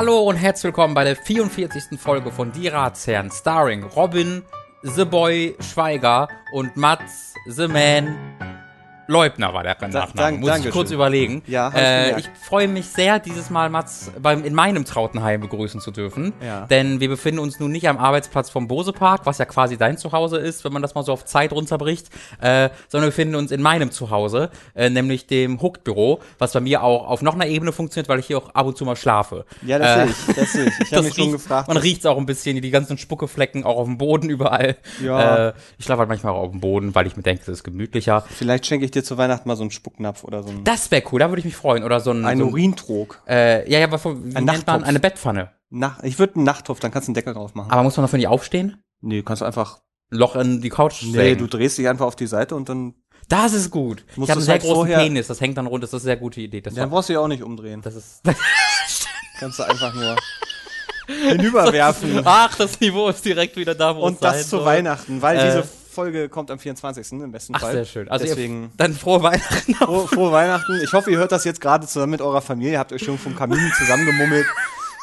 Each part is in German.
Hallo und herzlich willkommen bei der 44. Folge von Die Ratsherren, starring Robin, The Boy Schweiger und Mats, The Man, Leubner war der Nachname. dank- Muss ich kurz überlegen. Ja, äh, ich freue mich sehr, dieses Mal Mats beim, in meinem Trautenheim begrüßen zu dürfen. Ja. Denn wir befinden uns nun nicht am Arbeitsplatz vom Bose Park, was ja quasi dein Zuhause ist, wenn man das mal so auf Zeit runterbricht, äh, sondern wir befinden uns in meinem Zuhause, äh, nämlich dem Hooked-Büro, was bei mir auch auf noch einer Ebene funktioniert, weil ich hier auch ab und zu mal schlafe. Ja, das Äh, sehe ich, das sehe ich. Ich habe mich schon riecht- gefragt. Man riecht es auch ein bisschen, die ganzen Spuckeflecken auch auf dem Boden überall. Ja. Äh, ich schlafe halt manchmal auch auf dem Boden, weil ich mir denke, es ist gemütlicher. Vielleicht schenke ich dir zu Weihnachten mal so einen Spucknapf oder so einen, Das wäre cool, da würde ich mich freuen. Oder so ein, einen so ein Urintrog. äh, ja, ja, aber von- wie Ein nennt man eine Bettpfanne? Nach, ich würde einen Nachttopf, dann kannst du einen Deckel drauf machen. Aber muss man dafür nicht aufstehen? nee, kannst du einfach. Loch in die Couch Nee, sägen. du drehst dich einfach auf die Seite und dann, Das ist gut. Ich habe einen du's sehr halt großen Penis, das hängt dann runter, das ist eine sehr gute Idee. Das, dann brauchst du ja auch nicht umdrehen. das ist Kannst du einfach nur hinüberwerfen. Ach, das Niveau ist direkt wieder da, wo es und das sein zu soll. Weihnachten, weil Äh. diese Folge kommt am 24. im besten Ach, Fall. sehr schön. Also Deswegen ihr, dann frohe Weihnachten. frohe, frohe Weihnachten. Ich hoffe, ihr hört das jetzt gerade zusammen mit eurer Familie, habt euch schon vom Kamin zusammengemummelt.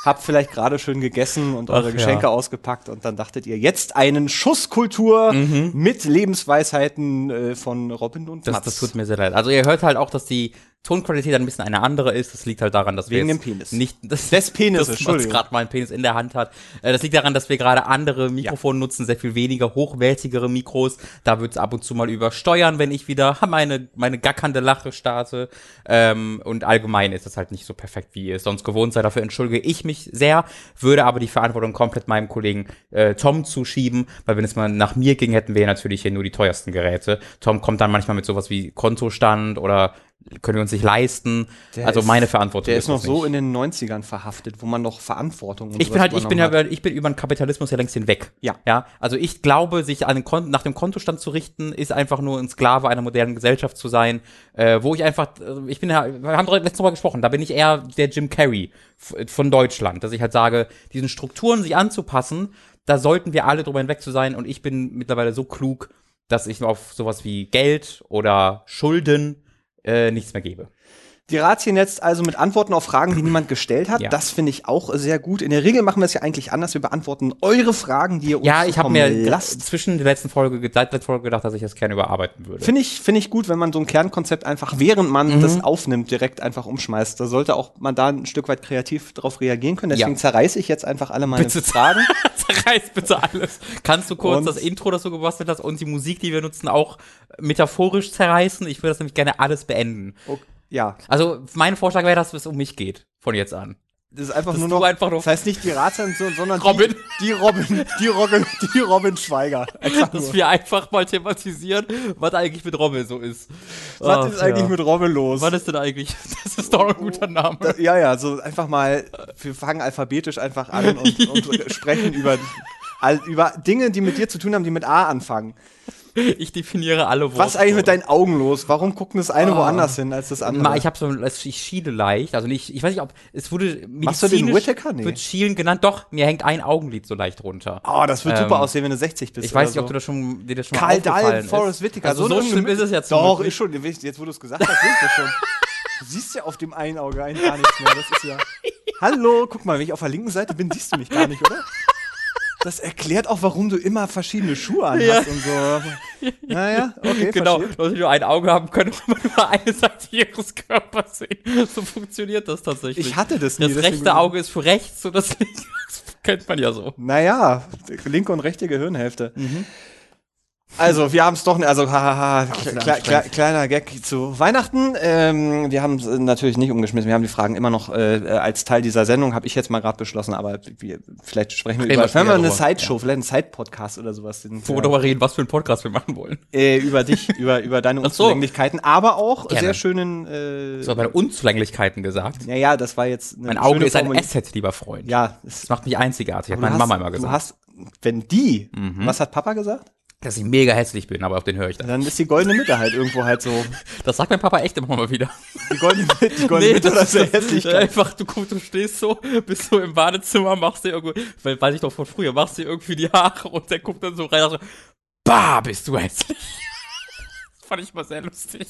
Habt vielleicht gerade schön gegessen und eure Ach, Geschenke ja. ausgepackt und dann dachtet ihr jetzt einen Schuss Kultur Mhm. mit Lebensweisheiten äh, von Robin und Das, Mats. das tut mir sehr leid. Also ihr hört halt auch, dass die Tonqualität ein bisschen eine andere ist. Das liegt halt daran, dass wir Wegen jetzt dem Penis. nicht das, Des Penises, dass Entschuldigung. gerade meinen Penis in der Hand hat. Äh, Das liegt daran, dass wir gerade andere Mikrofone nutzen, sehr viel weniger hochwertigere Mikros. Da wird's ab und zu mal übersteuern, wenn ich wieder meine meine gackernde Lache starte. Ähm, und allgemein ist das halt nicht so perfekt, wie ihr es sonst gewohnt seid. Dafür entschuldige ich mich sehr, würde aber die Verantwortung komplett meinem Kollegen äh, Tom zuschieben, weil wenn es mal nach mir ging, hätten wir natürlich hier nur die teuersten Geräte. Tom kommt dann manchmal mit sowas wie Kontostand oder können wir uns nicht leisten. Der also ist- meine Verantwortung Der ist noch so nicht. in den 90ern verhaftet, wo man noch Verantwortung und Ich bin halt, ich bin ja, ich bin über den Kapitalismus ja längst hinweg. Ja. Ja. Also ich glaube, sich an den Kon nach dem Kontostand zu richten, ist einfach nur ein Sklave einer modernen Gesellschaft zu sein, äh, wo ich einfach, äh, ich bin ja, wir haben doch letztes Mal gesprochen, da bin ich eher der Jim Carrey von Deutschland, dass ich halt sage, diesen Strukturen sich anzupassen, da sollten wir alle drüber hinweg zu sein und ich bin mittlerweile so klug, dass ich auf sowas wie Geld oder Schulden äh, nichts mehr gebe. Die Ratien jetzt also mit Antworten auf Fragen, die niemand gestellt hat. Ja. Das finde ich auch sehr gut. In der Regel machen wir es ja eigentlich anders. Wir beantworten eure Fragen, die ihr uns Ja, ich habe mir lasst. zwischen der letzten Folge, ge- seit der letzten Folge gedacht, dass ich das gerne überarbeiten würde. Finde ich, finde ich gut, wenn man so ein Kernkonzept einfach, während man Mhm. das aufnimmt, direkt einfach umschmeißt. Da sollte auch man da ein Stück weit kreativ drauf reagieren können. Deswegen Ja. zerreiße ich jetzt einfach alle meine Bitte. Fragen. Zerreiß bitte alles. Kannst du kurz Und- das Intro, das du gebastelt hast, und die Musik, die wir nutzen, auch metaphorisch zerreißen? Ich würde das nämlich gerne alles beenden. Oh, ja, Also, mein Vorschlag wäre, dass es um mich geht. Von jetzt an. das ist einfach Dass nur noch, einfach nur- das heißt nicht die so, sondern Robin. Die, die Robin, die Robin, die Robin Schweiger. Dass wir einfach mal thematisieren, was eigentlich mit Rommel so ist. Was Ach, ist eigentlich ja. mit Robin los? Was ist denn eigentlich? Das ist doch ein guter Name. Da- Ja, ja, so einfach mal, wir fangen alphabetisch einfach an und, und sprechen über, all, über Dinge, die mit dir zu tun haben, die mit A anfangen. Ich definiere alle Worte. Was ist eigentlich mit deinen Augen los? Warum gucken das eine woanders hin als das andere? Ich habe so, ich schiele leicht, also nicht, ich weiß nicht, ob, es wurde Machst du den Whittaker? Nee. wird Schielen genannt, doch, mir hängt ein Augenlid so leicht runter. oh, das wird Ähm, super aussehen, wenn du 60 bist. Ich weiß nicht, ob so. du das schon, dir das schon Karl Dahl. Forrest Whitaker. Also so, eine schlimm ist es zum Doch, ist schon. Jetzt, wo du es gesagt hast, ich das schon. Du siehst ja auf dem einen Auge ein gar nichts mehr. Das ist ja. Hallo, guck mal, wenn ich auf der linken Seite bin, siehst du mich gar nicht, oder? Das erklärt auch, warum du immer verschiedene Schuhe anhast Ja. und so. Naja, okay, Genau, verstehe. Leute, die nur ein Auge haben, können auch immer nur eine Seite ihres Körpers sehen. So funktioniert das tatsächlich. Ich hatte das nie. das rechte Auge ist für rechts und das linke, das kennt man ja so. Naja, linke und rechte Gehirnhälfte. Mhm. Also, wir haben es doch, also, hahaha, kle kle kleiner Gag zu Weihnachten. Ähm, wir haben es natürlich nicht umgeschmissen. Wir haben die Fragen immer noch äh, äh, als Teil dieser Sendung, habe ich jetzt mal gerade beschlossen, aber wir, vielleicht sprechen wir Reden über, wenn wir eine. Sideshow, vielleicht einen Side-Podcast oder sowas. Den, Wo wir darüber reden, was für einen Podcast wir machen wollen. äh, über dich, über, über deine so. Unzulänglichkeiten, aber auch Gerne. sehr schönen, äh, So, bei Unzulänglichkeiten gesagt. naja, das war jetzt eine Mein Auge ist ein Asset, lieber Freund. Ja, es, Das macht mich einzigartig, hat du meine hast, Mama immer Du gesagt. hast, wenn die, Mhm. was hat Papa gesagt? Dass ich mega hässlich bin, aber auf den höre ich dann. Dann ist die goldene Mitte halt irgendwo halt so. Das sagt mein Papa echt immer mal wieder. Die goldene, die goldene Mitte oder so Hässlichkeit. einfach, du, du stehst so, bist so im Badezimmer, machst dir irgendwo, weil, weiß ich doch von früher, machst dir irgendwie die Haare und der guckt dann so rein und so, bah, bist du hässlich. Das fand ich mal sehr lustig.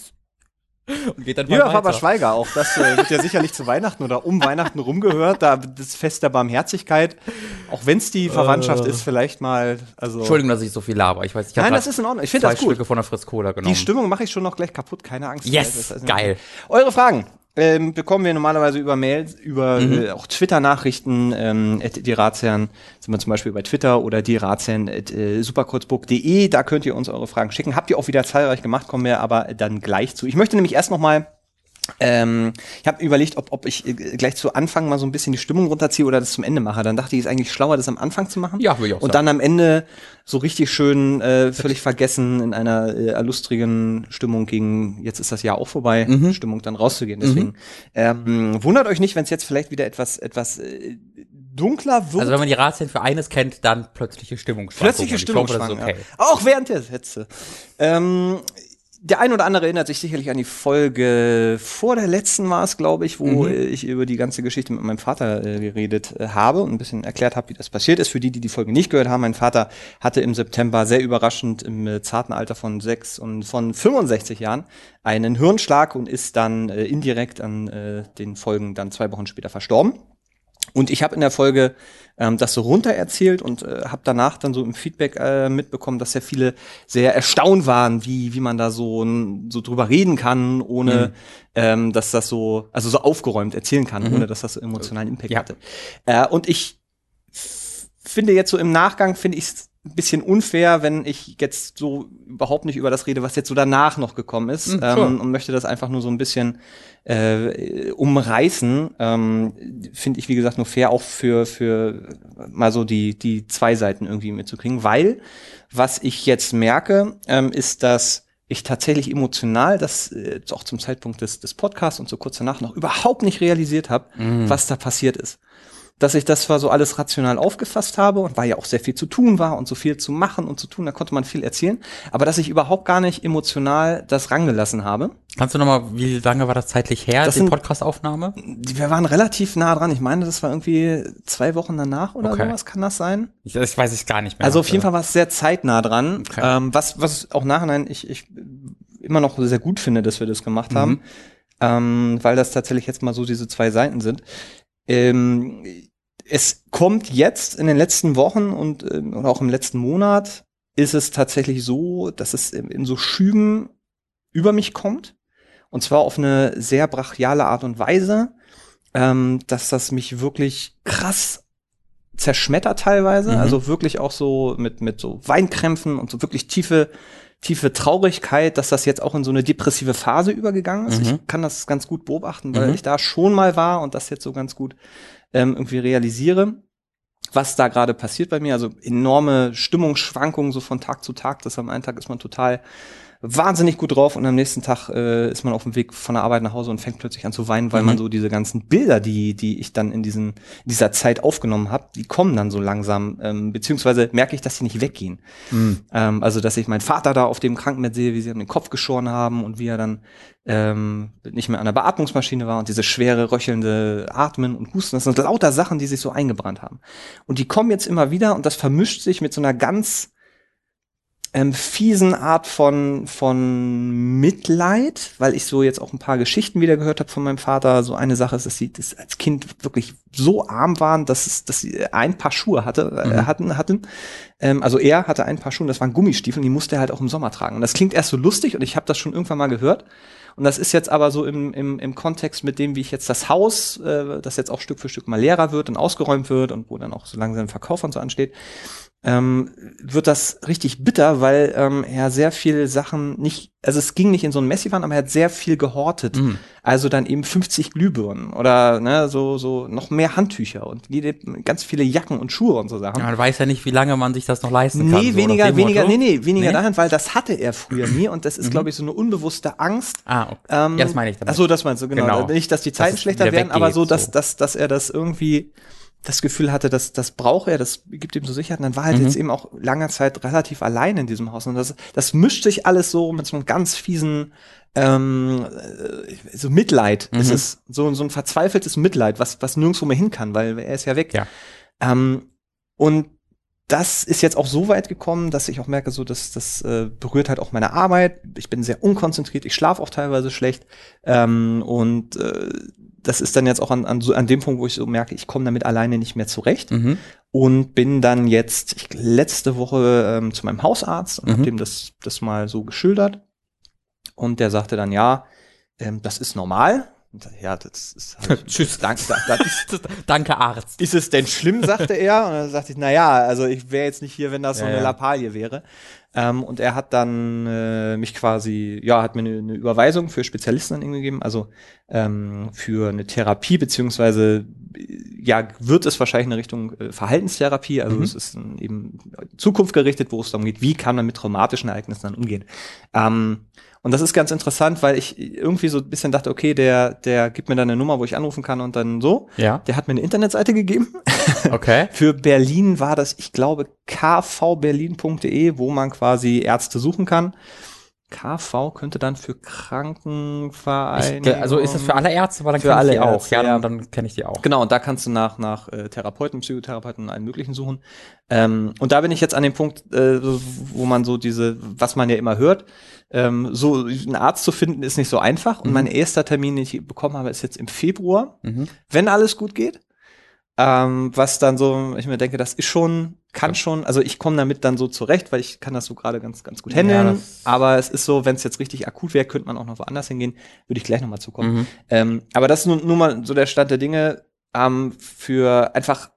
Und geht dann weiter. Faber Schweiger auch. Das äh, wird ja sicherlich zu Weihnachten oder um Weihnachten rumgehört. Da das Fest der Barmherzigkeit. Auch wenn es die Verwandtschaft ist, vielleicht mal. Also Entschuldigung, dass ich so viel laber. Ich weiß, ich Nein, das ist in Ordnung. Ich finde das gut. Stücke von der Fritz Cola genommen. Die Stimmung mache ich schon noch gleich kaputt. Keine Angst. Yes, Das ist- geil. Eure Fragen. Ähm, bekommen wir normalerweise über Mails, über Mhm. äh, auch Twitter-Nachrichten, ähm, die Ratsherren, sind wir zum Beispiel bei Twitter oder die Ratsherren at äh, superkurzburg.de, da könnt ihr uns eure Fragen schicken. Habt ihr auch wieder zahlreich gemacht, kommen wir aber dann gleich zu. Ich möchte nämlich erst noch mal ähm, ich habe überlegt, ob, ob ich äh, gleich zu Anfang mal so ein bisschen die Stimmung runterziehe oder das zum Ende mache. Dann dachte ich, es ist eigentlich schlauer, das am Anfang zu machen. Ja, würde ich auch Und sagen. dann am Ende so richtig schön äh, völlig vergessen in einer äh, erlustrigen Stimmung gegen, jetzt ist das Jahr auch vorbei, Mhm. Stimmung dann rauszugehen. Deswegen ähm, wundert euch nicht, wenn es jetzt vielleicht wieder etwas, etwas äh, dunkler wird. Also wenn man die Ratsherren für eines kennt, dann plötzliche Stimmungsschwankungen. Plötzliche Stimmung okay. ja. Auch während der Sätze. Ähm, der ein oder andere erinnert sich sicherlich an die Folge vor der letzten war es, glaube ich, wo Mhm. ich über die ganze Geschichte mit meinem Vater äh, geredet äh, habe und ein bisschen erklärt habe, wie das passiert ist. Für die, die die Folge nicht gehört haben, mein Vater hatte im September sehr überraschend im äh, zarten Alter von sechs und von 65 Jahren einen Hirnschlag und ist dann äh, indirekt an äh, den Folgen dann zwei Wochen später verstorben. Und ich habe in der Folge ähm, das so runter erzählt und äh, habe danach dann so im Feedback äh, mitbekommen, dass sehr viele sehr erstaunt waren, wie wie man da so so drüber reden kann, ohne ähm, dass das so also so aufgeräumt erzählen kann, ohne dass das so emotionalen Impact Ja. hatte. Äh, und ich finde jetzt so im Nachgang finde ich es ein bisschen unfair, wenn ich jetzt so überhaupt nicht über das rede, was jetzt so danach noch gekommen ist Mhm, ähm, und möchte das einfach nur so ein bisschen äh, umreißen. Ähm, Finde ich, wie gesagt, nur fair auch für, für mal so die, die zwei Seiten irgendwie mitzukriegen, weil was ich jetzt merke, ähm, ist, dass ich tatsächlich emotional das äh, auch zum Zeitpunkt des, des Podcasts und so kurz danach noch überhaupt nicht realisiert habe, was da passiert ist dass ich das zwar so alles rational aufgefasst habe und weil ja auch sehr viel zu tun war und so viel zu machen und zu tun, da konnte man viel erzählen, aber dass ich überhaupt gar nicht emotional das rangelassen habe. Kannst du nochmal, wie lange war das zeitlich her, Das die Podcast-Aufnahme? Wir waren relativ nah dran. Ich meine, das war irgendwie zwei Wochen danach oder Okay. sowas, kann das sein? Ich, ich weiß es gar nicht mehr. Also auf jeden Fall war es sehr zeitnah dran. Okay. Ähm, was, was auch nachhinein ich, ich immer noch sehr gut finde, dass wir das gemacht haben, ähm, weil das tatsächlich jetzt mal so diese zwei Seiten sind. Ähm, es kommt jetzt in den letzten Wochen und ähm, oder auch im letzten Monat ist es tatsächlich so, dass es in, in so Schüben über mich kommt. Und zwar auf eine sehr brachiale Art und Weise, ähm, dass das mich wirklich krass zerschmettert teilweise. Mhm. Also wirklich auch so mit, mit so Weinkrämpfen und so wirklich tiefe, tiefe Traurigkeit, dass das jetzt auch in so eine depressive Phase übergegangen ist. Mhm. Ich kann das ganz gut beobachten, weil Mhm. ich da schon mal war und das jetzt so ganz gut ähm, irgendwie realisiere, was da gerade passiert bei mir. Also enorme Stimmungsschwankungen so von Tag zu Tag. Das am einen Tag ist man total wahnsinnig gut drauf und am nächsten Tag äh, ist man auf dem Weg von der Arbeit nach Hause und fängt plötzlich an zu weinen, weil Mhm. man so diese ganzen Bilder, die die ich dann in diesen in dieser Zeit aufgenommen habe, die kommen dann so langsam, ähm, beziehungsweise merke ich, dass sie nicht weggehen. Mhm. Ähm, also dass ich meinen Vater da auf dem Krankenbett sehe, wie sie ihm den Kopf geschoren haben und wie er dann ähm, nicht mehr an der Beatmungsmaschine war und diese schwere röchelnde Atmen und Husten, das sind lauter Sachen, die sich so eingebrannt haben. Und die kommen jetzt immer wieder und das vermischt sich mit so einer ganz ähm, fiesen Art von, von Mitleid, weil ich so jetzt auch ein paar Geschichten wieder gehört habe von meinem Vater. So eine Sache ist, dass sie das als Kind wirklich so arm waren, dass, es, dass sie ein paar Schuhe hatte, äh, Mhm. hatten, hatten. Ähm, also er hatte ein paar Schuhe, das waren Gummistiefeln, die musste er halt auch im Sommer tragen. Und das klingt erst so lustig und ich habe das schon irgendwann mal gehört. Und das ist jetzt aber so im, im, im Kontext mit dem, wie ich jetzt das Haus, äh, das jetzt auch Stück für Stück mal leerer wird und ausgeräumt wird und wo dann auch so langsam Verkauf und so ansteht, ähm, wird das richtig bitter, weil ähm, er sehr viel Sachen nicht, also es ging nicht in so ein Messivan, aber er hat sehr viel gehortet. Mhm. Also dann eben 50 Glühbirnen oder ne, so, so noch mehr Handtücher und jede, ganz viele Jacken und Schuhe und so Sachen. Ja, man weiß ja nicht, wie lange man sich das noch leisten kann. Nee, so weniger, weniger, Motto. nee, nee, weniger Nee? dahin, weil das hatte er früher nie und das ist, glaube ich, so eine unbewusste Angst. Ah, okay. Ähm, ja, das meine ich damit. Ach so, das meinst du, genau. Genau. Nicht, dass die Zeiten es schlechter werden, aber so, dass, so. Dass, dass er das irgendwie das Gefühl hatte, dass das braucht er, das gibt ihm so Sicherheit. Und dann war er halt Mhm. jetzt eben auch lange Zeit relativ allein in diesem Haus. Und das, das mischt sich alles so mit so einem ganz fiesen ähm, äh, so Mitleid. Mhm. Es ist so, so ein verzweifeltes Mitleid, was, was nirgendwo mehr hin kann, weil er ist ja weg. Ja. Ähm, und das ist jetzt auch so weit gekommen, dass ich auch merke, so dass das äh, berührt halt auch meine Arbeit. Ich bin sehr unkonzentriert, ich schlafe auch teilweise schlecht ähm, und äh, das ist dann jetzt auch an, an, so, an dem Punkt, wo ich so merke, ich komme damit alleine nicht mehr zurecht Mhm. und bin dann jetzt ich, letzte Woche ähm, zu meinem Hausarzt und Mhm. hab dem das, das mal so geschildert und der sagte dann, ja, ähm, das ist normal. Ja, das ist halt, Tschüss. Danke, da, da ist, Danke, Arzt. ist es denn schlimm, sagte er. Und dann sagte ich, na ja, also ich wäre jetzt nicht hier, wenn das so Ja, eine. Lappalie wäre. Ähm, und er hat dann äh, mich quasi, ja, hat mir eine, eine Überweisung für Spezialisten dann irgendwie gegeben, also ähm, für eine Therapie, beziehungsweise äh, ja, wird es wahrscheinlich in Richtung äh, Verhaltenstherapie, also Mhm. es ist ein, eben Zukunft gerichtet, wo es darum geht, wie kann man mit traumatischen Ereignissen dann umgehen. Ähm, und das ist ganz interessant, weil ich irgendwie so ein bisschen dachte, okay, der, der gibt mir dann eine Nummer, wo ich anrufen kann und dann so. Ja. Der hat mir eine Internetseite gegeben. Okay. Für Berlin war das, ich glaube, kvberlin.de, wo man quasi Ärzte suchen kann. KV könnte dann für Ich, Krankenvereine. also ist das für alle Ärzte, weil dann Für alle ich die auch. Ärzte, ja, ja. dann, dann kenne ich die auch. Genau, und da kannst du nach, nach äh, Therapeuten, Psychotherapeuten und allen möglichen suchen. Ähm, und da bin ich jetzt an dem Punkt, äh, wo man so diese, was man ja immer hört, ähm, so einen Arzt zu finden, ist nicht so einfach. Und Mhm. mein erster Termin, den ich bekommen habe, ist jetzt im Februar, Mhm. wenn alles gut geht. Ähm, was dann so, ich mir denke, das ist schon, kann schon, also ich komme damit dann so zurecht, weil ich kann das so gerade ganz, ganz gut Ja, handeln. das- aber es ist so, wenn es jetzt richtig akut wäre, könnte man auch noch woanders hingehen. Würde ich gleich nochmal zukommen. Mhm. Ähm, aber das ist nun, nun mal so der Stand der Dinge ähm, für einfach,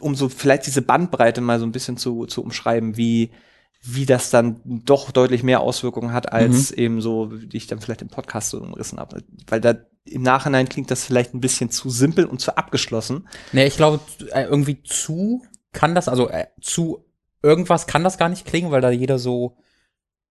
um so vielleicht diese Bandbreite mal so ein bisschen zu, zu umschreiben, wie, wie das dann doch deutlich mehr Auswirkungen hat, als eben so, die ich dann vielleicht im Podcast so umrissen habe. Weil da im Nachhinein klingt das vielleicht ein bisschen zu simpel und zu abgeschlossen. Nee, ich glaube, äh, irgendwie zu kann das, also äh, zu irgendwas kann das gar nicht klingen, weil da jeder so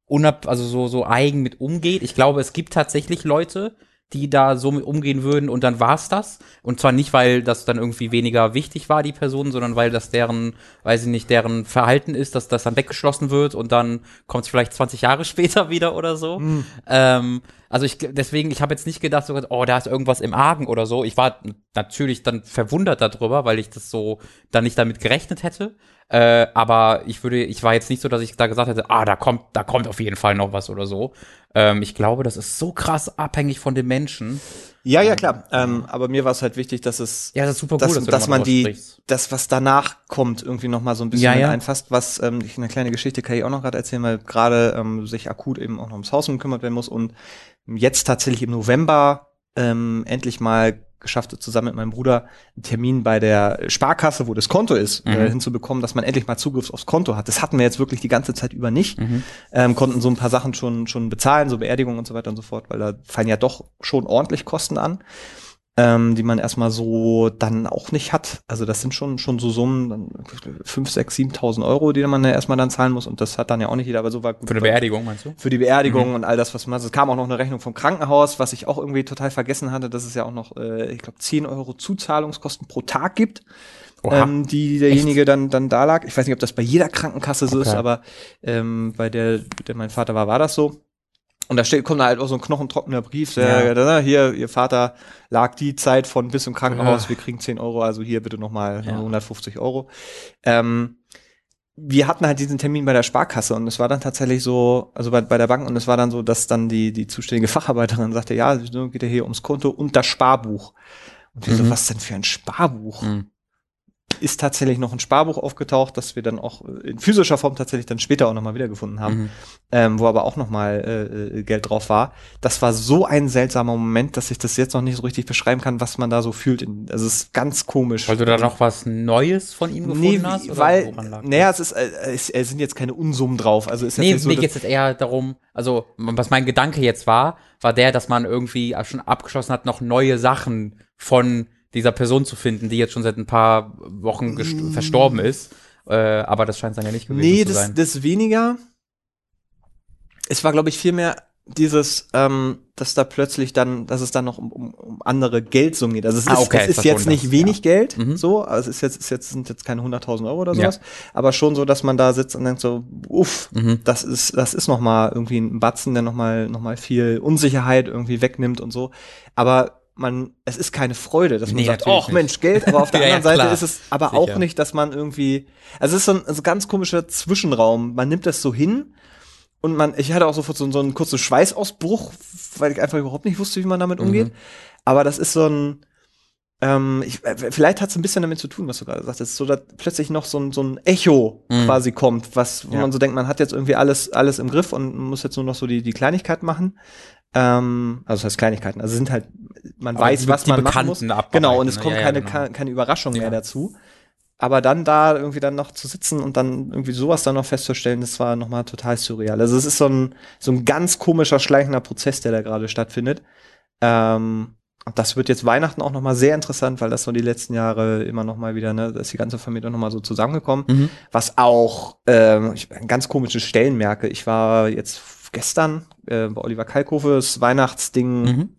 unab, also so, so eigen mit umgeht. Ich glaube, es gibt tatsächlich Leute, die da so umgehen würden und dann war's das. Und zwar nicht, weil das dann irgendwie weniger wichtig war, die Person, sondern weil das deren, weiß ich nicht, deren Verhalten ist, dass das dann weggeschlossen wird und dann kommt es vielleicht 20 Jahre später wieder oder so. Ähm, also ich deswegen, ich habe jetzt nicht gedacht, so, oh, da ist irgendwas im Argen oder so. Ich war natürlich dann verwundert darüber, weil ich das so dann nicht damit gerechnet hätte. Äh, aber ich würde, ich war jetzt nicht so, dass ich da gesagt hätte, ah, da kommt, da kommt auf jeden Fall noch was oder so. Ähm, ich glaube, das ist so krass abhängig von dem Menschen. Ja, ja, klar. Ähm, aber mir war es halt wichtig, dass es Ja, das ist super cool, dass, dass, du dass da man die, sprichst. das, was danach kommt, irgendwie noch mal so ein bisschen Ja, ja. einfasst, was ähm, ich eine kleine Geschichte kann ich auch noch gerade erzählen, weil gerade ähm, sich akut eben auch noch ums Haus gekümmert werden muss und jetzt tatsächlich im November ähm, endlich mal geschafft, zusammen mit meinem Bruder einen Termin bei der Sparkasse, wo das Konto ist, Mhm. äh, hinzubekommen, dass man endlich mal Zugriff aufs Konto hat. Das hatten wir jetzt wirklich die ganze Zeit über nicht. Mhm. Ähm, konnten so ein paar Sachen schon, schon bezahlen, so Beerdigung und so weiter und so fort, weil da fallen ja doch schon ordentlich Kosten an ähm, die man erstmal so dann auch nicht hat. Also das sind schon schon so Summen, dann 5, 6, 7.000 Euro, die man ja erstmal dann zahlen muss und das hat dann ja auch nicht jeder, aber so war gut. Für eine Beerdigung, meinst du? Für die Beerdigung und all das, was man hat. Es kam auch noch eine Rechnung vom Krankenhaus, was ich auch irgendwie total vergessen hatte, dass es ja auch noch, äh, ich glaube, 10 Euro Zuzahlungskosten pro Tag gibt, Oha. ähm, die derjenige dann, dann da lag. Ich weiß nicht, ob das bei jeder Krankenkasse so ist, Okay. aber ähm, bei der, der mein Vater war, war das so. Und da steht, kommt da halt auch so ein knochentrockener Brief, der, Ja. der, hier, ihr Vater lag die Zeit von bis zum Krankenhaus, Ah. wir kriegen 10 Euro, also hier bitte nochmal Ja. 150 Euro. Ähm, wir hatten halt diesen Termin bei der Sparkasse und es war dann tatsächlich so, also bei, bei der Bank und es war dann so, dass dann die, die zuständige Facharbeiterin sagte, ja, so geht ja hier ums Konto und das Sparbuch. Und wir so, Mhm. was denn für ein Sparbuch? Mhm. Ist tatsächlich noch ein Sparbuch aufgetaucht, das wir dann auch in physischer Form tatsächlich dann später auch nochmal wiedergefunden haben Mhm. ähm, wo aber auch nochmal äh, äh, Geld drauf war. Das war so ein seltsamer Moment, dass ich das jetzt noch nicht so richtig beschreiben kann, was man da so fühlt. Also es ist ganz komisch. Weil du da noch was Neues von ihm gefunden nee, hast? oder weil, naja, es ist, äh, es, es sind jetzt keine Unsummen drauf. Also es ist jetzt Nee, nicht so, mir geht es jetzt eher darum, also was mein Gedanke jetzt war, war der, dass man irgendwie schon abgeschlossen hat, noch neue Sachen von dieser Person zu finden, die jetzt schon seit ein paar Wochen gest- verstorben ist. Äh, aber das scheint dann ja nicht gewesen Mm. nee, zu das, sein. das weniger. Es war, glaube ich, vielmehr dieses, ähm, dass da plötzlich dann, dass es dann noch um, um, um andere Geldsummen geht. Also es Ah, ist, okay, es ist jetzt nicht das, wenig ja. Geld, Mhm. so, also es ist jetzt, ist jetzt sind jetzt keine 100.000 Euro oder Ja. sowas, aber schon so, dass man da sitzt und denkt so, uff, Mhm. das ist, das ist noch mal irgendwie ein Batzen, der noch mal, noch mal viel Unsicherheit irgendwie wegnimmt und so. Aber man, es ist keine Freude, dass man Nee, sagt, oh Mensch, Geld, aber auf der Ja, anderen Seite klar. ist es aber Sicher. auch nicht, dass man irgendwie, also es ist so ein, so ein ganz komischer Zwischenraum. Man nimmt das so hin und man, ich hatte auch sofort so, so einen kurzen Schweißausbruch, weil ich einfach überhaupt nicht wusste, wie man damit umgeht. Aber das ist so ein, ähm, ich, äh, vielleicht hat es ein bisschen damit zu tun, was du gerade sagtest, so dass plötzlich noch so ein, so ein Echo Mhm. quasi kommt, was, wo Ja. man so denkt, man hat jetzt irgendwie alles, alles im Griff und muss jetzt nur noch so die, die Kleinigkeiten machen. Ähm, also das heißt Kleinigkeiten, also sind halt, man Aber weiß, die- was die man machen Bekannten muss. abarbeiten, Genau, und es ne? kommt Ja, ja, keine, genau. keine, Überraschung mehr Ja. dazu. Aber dann da irgendwie dann noch zu sitzen und dann irgendwie sowas dann noch festzustellen, das war nochmal total surreal. Also es ist so ein, so ein ganz komischer, schleichender Prozess, der da gerade stattfindet. Ähm, und das wird jetzt Weihnachten auch nochmal sehr interessant, weil das so die letzten Jahre immer nochmal wieder, ne, da ist die ganze Familie nochmal so zusammengekommen. Mhm. Was auch ähm, ich, an ganz komische Stellen merke. Ich war jetzt gestern äh, bei Oliver Kalkofe, das Weihnachtsding, Mhm.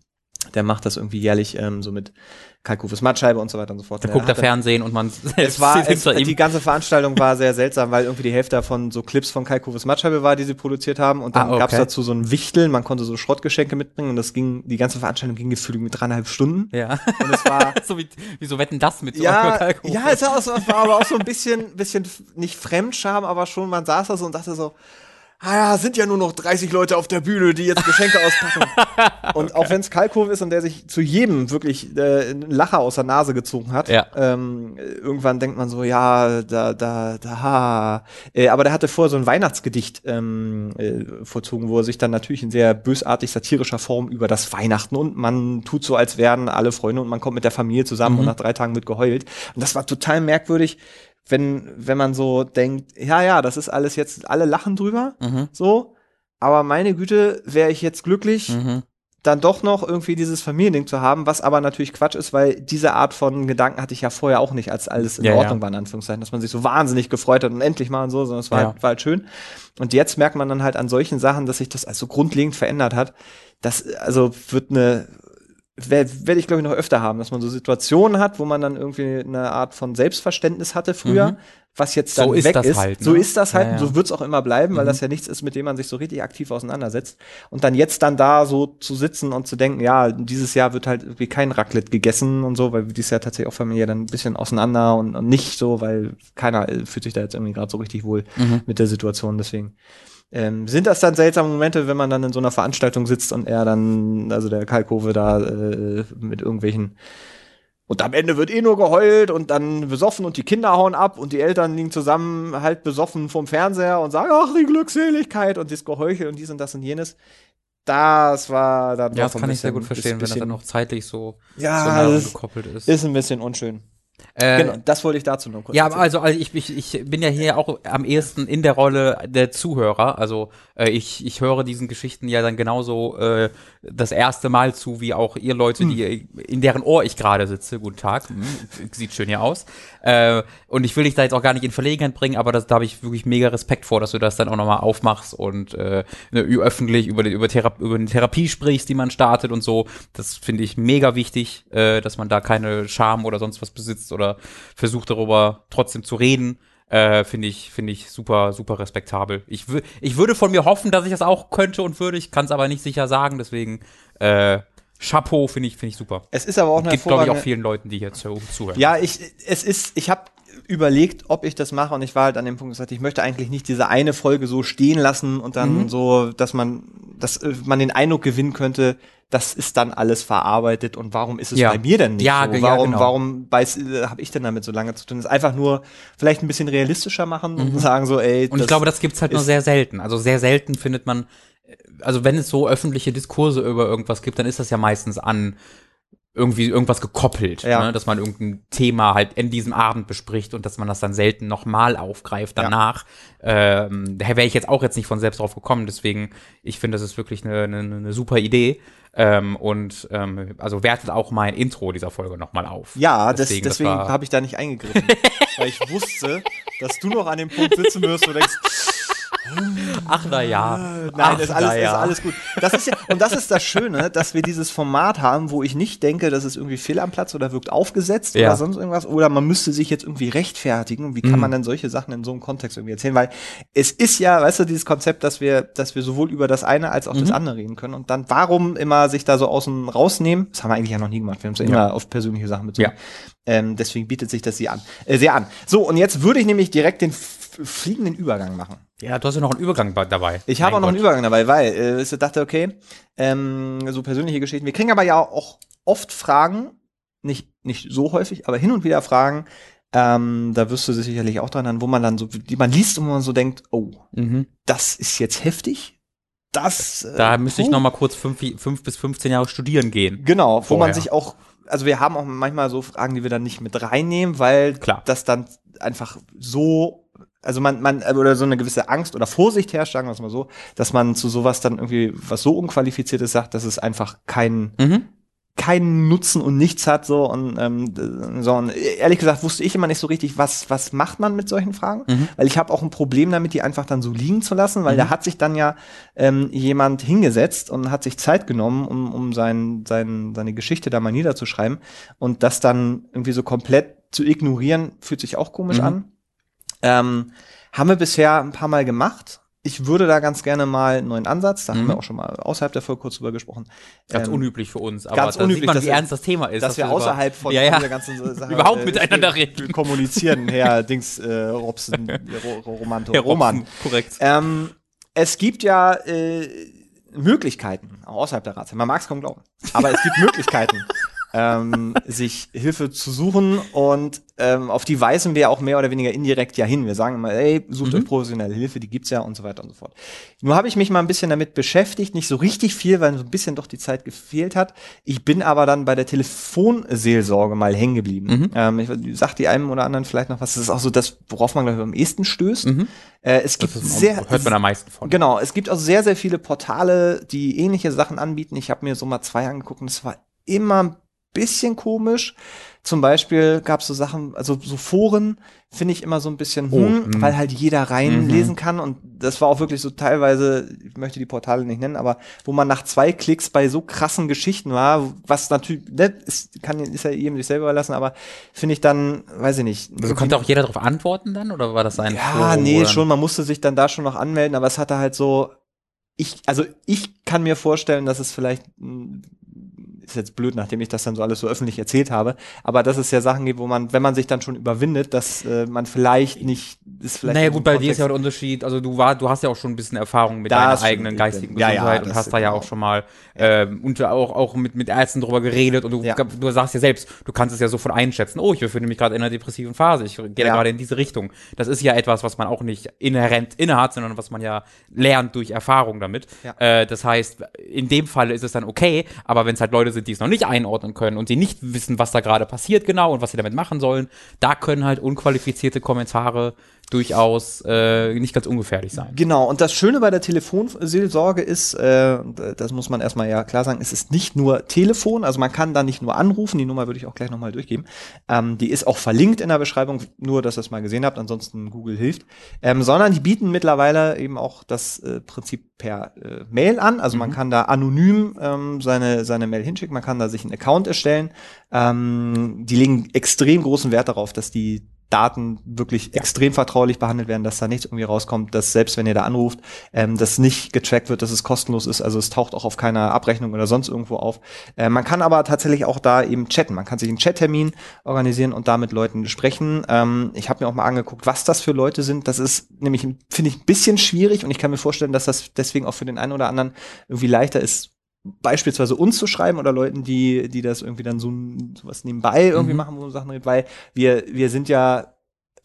der macht das irgendwie jährlich ähm, so mit Kalkofes Mattscheibe und so weiter und so fort. Da guckt er Fernsehen und man es war, es, die ganze Veranstaltung war sehr seltsam, weil irgendwie die Hälfte davon so Clips von Kalkofes Matscheibe war, die sie produziert haben. Und dann Ah, okay. gab's dazu so ein Wichtel, man konnte so Schrottgeschenke mitbringen und das ging, die ganze Veranstaltung ging gefühlt mit dreieinhalb Stunden. Ja. Und es war, so wie, wie so wetten das mit so ja, Kalkofe. ja, war, es war aber auch so ein bisschen, bisschen nicht Fremdscham, aber schon, man saß da so und dachte so, ah ja, sind ja nur noch 30 Leute auf der Bühne, die jetzt Geschenke auspacken. Und auch wenn es Kalkofe ist und der sich zu jedem wirklich äh, einen Lacher aus der Nase gezogen hat, Ja. ähm, irgendwann denkt man so, ja, da, da, da, ha. Äh, aber der hatte vorher so ein Weihnachtsgedicht ähm, äh, vollzogen, wo er sich dann natürlich in sehr bösartig satirischer Form über das Weihnachten und man tut so, als wären alle Freunde und man kommt mit der Familie zusammen und nach drei Tagen wird geheult. Und das war total merkwürdig, wenn, wenn man so denkt, ja, ja, das ist alles jetzt, alle lachen drüber, Mhm. so. Aber meine Güte, wäre ich jetzt glücklich, Mhm. dann doch noch irgendwie dieses Familiending zu haben, was aber natürlich Quatsch ist, weil diese Art von Gedanken hatte ich ja vorher auch nicht, als alles in Ja, Ordnung ja. war, in Anführungszeichen, dass man sich so wahnsinnig gefreut hat und endlich mal und so, sondern es war, Ja. halt, war halt schön. Und jetzt merkt man dann halt an solchen Sachen, dass sich das also grundlegend verändert hat. Das, also wird eine, werde werd ich glaube ich noch öfter haben, dass man so Situationen hat, wo man dann irgendwie eine Art von Selbstverständnis hatte früher, Mhm. was jetzt dann So ist weg das ist. halt, So ne? ist das halt, Ja, ja. so wird es auch immer bleiben, weil Mhm. das ja nichts ist, mit dem man sich so richtig aktiv auseinandersetzt. Und dann jetzt dann da so zu sitzen und zu denken, ja, dieses Jahr wird halt irgendwie kein Raclette gegessen und so, weil dieses Jahr tatsächlich auch Familie dann ein bisschen auseinander und, und nicht so, weil keiner äh, fühlt sich da jetzt irgendwie gerade so richtig wohl Mhm. mit der Situation. Deswegen ähm, sind das dann seltsame Momente, wenn man dann in so einer Veranstaltung sitzt und er dann, also der Kalkove da äh, mit irgendwelchen und am Ende wird eh nur geheult und dann besoffen und die Kinder hauen ab und die Eltern liegen zusammen halt besoffen vom Fernseher und sagen, ach, die Glückseligkeit und das Geheuchel und dies und das und jenes. Das war dann Ja, das kann ich sehr bisschen- gut verstehen, wenn das bisschen- dann noch zeitlich so, so Ja, das gekoppelt ist. ist ein bisschen unschön. Äh, genau, das wollte ich dazu noch kurz Ja, erzählen. also, also ich, ich, ich bin ja hier auch am ehesten in der Rolle der Zuhörer. Also äh, ich, ich höre diesen Geschichten ja dann genauso äh, das erste Mal zu, wie auch ihr Leute, Hm. die in deren Ohr ich gerade sitze. Guten Tag, hm, sieht schön hier aus. Äh, und ich will dich da jetzt auch gar nicht in Verlegenheit bringen, aber das, da habe ich wirklich mega Respekt vor, dass du das dann auch nochmal aufmachst und äh, ne, öffentlich über, die, über, Thera über eine Therapie sprichst, die man startet und so. Das finde ich mega wichtig, äh, dass man da keine Scham oder sonst was besitzt oder versucht darüber trotzdem zu reden. Äh, finde ich, finde ich super, super respektabel. Ich, ich würde von mir hoffen, dass ich das auch könnte und würde. Ich kann es aber nicht sicher sagen, deswegen äh, Chapeau finde ich, finde ich super. es ist aber auch eine Gibt, glaube ich, auch vielen Leuten, die hier zu, zuhören. Ja, ich, es ist, ich habe überlegt, ob ich das mache und ich war halt an dem Punkt gesagt, ich möchte eigentlich nicht diese eine Folge so stehen lassen und dann Mhm. so, dass man, dass äh, man den Eindruck gewinnen könnte, das ist dann alles verarbeitet und warum ist es Ja. bei mir denn nicht Ja, so? ge- ja, Warum, genau. warum äh, habe ich denn damit so lange zu tun? Das einfach nur vielleicht ein bisschen realistischer machen und sagen so, ey, Mhm. Und ich glaube, das gibt's halt nur ist- sehr selten. Also sehr selten findet man, äh, also wenn es so öffentliche Diskurse über irgendwas gibt, dann ist das ja meistens an irgendwie irgendwas gekoppelt, Ja. ne? dass man irgendein Thema halt in diesem Abend bespricht und dass man das dann selten nochmal aufgreift danach. Ähm, daher wäre ich jetzt auch jetzt nicht von selbst drauf gekommen, deswegen, ich finde, das ist wirklich eine, eine, eine super Idee. Ähm, und ähm, also wertet auch mein Intro dieser Folge nochmal auf. Ja, Deswegen, deswegen, das war- habe ich da nicht eingegriffen. weil ich wusste, dass du noch an dem Punkt sitzen wirst, wo du denkst, Ach na ja. Nein, Ach, ist alles, ja. ist alles gut. Das ist ja, und das ist das Schöne, dass wir dieses Format haben, wo ich nicht denke, das ist irgendwie fehl am Platz oder wirkt aufgesetzt Ja. oder sonst irgendwas. Oder man müsste sich jetzt irgendwie rechtfertigen. Wie kann Mhm. man denn solche Sachen in so einem Kontext irgendwie erzählen? Weil es ist ja, weißt du, dieses Konzept, dass wir, dass wir sowohl über das eine als auch das Mhm. andere reden können. Und dann warum immer sich da so außen rausnehmen? Das haben wir eigentlich ja noch nie gemacht. Wir haben es ja immer auf persönliche Sachen bezogen. Ja. Ähm, deswegen bietet sich das sie an, äh, sehr an. So, und jetzt würde ich nämlich direkt den fliegenden Übergang machen. Ja, du hast ja noch einen Übergang dabei. Ich habe auch noch einen Gott. Übergang dabei, weil äh, ich dachte, okay, ähm, so persönliche Geschichten. Wir kriegen aber ja auch oft Fragen, nicht, nicht so häufig, aber hin und wieder Fragen, ähm, da wirst du sicherlich auch dran, an, wo man dann so, die man liest und wo man so denkt, oh, Mhm. das ist jetzt heftig. Das. Äh, Da müsste ich noch mal kurz fünf, fünf bis 15 Jahre studieren gehen. Genau, wo man vorher. sich auch, also wir haben auch manchmal so Fragen, die wir dann nicht mit reinnehmen, weil Klar. das dann einfach so, also man, man, oder so eine gewisse Angst oder Vorsicht herrscht, sagen wir es mal so, dass man zu sowas dann irgendwie, was so unqualifiziert ist, sagt, dass es einfach kein, Mhm. keinen Nutzen und nichts hat, so und, ähm, so und ehrlich gesagt wusste ich immer nicht so richtig, was, was macht man mit solchen Fragen, Mhm. weil ich habe auch ein Problem damit, die einfach dann so liegen zu lassen, weil da hat sich dann ja ähm, jemand hingesetzt und hat sich Zeit genommen, um, um sein, sein, seine Geschichte da mal niederzuschreiben und das dann irgendwie so komplett zu ignorieren, fühlt sich auch komisch Mhm. an. Ähm, haben wir bisher ein paar Mal gemacht. Ich würde da ganz gerne mal einen neuen Ansatz, da haben Mhm. wir auch schon mal außerhalb der Folge kurz drüber gesprochen. Ganz ähm, unüblich für uns, aber ganz unüblich, man, dass wie ernst das Thema ist. dass wir außerhalb von ja, ja. dieser ganzen Sache Überhaupt äh, miteinander reden. kommunizieren, Herr Dings äh, Robson, Ro Romanto, Herr Roman. Robson, korrekt. Ähm, es gibt ja äh, Möglichkeiten, auch außerhalb der Ratszeit. Man mag es kaum glauben. Aber es gibt Möglichkeiten, ähm, sich Hilfe zu suchen und ähm, auf die weisen wir auch mehr oder weniger indirekt ja hin. Wir sagen immer, ey, sucht Mhm. euch professionelle Hilfe, die gibt's ja und so weiter und so fort. Nur habe ich mich mal ein bisschen damit beschäftigt, nicht so richtig viel, weil so ein bisschen doch die Zeit gefehlt hat. Ich bin aber dann bei der Telefonseelsorge mal hängen geblieben. Mhm. Ähm, ich sag die einem oder anderen vielleicht noch was. Das ist auch so das, worauf man glaube ich am ehesten stößt. Mhm. Äh, es gibt Das ist, sehr hört man am meisten von. Genau, es gibt auch sehr, sehr viele Portale, die ähnliche Sachen anbieten. Ich habe mir so mal zwei angeguckt und es war immer bisschen komisch. Zum Beispiel gab es so Sachen, also so Foren finde ich immer so ein bisschen, Oh, hm, mm. weil halt jeder reinlesen Mhm. kann und das war auch wirklich so teilweise, ich möchte die Portale nicht nennen, aber wo man nach zwei Klicks bei so krassen Geschichten war, was natürlich, ne, ist, kann, ist ja jedem sich selber überlassen, aber finde ich dann, weiß ich nicht. Also konnte auch jeder darauf antworten dann oder war das ein Ja, Forum, nee, schon, man musste sich dann da schon noch anmelden, aber es hatte halt so, ich, also ich kann mir vorstellen, dass es vielleicht, mh, ist jetzt blöd, nachdem ich das dann so alles so öffentlich erzählt habe, aber dass es ja Sachen gibt, wo man, wenn man sich dann schon überwindet, dass äh, man vielleicht nicht, ist vielleicht. Naja gut, bei dir ist ja Kontext- der Unterschied, also du war, du hast ja auch schon ein bisschen Erfahrung mit Das deiner eigenen geistigen bin- ja, ja, Gesundheit und hast da ja genau. auch schon mal ähm, und auch, auch mit, mit Ärzten drüber geredet und du, Ja. du sagst ja selbst, du kannst es ja sofort einschätzen, oh, ich befinde mich gerade in einer depressiven Phase, ich gehe gerade in diese Richtung. Das ist ja etwas, was man auch nicht inhärent innehat, sondern was man ja lernt durch Erfahrung damit. Äh, das heißt, in dem Fall ist es dann okay, aber wenn es halt Leute sind, die es noch nicht einordnen können und sie nicht wissen, was da gerade passiert genau und was sie damit machen sollen, da können halt unqualifizierte Kommentare durchaus äh, nicht ganz ungefährlich sein. Genau, und das Schöne bei der Telefonseelsorge ist, äh, das muss man erstmal ja klar sagen, es ist nicht nur Telefon, also man kann da nicht nur anrufen, die Nummer würde ich auch gleich nochmal durchgeben. Ähm, die ist auch verlinkt in der Beschreibung, nur dass ihr es mal gesehen habt, ansonsten Google hilft. Ähm, sondern die bieten mittlerweile eben auch das äh, Prinzip per äh, Mail an. Also man kann da anonym ähm, seine, seine Mail hinschicken, man kann da sich einen Account erstellen. Ähm, die legen extrem großen Wert darauf, dass die Daten wirklich extrem vertraulich behandelt werden, dass da nichts irgendwie rauskommt, dass selbst wenn ihr da anruft, ähm, das nicht getrackt wird, dass es kostenlos ist, also es taucht auch auf keiner Abrechnung oder sonst irgendwo auf. Äh, man kann aber tatsächlich auch da eben chatten, man kann sich einen Chattermin organisieren und da mit Leuten sprechen. Ähm, ich habe mir auch mal angeguckt, was das für Leute sind. Das ist nämlich, finde ich, ein bisschen schwierig und ich kann mir vorstellen, dass das deswegen auch für den einen oder anderen irgendwie leichter ist, beispielsweise uns zu schreiben oder Leuten, die, die das irgendwie dann so ein- sowas nebenbei irgendwie Mhm. machen, wo Sachen redet, weil wir, wir sind ja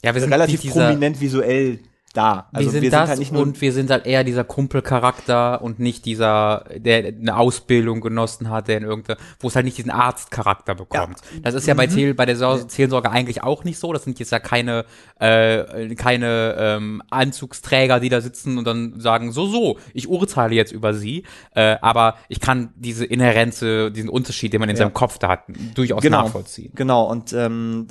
Ja, wir sind relativ prominent visuell da. Also wir sind das halt nicht nur und wir sind halt eher dieser Kumpelcharakter und nicht dieser, der eine Ausbildung genossen hat, der in irgendeine, wo es halt nicht diesen Arztcharakter bekommt. Das ist ja Mhm. bei, Zähl, bei der Seelsorge eigentlich auch nicht so. Das sind jetzt ja keine, äh, keine ähm, Anzugsträger, die da sitzen und dann sagen, so, so, ich urteile jetzt über sie. Äh, aber ich kann diese Inherenze, diesen Unterschied, den man in Ja. seinem Kopf da hat, durchaus genau, nachvollziehen. Genau, und ähm,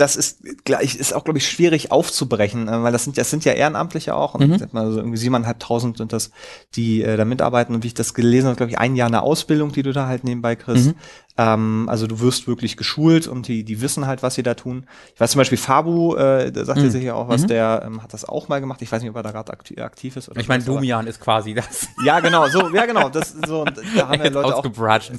das ist gleich ist auch glaube ich schwierig aufzubrechen, äh, weil das sind das sind ja Ehrenamtliche auch und Mhm. also irgendwie siebeneinhalbtausend sind das, die äh, da mitarbeiten und wie ich das gelesen habe, glaube ich ein Jahr eine Ausbildung, die du da halt nebenbei kriegst. Mhm. Ähm, also du wirst wirklich geschult und die die wissen halt, was sie da tun. Ich weiß zum Beispiel Fabu, äh, da sagte Mhm. sich ja auch was, Mhm. der ähm, hat das auch mal gemacht. Ich weiß nicht, ob er da gerade aktiv, aktiv ist oder Ich meine, Domian ist quasi das Ja, genau, so, ja genau, das so und da haben ja Leute auch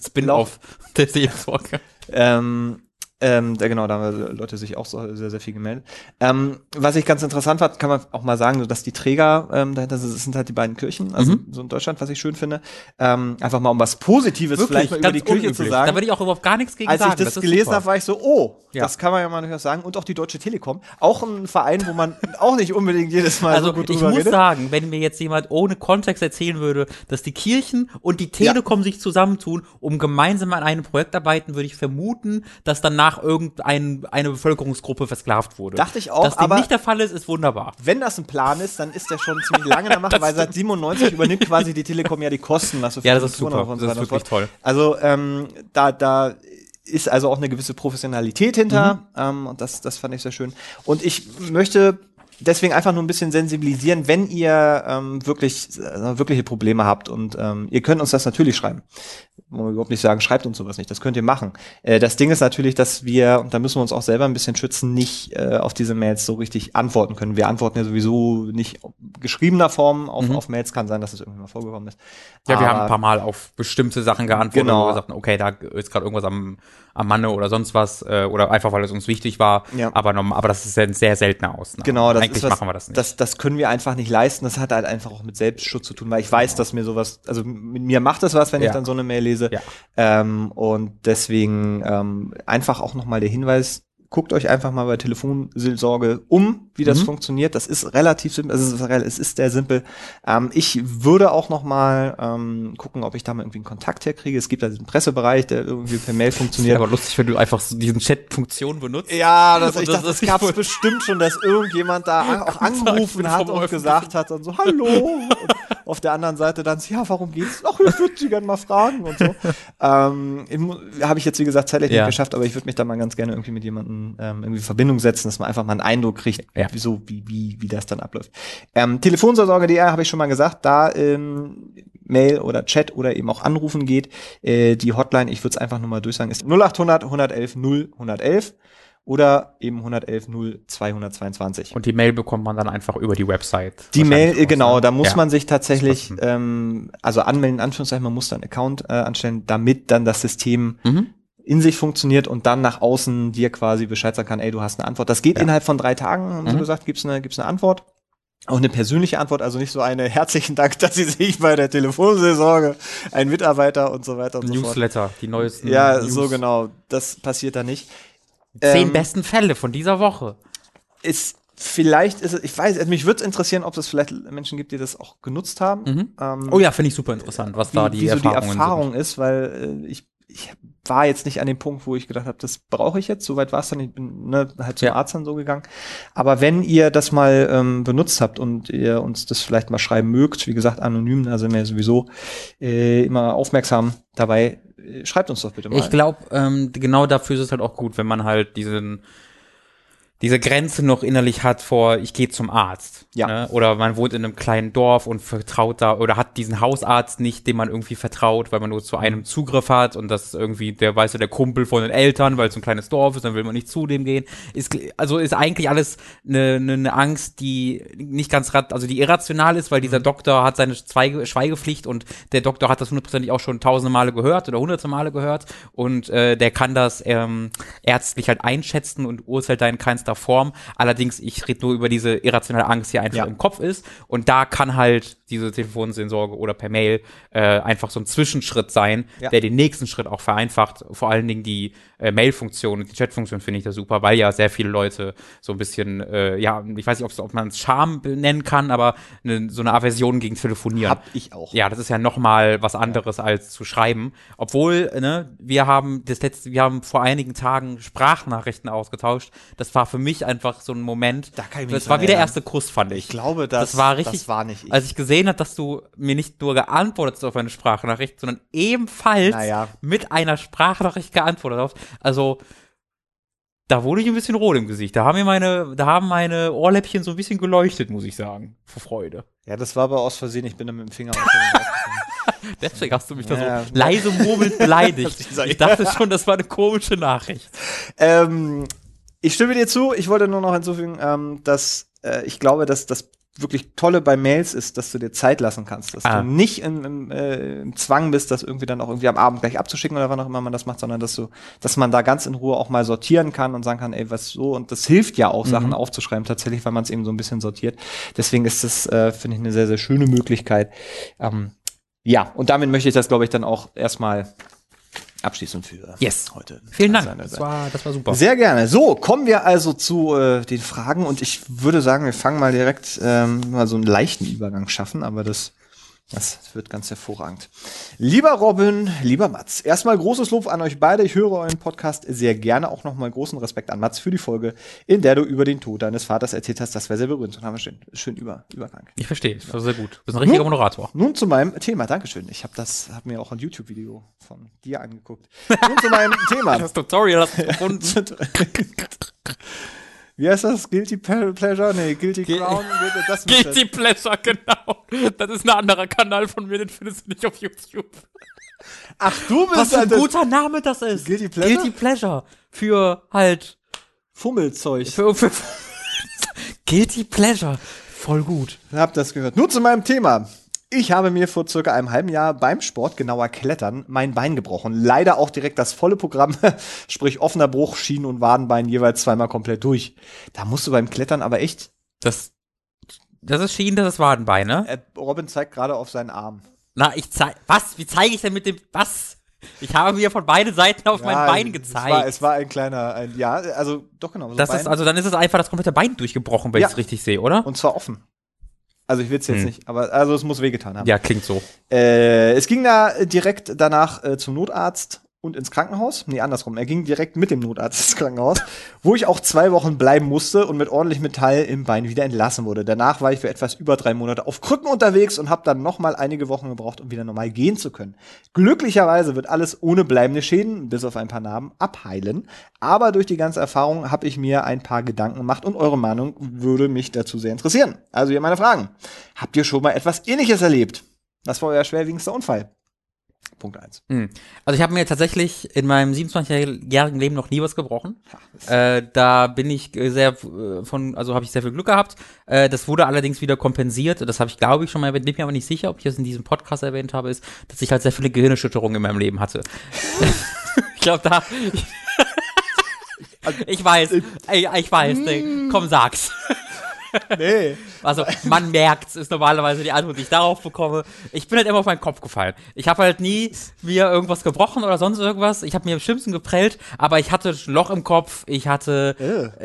Spin-off der Seelsorge. Ähm, ähm, da, genau, da haben Leute sich auch so sehr, sehr viel gemeldet. Ähm, was ich ganz interessant fand, kann man auch mal sagen, so, dass die Träger ähm, dahinter sind, das sind halt die beiden Kirchen, also Mhm. so in Deutschland, was ich schön finde. Ähm, einfach mal um was Positives vielleicht mal über die Kirche zu Da sagen. würde ich auch überhaupt gar nichts gegen Als sagen. ich das, ist gelesen habe, war ich so, oh, Ja. das kann man ja mal durchaus sagen. Und auch die Deutsche Telekom, auch ein Verein, wo man auch nicht unbedingt jedes Mal Also so gut ich drüber muss redet. sagen, wenn mir jetzt jemand ohne Kontext erzählen würde, dass die Kirchen und die Telekom sich zusammentun, um gemeinsam an einem Projekt arbeiten, würde ich vermuten, dass danach irgendein eine Bevölkerungsgruppe versklavt wurde. Dachte ich auch, Dass dem aber- nicht der Fall ist, ist wunderbar. Wenn das ein Plan ist, dann ist der schon ziemlich lange Mache, weil seit 97 übernimmt quasi die Telekom ja die Kosten. Was so Ja, das ist super. Das ist wirklich toll. Also ähm, da, da ist also auch eine gewisse Professionalität hinter Mhm. ähm, und das, das fand ich sehr schön. Und ich möchte deswegen einfach nur ein bisschen sensibilisieren, wenn ihr ähm, wirklich äh, wirkliche Probleme habt und ähm, ihr könnt uns das natürlich schreiben. Wollen wir überhaupt nicht sagen, schreibt uns sowas nicht, das könnt ihr machen. Äh, das Ding ist natürlich, dass wir, und da müssen wir uns auch selber ein bisschen schützen, nicht äh, auf diese Mails so richtig antworten können. Wir antworten ja sowieso nicht geschriebener Form auf, auf Mails, kann sein, dass es irgendwie mal vorgekommen ist. Mhm. Ja, wir Aber- haben ein paar Mal auf bestimmte Sachen geantwortet, Genau. wo wir sagten, okay, da ist gerade irgendwas am, am Manne oder sonst was, äh, oder einfach, weil es uns wichtig war. Ja. Aber, aber das ist eine sehr seltene Ausnahme. Genau, das Eigentlich was, machen wir das nicht. Das, das können wir einfach nicht leisten. Das hat halt einfach auch mit Selbstschutz zu tun, weil ich weiß, dass mir sowas, also mit mir macht das was, wenn ich Ja. dann so eine Mail lese. Ja. Ähm, und deswegen ähm, einfach auch nochmal der Hinweis, guckt euch einfach mal bei Telefonseelsorge um, wie das Mhm. funktioniert. Das ist relativ simpel, also es ist, rel- es ist sehr simpel. Ähm, ich würde auch noch mal ähm, gucken, ob ich da mal irgendwie einen Kontakt herkriege. Es gibt da diesen Pressebereich, der irgendwie per Mail Wäre funktioniert. aber lustig, wenn du einfach so diesen Chat-Funktion benutzt. Ja, das, ich das dachte, das ist gab es bestimmt schon, dass irgendjemand da auch angerufen hat und gesagt hat und so, hallo. und auf der anderen Seite dann, ja, warum geht's? Ach, ich würde Sie gerne mal fragen und so. ähm, Habe ich jetzt, wie gesagt, zeitlich Ja. nicht geschafft, aber ich würde mich da mal ganz gerne irgendwie mit jemandem ähm, irgendwie in Verbindung setzen, dass man einfach mal einen Eindruck kriegt, Ja. wie, so, wie, wie, wie das dann abläuft. Ähm, Telefonsorge.de habe ich schon mal gesagt, da ähm, Mail oder Chat oder eben auch anrufen geht. Äh, die Hotline, ich würde es einfach nur mal durchsagen, ist 0800 111 0 111 oder eben 111 0 222. Und die Mail bekommt man dann einfach über die Website. Die Mail, genau, ne? da muss Ja. man sich tatsächlich, ähm, also anmelden, in Anführungszeichen, man muss da einen Account äh, anstellen, damit dann das System Mhm. in sich funktioniert und dann nach außen dir quasi Bescheid sagen kann, ey, du hast eine Antwort. Das geht Ja. innerhalb von drei Tagen, haben Mhm. gesagt, gibt's eine, gibt's eine Antwort. Auch eine persönliche Antwort, also nicht so eine herzlichen Dank, dass Sie sich bei der Telefonseelsorge, ein Mitarbeiter und so weiter und so fort. Newsletter, die neuesten. Ja, News. so genau. Das passiert da nicht. Zehn Ähm, besten Fälle von dieser Woche. ist vielleicht ist es, ich weiß, also mich würde es interessieren, ob es vielleicht Menschen gibt, die das auch genutzt haben. Mhm. Ähm, Oh ja, finde ich super interessant, was wie, da die wie so die Erfahrung ist, weil äh, ich, ich war jetzt nicht an dem Punkt, wo ich gedacht habe, das brauche ich jetzt. Soweit war es dann. Ich bin ne, halt zum Ja. Arzt dann so gegangen. Aber wenn ihr das mal ähm, benutzt habt und ihr uns das vielleicht mal schreiben mögt, wie gesagt, anonym, da sind wir sowieso äh, immer aufmerksam dabei. Äh, Schreibt uns doch bitte mal. Ich glaube, ähm, genau dafür ist es halt auch gut, wenn man halt diesen diese Grenze noch innerlich hat vor, ich gehe zum Arzt. Ja. Ne? Oder man wohnt in einem kleinen Dorf und vertraut da oder hat diesen Hausarzt nicht, dem man irgendwie vertraut, weil man nur zu einem Zugriff hat und das ist irgendwie der, weißt du, der Kumpel von den Eltern, weil es so ein kleines Dorf ist, dann will man nicht zu dem gehen. Ist, also ist eigentlich alles eine, eine, eine Angst, die nicht ganz rat, also die irrational ist, weil dieser Doktor hat seine Zweige, Schweigepflicht und der Doktor hat das hundertprozentig auch schon tausende Male gehört oder hunderte Male gehört und äh, der kann das ähm, ärztlich halt einschätzen und urteilt da in keinster Form. Allerdings, ich rede nur über diese irrationale Angst, die einfach Ja. im Kopf ist und da kann halt diese Telefonseelsorge oder per Mail äh, einfach so ein Zwischenschritt sein, Ja. der den nächsten Schritt auch vereinfacht. Vor allen Dingen die äh, Mail-Funktion und die Chat-Funktion finde ich da super, weil ja sehr viele Leute so ein bisschen, äh, ja, ich weiß nicht, ob man es Charme nennen kann, aber ne, so eine Aversion gegen Telefonieren. Hab ich auch. Ja, das ist ja noch mal was anderes als zu schreiben. Obwohl, ne, wir haben das letzte, wir haben vor einigen Tagen Sprachnachrichten ausgetauscht. Das war für mich einfach so ein Moment. Da kann ich mich das war wie der erste Kuss, fand ich. Ich glaube, das, das war richtig. das war nicht ich. Als ich gesehen habe, dass du mir nicht nur geantwortet hast auf eine Sprachnachricht, sondern ebenfalls Naja. mit einer Sprachnachricht geantwortet hast. Also da wurde ich ein bisschen rot im Gesicht. Da haben mir meine, da haben meine Ohrläppchen so ein bisschen geleuchtet, muss ich sagen. Vor Freude. Ja, das war aber aus Versehen. Ich bin da mit dem Finger auf Deswegen hast du mich da Ja. so leise murmelnd beleidigt. Ja- Ich dachte schon, das war eine komische Nachricht. Ähm, ich stimme dir zu. Ich wollte nur noch hinzufügen, ähm, dass äh, ich glaube, dass das wirklich Tolle bei Mails ist, dass du dir Zeit lassen kannst, dass Ah. du nicht im, im, äh, im Zwang bist, das irgendwie dann auch irgendwie am Abend gleich abzuschicken oder wann auch immer man das macht, sondern dass du, dass man da ganz in Ruhe auch mal sortieren kann und sagen kann, ey, was so und das hilft ja auch, Sachen aufzuschreiben tatsächlich, weil man es eben so ein bisschen sortiert. Deswegen ist das, äh, finde ich, eine sehr, sehr schöne Möglichkeit. Ähm, ja, und damit möchte ich das, glaube ich, dann auch erstmal abschließen für Yes. heute. Vielen Dank. Das war, das war super. Sehr gerne. So, kommen wir also zu äh, den Fragen und ich würde sagen, wir fangen mal direkt ähm, mal so einen leichten Übergang schaffen, aber das, das wird ganz hervorragend. Lieber Robin, lieber Mats, erstmal großes Lob an euch beide. Ich höre euren Podcast sehr gerne. Auch nochmal großen Respekt an Mats für die Folge, in der du über den Tod deines Vaters erzählt hast. Das war sehr berührend und haben wir schön, schön über, Übergang. Ich verstehe, das war sehr gut. Du bist ein richtiger Nun- Moderator. Nun zu meinem Thema. Dankeschön. Ich habe das, habe mir auch ein YouTube-Video von dir angeguckt. Nun zu meinem Thema. Das Tutorial hast du gefunden. Wie heißt das? Guilty Pleasure? Nee, Guilty Crown. Das Guilty Pleasure, genau. Das ist ein anderer Kanal von mir, den findest du nicht auf YouTube. Ach, du bist Was für ein das guter Name das ist. Guilty Pleasure? Guilty Pleasure. Für halt, Fummelzeug. für, für Guilty Pleasure. Voll gut. Hab das gehört. Nun zu meinem Thema. Ich habe mir vor circa einem halben Jahr beim Sport, genauer Klettern, mein Bein gebrochen. Leider auch direkt das volle Programm, sprich offener Bruch, Schienen und Wadenbein jeweils zweimal komplett durch. Da musst du beim Klettern aber echt. Das, das ist Schienen, das ist Wadenbein, ne? Äh, Robin zeigt gerade auf seinen Arm. Na, ich zeig, was? Wie zeige ich denn mit dem, was? Ich habe mir von beiden Seiten auf mein Bein Es gezeigt. war, es war ein kleiner, ein, ja, also doch genau. So das Bein. ist, also dann ist es einfach das komplette Bein durchgebrochen, wenn Ja. ich es richtig sehe, oder? und zwar offen. Also ich will es jetzt Hm. nicht, aber also es muss wehgetan haben. Ja, klingt so. Äh, es ging da direkt danach äh, zum Notarzt und ins Krankenhaus. Nee, andersrum. Er ging direkt mit dem Notarzt ins Krankenhaus, wo ich auch zwei Wochen bleiben musste und mit ordentlich Metall im Bein wieder entlassen wurde. Danach war ich für etwas über drei Monate auf Krücken unterwegs und habe dann noch mal einige Wochen gebraucht, um wieder normal gehen zu können. Glücklicherweise wird alles ohne bleibende Schäden, bis auf ein paar Narben, abheilen. Aber durch die ganze Erfahrung habe ich mir ein paar Gedanken gemacht und eure Meinung würde mich dazu sehr interessieren. Also hier meine Fragen. Habt ihr schon mal etwas ähnliches erlebt? Was war euer schwerwiegendster Unfall? Punkt eins. Hm. Also ich habe mir tatsächlich in meinem 27-jährigen Leben noch nie was gebrochen. Äh, da bin ich äh, sehr äh, von, also habe ich sehr viel Glück gehabt. Äh, das wurde allerdings wieder kompensiert. Das habe ich, glaube ich, schon mal erwähnt. Bin mir aber nicht sicher, ob ich das in diesem Podcast erwähnt habe, ist, dass ich halt sehr viele Gehirnerschütterungen in meinem Leben hatte. ich glaube, da. ich weiß, ey, ich weiß, ey, komm, sag's. Nee. Also, man merkt's, ist normalerweise die Antwort, die ich darauf bekomme. Ich bin halt immer auf meinen Kopf gefallen. Ich habe halt nie mir irgendwas gebrochen oder sonst irgendwas. Ich habe mir im Schlimmsten geprellt, aber ich hatte ein Loch im Kopf. Ich hatte,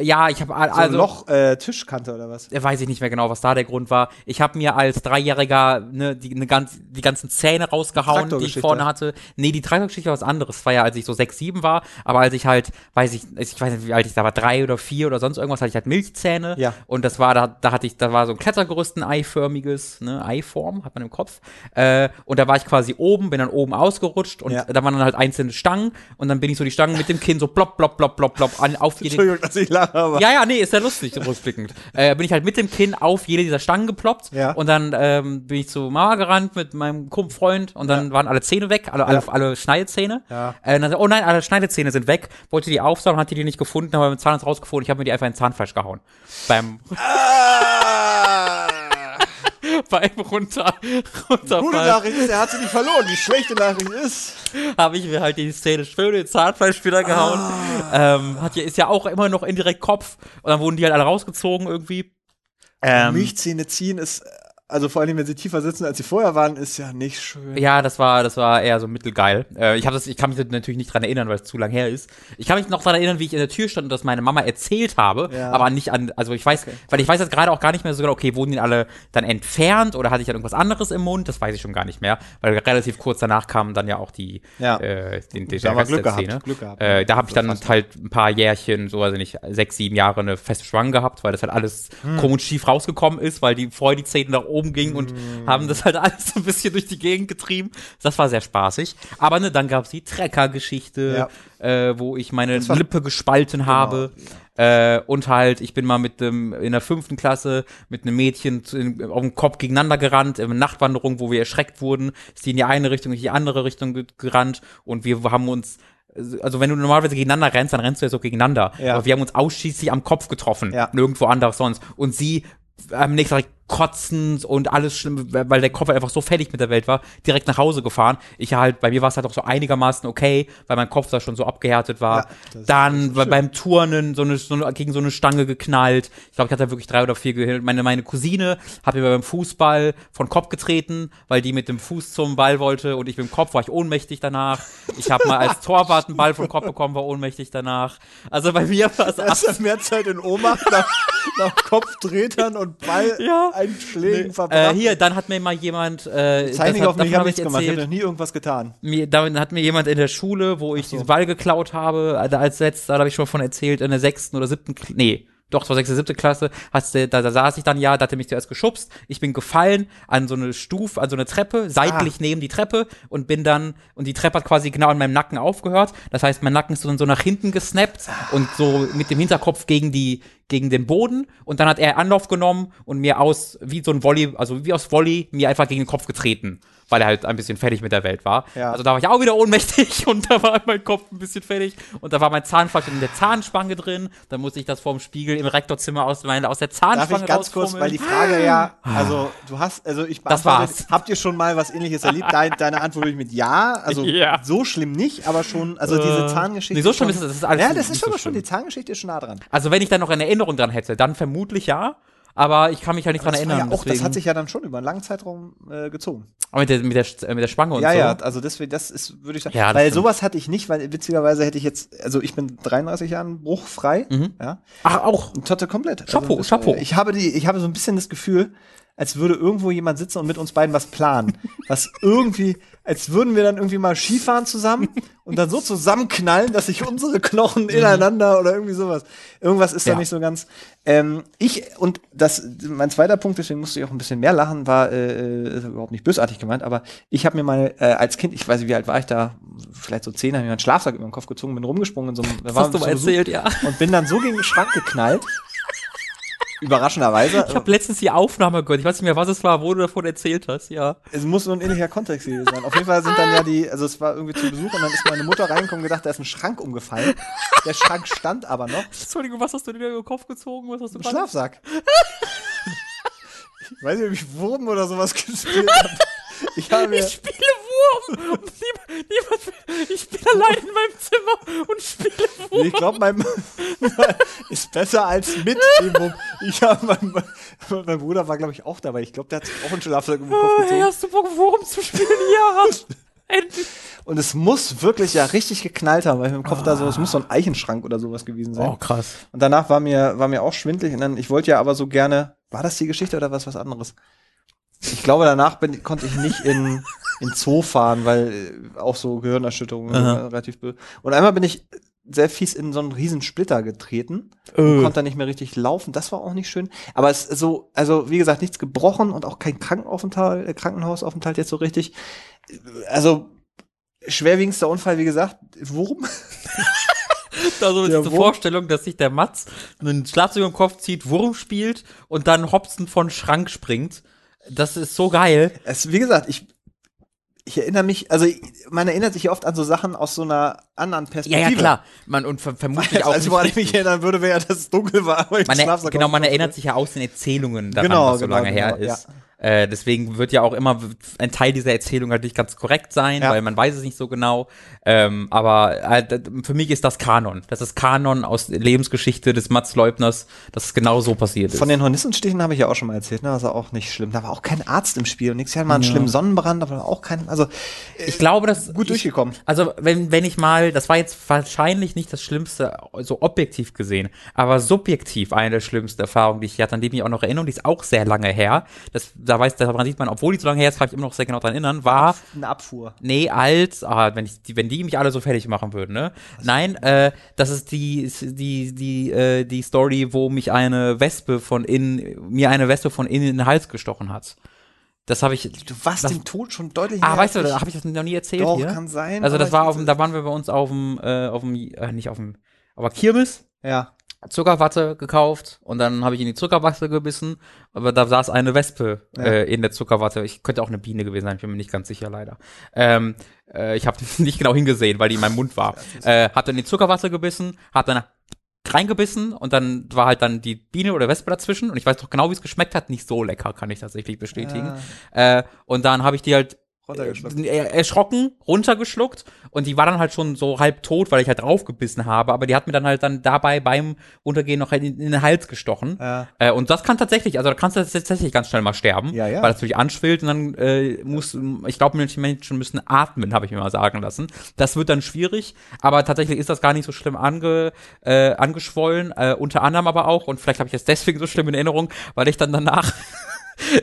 ja, ich habe So ein also Loch, äh, Tischkante oder was? äh, weiß ich nicht mehr genau, was da der Grund war. Ich habe mir als Dreijähriger ne, die, ne ganz, die ganzen Zähne rausgehauen, die ich vorne hatte. Nee, die Traktorgeschichte war was anderes. Das war ja, als ich so sechs, sieben war. Aber als ich halt, weiß ich, ich weiß nicht, wie alt ich da war, drei oder vier oder sonst irgendwas, hatte ich halt Milchzähne. Ja. Und das war, da, da hatte ich, da war so ein Klettergerüst, ein eiförmiges, ne, Eiform, hat man im Kopf. Äh, und da war ich quasi oben, bin dann oben ausgerutscht und Ja. da waren dann halt einzelne Stangen und dann bin ich so die Stangen mit dem Kinn so plopp, plopp, plopp, plopp, plopp an, auf jede, Entschuldigung, dass ich lache, aber. ja, ja, nee, ist ja lustig, rückblickend. Äh, bin ich halt mit dem Kinn auf jede dieser Stangen geploppt Ja. und dann ähm, bin ich zu Mama gerannt mit meinem Freund und dann waren alle Zähne weg, alle, alle, alle Schneidezähne. Ja. Äh, dann, oh nein, alle Schneidezähne sind weg. Wollte die aufsaugen, hat die nicht gefunden, aber mit dem Zahnarzt rausgefunden. Ich habe mir die einfach ins Zahnfleisch gehauen. Beim, Ah! beim runter, Gute runterfallen Nachricht ist, er hat sie nicht verloren. Die schlechte Nachricht ist. habe ich mir halt die Zähne schön ins Zahnfleisch wieder gehauen. Ähm, hat ja, ist ja auch immer noch indirekt Kopf und dann wurden die halt alle rausgezogen irgendwie. Ähm, Milchzähne ziehen ist, also vor allem, wenn sie tiefer sitzen, als sie vorher waren, ist ja nicht schön. Ja, das war, das war eher so mittelgeil. Äh, ich, hab das, ich kann mich natürlich nicht dran erinnern, weil es zu lang her ist. Ich kann mich noch dran erinnern, wie ich in der Tür stand und das meine Mama erzählt habe, Ja. aber nicht an, also ich weiß, weil ich weiß jetzt gerade auch gar nicht mehr so genau, okay, wurden die alle dann entfernt oder hatte ich dann irgendwas anderes im Mund? Das weiß ich schon gar nicht mehr, weil relativ kurz danach kamen dann ja auch die, Ja. äh, den, den wir Rest Glück der gehabt, Szene. Glück gehabt. Äh, da habe ich dann halt ein paar Jährchen, so also nicht sechs, sieben Jahre eine feste Schwang gehabt, weil das halt alles Hm. und schief rausgekommen ist, weil die vorher die Zähne nach oben ging und haben das halt alles so ein bisschen durch die Gegend getrieben. Das war sehr spaßig. Aber ne, dann gab's die Trecker-Geschichte, äh, wo ich meine war- Lippe gespalten habe. Äh, und halt, ich bin mal mit dem, in der fünften Klasse mit einem Mädchen zu, in, auf dem Kopf gegeneinander gerannt, in einer Nachtwanderung, wo wir erschreckt wurden, ist die in die eine Richtung, ich in die andere Richtung ge- gerannt und wir haben uns also wenn du normalerweise gegeneinander rennst, dann rennst du ja so gegeneinander. Ja. Aber wir haben uns ausschließlich am Kopf getroffen. Ja. Nirgendwo anders sonst. Und sie am nächsten Tag kotzend und alles schlimm, weil der Kopf einfach so fertig mit der Welt war, direkt nach Hause gefahren. Ich halt, bei mir war es halt auch so einigermaßen okay, weil mein Kopf da schon so abgehärtet war. Ja, Dann bei- beim Turnen so eine, so eine, gegen so eine Stange geknallt. Ich glaube, ich hatte wirklich drei oder vier gehört. Meine, meine Cousine hat mir beim Fußball von Kopf getreten, weil die mit dem Fuß zum Ball wollte und ich mit dem Kopf war ich ohnmächtig danach. Ich habe mal als Torwart einen Ball vom Kopf bekommen, war ohnmächtig danach. Also bei mir war es ja mehr Zeit in Ohnmacht nach, nach Kopftretern und Ball-Einschlägen Äh, verbracht. hier, dann hat mir mal jemand, äh, Zeig auf mich, ich davon habe hab nichts gemacht. Ich habe noch nie irgendwas getan. mir, damit hat mir jemand in der Schule, wo ich diesen Ball geklaut habe, äh, als letzter, da habe ich schon von erzählt, in der sechsten oder siebten, nee, doch, es war sechste, siebte Klasse, hat's der, da, da saß ich dann ja, da hat er mich zuerst geschubst, ich bin gefallen an so eine Stufe, an so eine Treppe, seitlich Ah. neben die Treppe und bin dann, und die Treppe hat quasi genau an meinem Nacken aufgehört, das heißt, mein Nacken ist so, so nach hinten gesnappt und so mit dem Hinterkopf gegen die, gegen den Boden. Und dann hat er Anlauf genommen und mir aus, wie so ein Volley, also wie aus Volley, mir einfach gegen den Kopf getreten, weil er halt ein bisschen fertig mit der Welt war. Ja. Also da war ich auch wieder ohnmächtig und da war mein Kopf ein bisschen fertig und da war mein Zahnfleisch in der Zahnspange drin. Dann musste ich das vorm Spiegel im Rektorzimmer aus, meine, aus der Darf Zahnspange ich ganz kurz, weil die Frage ja, also du hast, also ich Das war's. Habt ihr schon mal was ähnliches erlebt? Dein, deine Antwort würde ich mit Ja, also Ja. so schlimm nicht, aber schon, also diese Äh, Zahngeschichte. nee, so schlimm schon- ist es- das ist alles Ja, das ist so aber schon, schlimm. die Zahngeschichte ist schon nah dran. also wenn ich dann noch eine Erinnerung dran hätte, dann vermutlich ja. Aber ich kann mich halt nicht dran Das, war erinnern. ja auch, das deswegen- hat sich ja dann schon über einen langen Zeitraum äh, gezogen. Aber mit der, mit der, äh, mit der Spange und Ja, so. ja, also deswegen, das ist, würde ich sagen, Ja, das weil stimmt. sowas hatte ich nicht, weil witzigerweise hätte ich jetzt, also ich bin 33 Jahren bruchfrei, ja, Ach, auch. und Totte komplett. Mhm. Chapeau, das, Chapeau. äh, Ich habe die, ich habe so ein bisschen das Gefühl, als würde irgendwo jemand sitzen und mit uns beiden was planen. was irgendwie, als würden wir dann irgendwie mal Skifahren zusammen und dann so zusammenknallen, dass sich unsere Knochen ineinander oder irgendwie sowas. Irgendwas ist da Mhm. Ja. nicht so ganz. Ähm, ich, und das, mein zweiter Punkt, deswegen musste ich auch ein bisschen mehr lachen, war äh, überhaupt nicht bösartig gemeint, aber ich habe mir mal äh, als Kind, ich weiß nicht, wie alt war ich da, vielleicht so zehn, habe ich mir einen Schlafsack über den Kopf gezogen, bin rumgesprungen in so einem, da Das war hast du mal erzählt, ja. und bin dann so gegen den Schrank geknallt. Überraschenderweise. Ich habe letztens die Aufnahme gehört. Ich weiß nicht mehr, was es war, wo du davon erzählt hast, ja. es muss so ein ähnlicher Kontext gewesen sein. Auf jeden Fall sind dann ja die, also es war irgendwie zu Besuch und dann ist meine Mutter reingekommen und gedacht, da ist ein Schrank umgefallen. Der Schrank stand aber noch. Entschuldigung, was hast du dir über den Kopf gezogen? Was hast du Ein Schlafsack. Ich weiß nicht, ob ich Wurm oder sowas gespielt habe. Ich habe Ich spiele Wurm. Niemand, ich bin allein in meinem Zimmer und spiele Wurm. ich glaube, mein ist besser als mit dem Wurm. Ich habe mein, mein Bruder war, glaube ich, auch dabei. Ich glaube, der hat sich auch einen Schlafsack den Kopf Hey, gezogen. hast du Bock, Wurm zu spielen? Ja. Endlich. Und es muss wirklich ja richtig geknallt haben, weil ich dem Kopf da so, es muss so ein Eichenschrank oder sowas gewesen sein. Oh, krass. Und danach war mir, war mir auch schwindlig und dann, ich wollte ja aber so gerne, war das die Geschichte oder was, was anderes? Ich glaube, danach bin, konnte ich nicht in, in Zoo fahren, weil äh, auch so Gehirnerschütterungen Aha. äh, relativ böse. Und einmal bin ich sehr fies in so einen riesen Splitter getreten und konnte dann nicht mehr richtig laufen. Das war auch nicht schön. Aber es ist so, also wie gesagt, nichts gebrochen und auch kein Krankenaufenthalt, äh, Krankenhausaufenthalt jetzt so richtig. Also schwerwiegendster Unfall, wie gesagt, Wurm. Also diese Wurm- Vorstellung, dass sich der Matz einen Schlafsack im Kopf zieht, Wurm spielt und dann hopsend von Schrank springt. Das ist so geil. Es, wie gesagt, ich, ich erinnere mich, also man erinnert sich ja oft an so Sachen aus so einer anderen Ja, Perspektive. ja, klar. Man, und ver vermutlich auch. Also, woran ich mich erinnern würde, wäre ja, dass es dunkel war. Aber ich man, er, genau, man erinnert habe. sich ja aus den Erzählungen daran, Genau, was so genau, lange her genau, ist. Äh, deswegen wird ja auch immer ein Teil dieser Erzählung halt nicht ganz korrekt sein, Ja. weil man weiß es nicht so genau. Ähm, aber äh, für mich ist das Kanon. Das ist Kanon aus der Lebensgeschichte des Mats Leubners, dass es genau so passiert ist. Von den Hornissenstichen habe ich ja auch schon mal erzählt, ne? Das war auch nicht schlimm. Da war auch kein Arzt im Spiel und nichts. Sie hatten mal einen schlimmen Sonnenbrand, aber auch kein, also ich glaube, dass gut ich, durchgekommen. Also, wenn, wenn ich mal, das war jetzt wahrscheinlich nicht das Schlimmste, so objektiv gesehen, aber subjektiv eine der schlimmsten Erfahrungen, die ich hatte, an die ich mich auch noch erinnere, und die ist auch sehr lange her. Das da weiß, daran sieht man, obwohl die so lange her ist, kann ich immer noch sehr genau dran erinnern, war, Eine Abfuhr. nee, als, ah, wenn ich, die, wenn die mich alle so fertig machen würden, ne? Nein, äh, das ist die, die, die, äh, die Story, wo mich eine Wespe von innen, mir eine Wespe von innen in den Hals gestochen hat. Das habe ich, Du warst Das- dem Tod schon deutlich ah, weißt du, da habe ich das noch nie erzählt Doch, hier. kann sein. Also das war auf dem, da waren wir bei uns auf dem, äh, auf dem, äh, nicht auf dem, aber Kirmes. Ja. Zuckerwatte gekauft und dann habe ich in die Zuckerwatte gebissen, aber da saß eine Wespe Ja. äh, in der Zuckerwatte. Ich könnte auch eine Biene gewesen sein, ich bin mir nicht ganz sicher leider. Ähm, äh, ich habe nicht genau hingesehen, weil die in meinem Mund war. Äh, hab dann in die Zuckerwatte gebissen, hab dann reingebissen und dann war halt dann die Biene oder Wespe dazwischen und ich weiß doch genau, wie es geschmeckt hat. Nicht so lecker, kann ich tatsächlich bestätigen. Äh, und dann habe ich die halt Runtergeschluckt. äh, erschrocken, runtergeschluckt und die war dann halt schon so halb tot, weil ich halt draufgebissen habe, aber die hat mir dann halt dann dabei beim Runtergehen noch in, in den Hals gestochen. Ja. Äh, und das kann tatsächlich, also da kannst du tatsächlich ganz schnell mal sterben, Ja, ja. weil das natürlich anschwillt und dann äh, muss, ich glaube, manche Menschen müssen atmen, habe ich mir mal sagen lassen. Das wird dann schwierig, aber tatsächlich ist das gar nicht so schlimm ange, äh, angeschwollen, äh, unter anderem aber auch, und vielleicht habe ich es deswegen so schlimm in Erinnerung, weil ich dann danach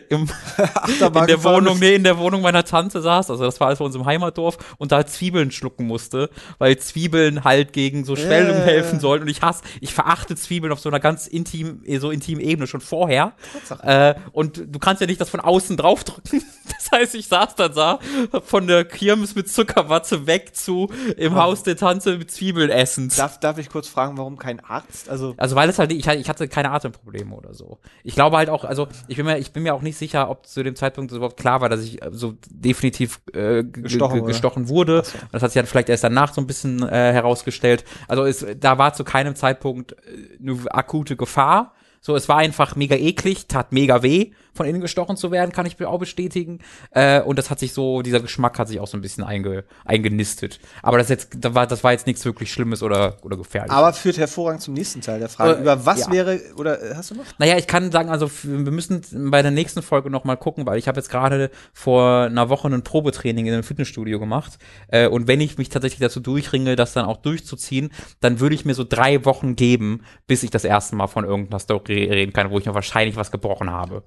im, in der Wohnung, nee, in der Wohnung meiner Tante saß, also das war alles bei uns im Heimatdorf und da halt Zwiebeln schlucken musste, weil Zwiebeln halt gegen so Schwellen Ja. helfen sollen und ich hasse, ich verachte Zwiebeln auf so einer ganz intim, so intimen Ebene schon vorher. Äh, und du kannst ja nicht das von außen draufdrücken. Das heißt, ich saß dann da von der Kirmes mit Zuckerwatte weg zu im Haus der Tante mit Zwiebeln essend. Darf, darf ich kurz fragen, warum kein Arzt? Also, Also weil es halt, ich, ich hatte keine Atemprobleme oder so. Ich glaube halt auch, also ich bin mir, ich bin mir auch nicht sicher, ob zu dem Zeitpunkt überhaupt klar war, dass ich äh, so definitiv äh, ge- Gestochen wurde. gestochen wurde. Das hat sich dann vielleicht erst danach so ein bisschen äh, herausgestellt. Also es, da war zu keinem Zeitpunkt äh, eine akute Gefahr. So, es war einfach mega eklig, tat mega weh, von innen gestochen zu werden, kann ich auch bestätigen. Äh, und das hat sich so, dieser Geschmack hat sich auch so ein bisschen einge, eingenistet. Aber das jetzt, das war, das war jetzt nichts wirklich Schlimmes oder, oder gefährliches. aber führt hervorragend zum nächsten Teil der Frage. Äh, Über was ja. wäre, oder äh, hast du noch? Naja, ich kann sagen, also wir müssen bei der nächsten Folge noch mal gucken, weil ich habe jetzt gerade vor einer Woche ein Probetraining in einem Fitnessstudio gemacht. Äh, und wenn ich mich tatsächlich dazu durchringe, das dann auch durchzuziehen, dann würde ich mir so drei Wochen geben, bis ich das erste Mal von irgendeiner Story reden kann, wo ich mir wahrscheinlich was gebrochen habe.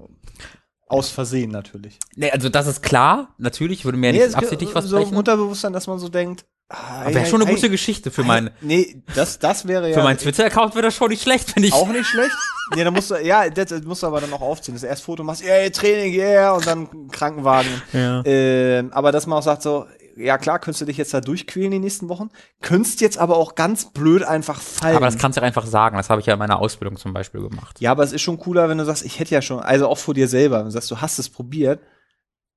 Aus Versehen natürlich. Nee, also das ist klar, natürlich, ich würde mir ja Nee, nicht es absichtlich was so brechen. Unterbewusstsein, dass man so denkt, ah, Wäre schon eine ei, gute Geschichte für mein, Nee, das, das wäre ja. für meinen Twitter-Account wäre das schon nicht schlecht, wenn ich. Auch nicht schlecht. Nee, dann musst du, ja, das, das musst du aber dann auch aufziehen. Das erst Foto machst, yeah, Training, yeah, und dann Krankenwagen. Ja. Ähm, aber dass man auch sagt so, ja klar, könntest du dich jetzt da durchquälen die nächsten Wochen, könntest jetzt aber auch ganz blöd einfach fallen. Aber das kannst du ja einfach sagen. Das habe ich ja in meiner Ausbildung zum Beispiel gemacht. ja, aber es ist schon cooler, wenn du sagst, ich hätte ja schon, also auch vor dir selber, wenn du sagst, du hast es probiert,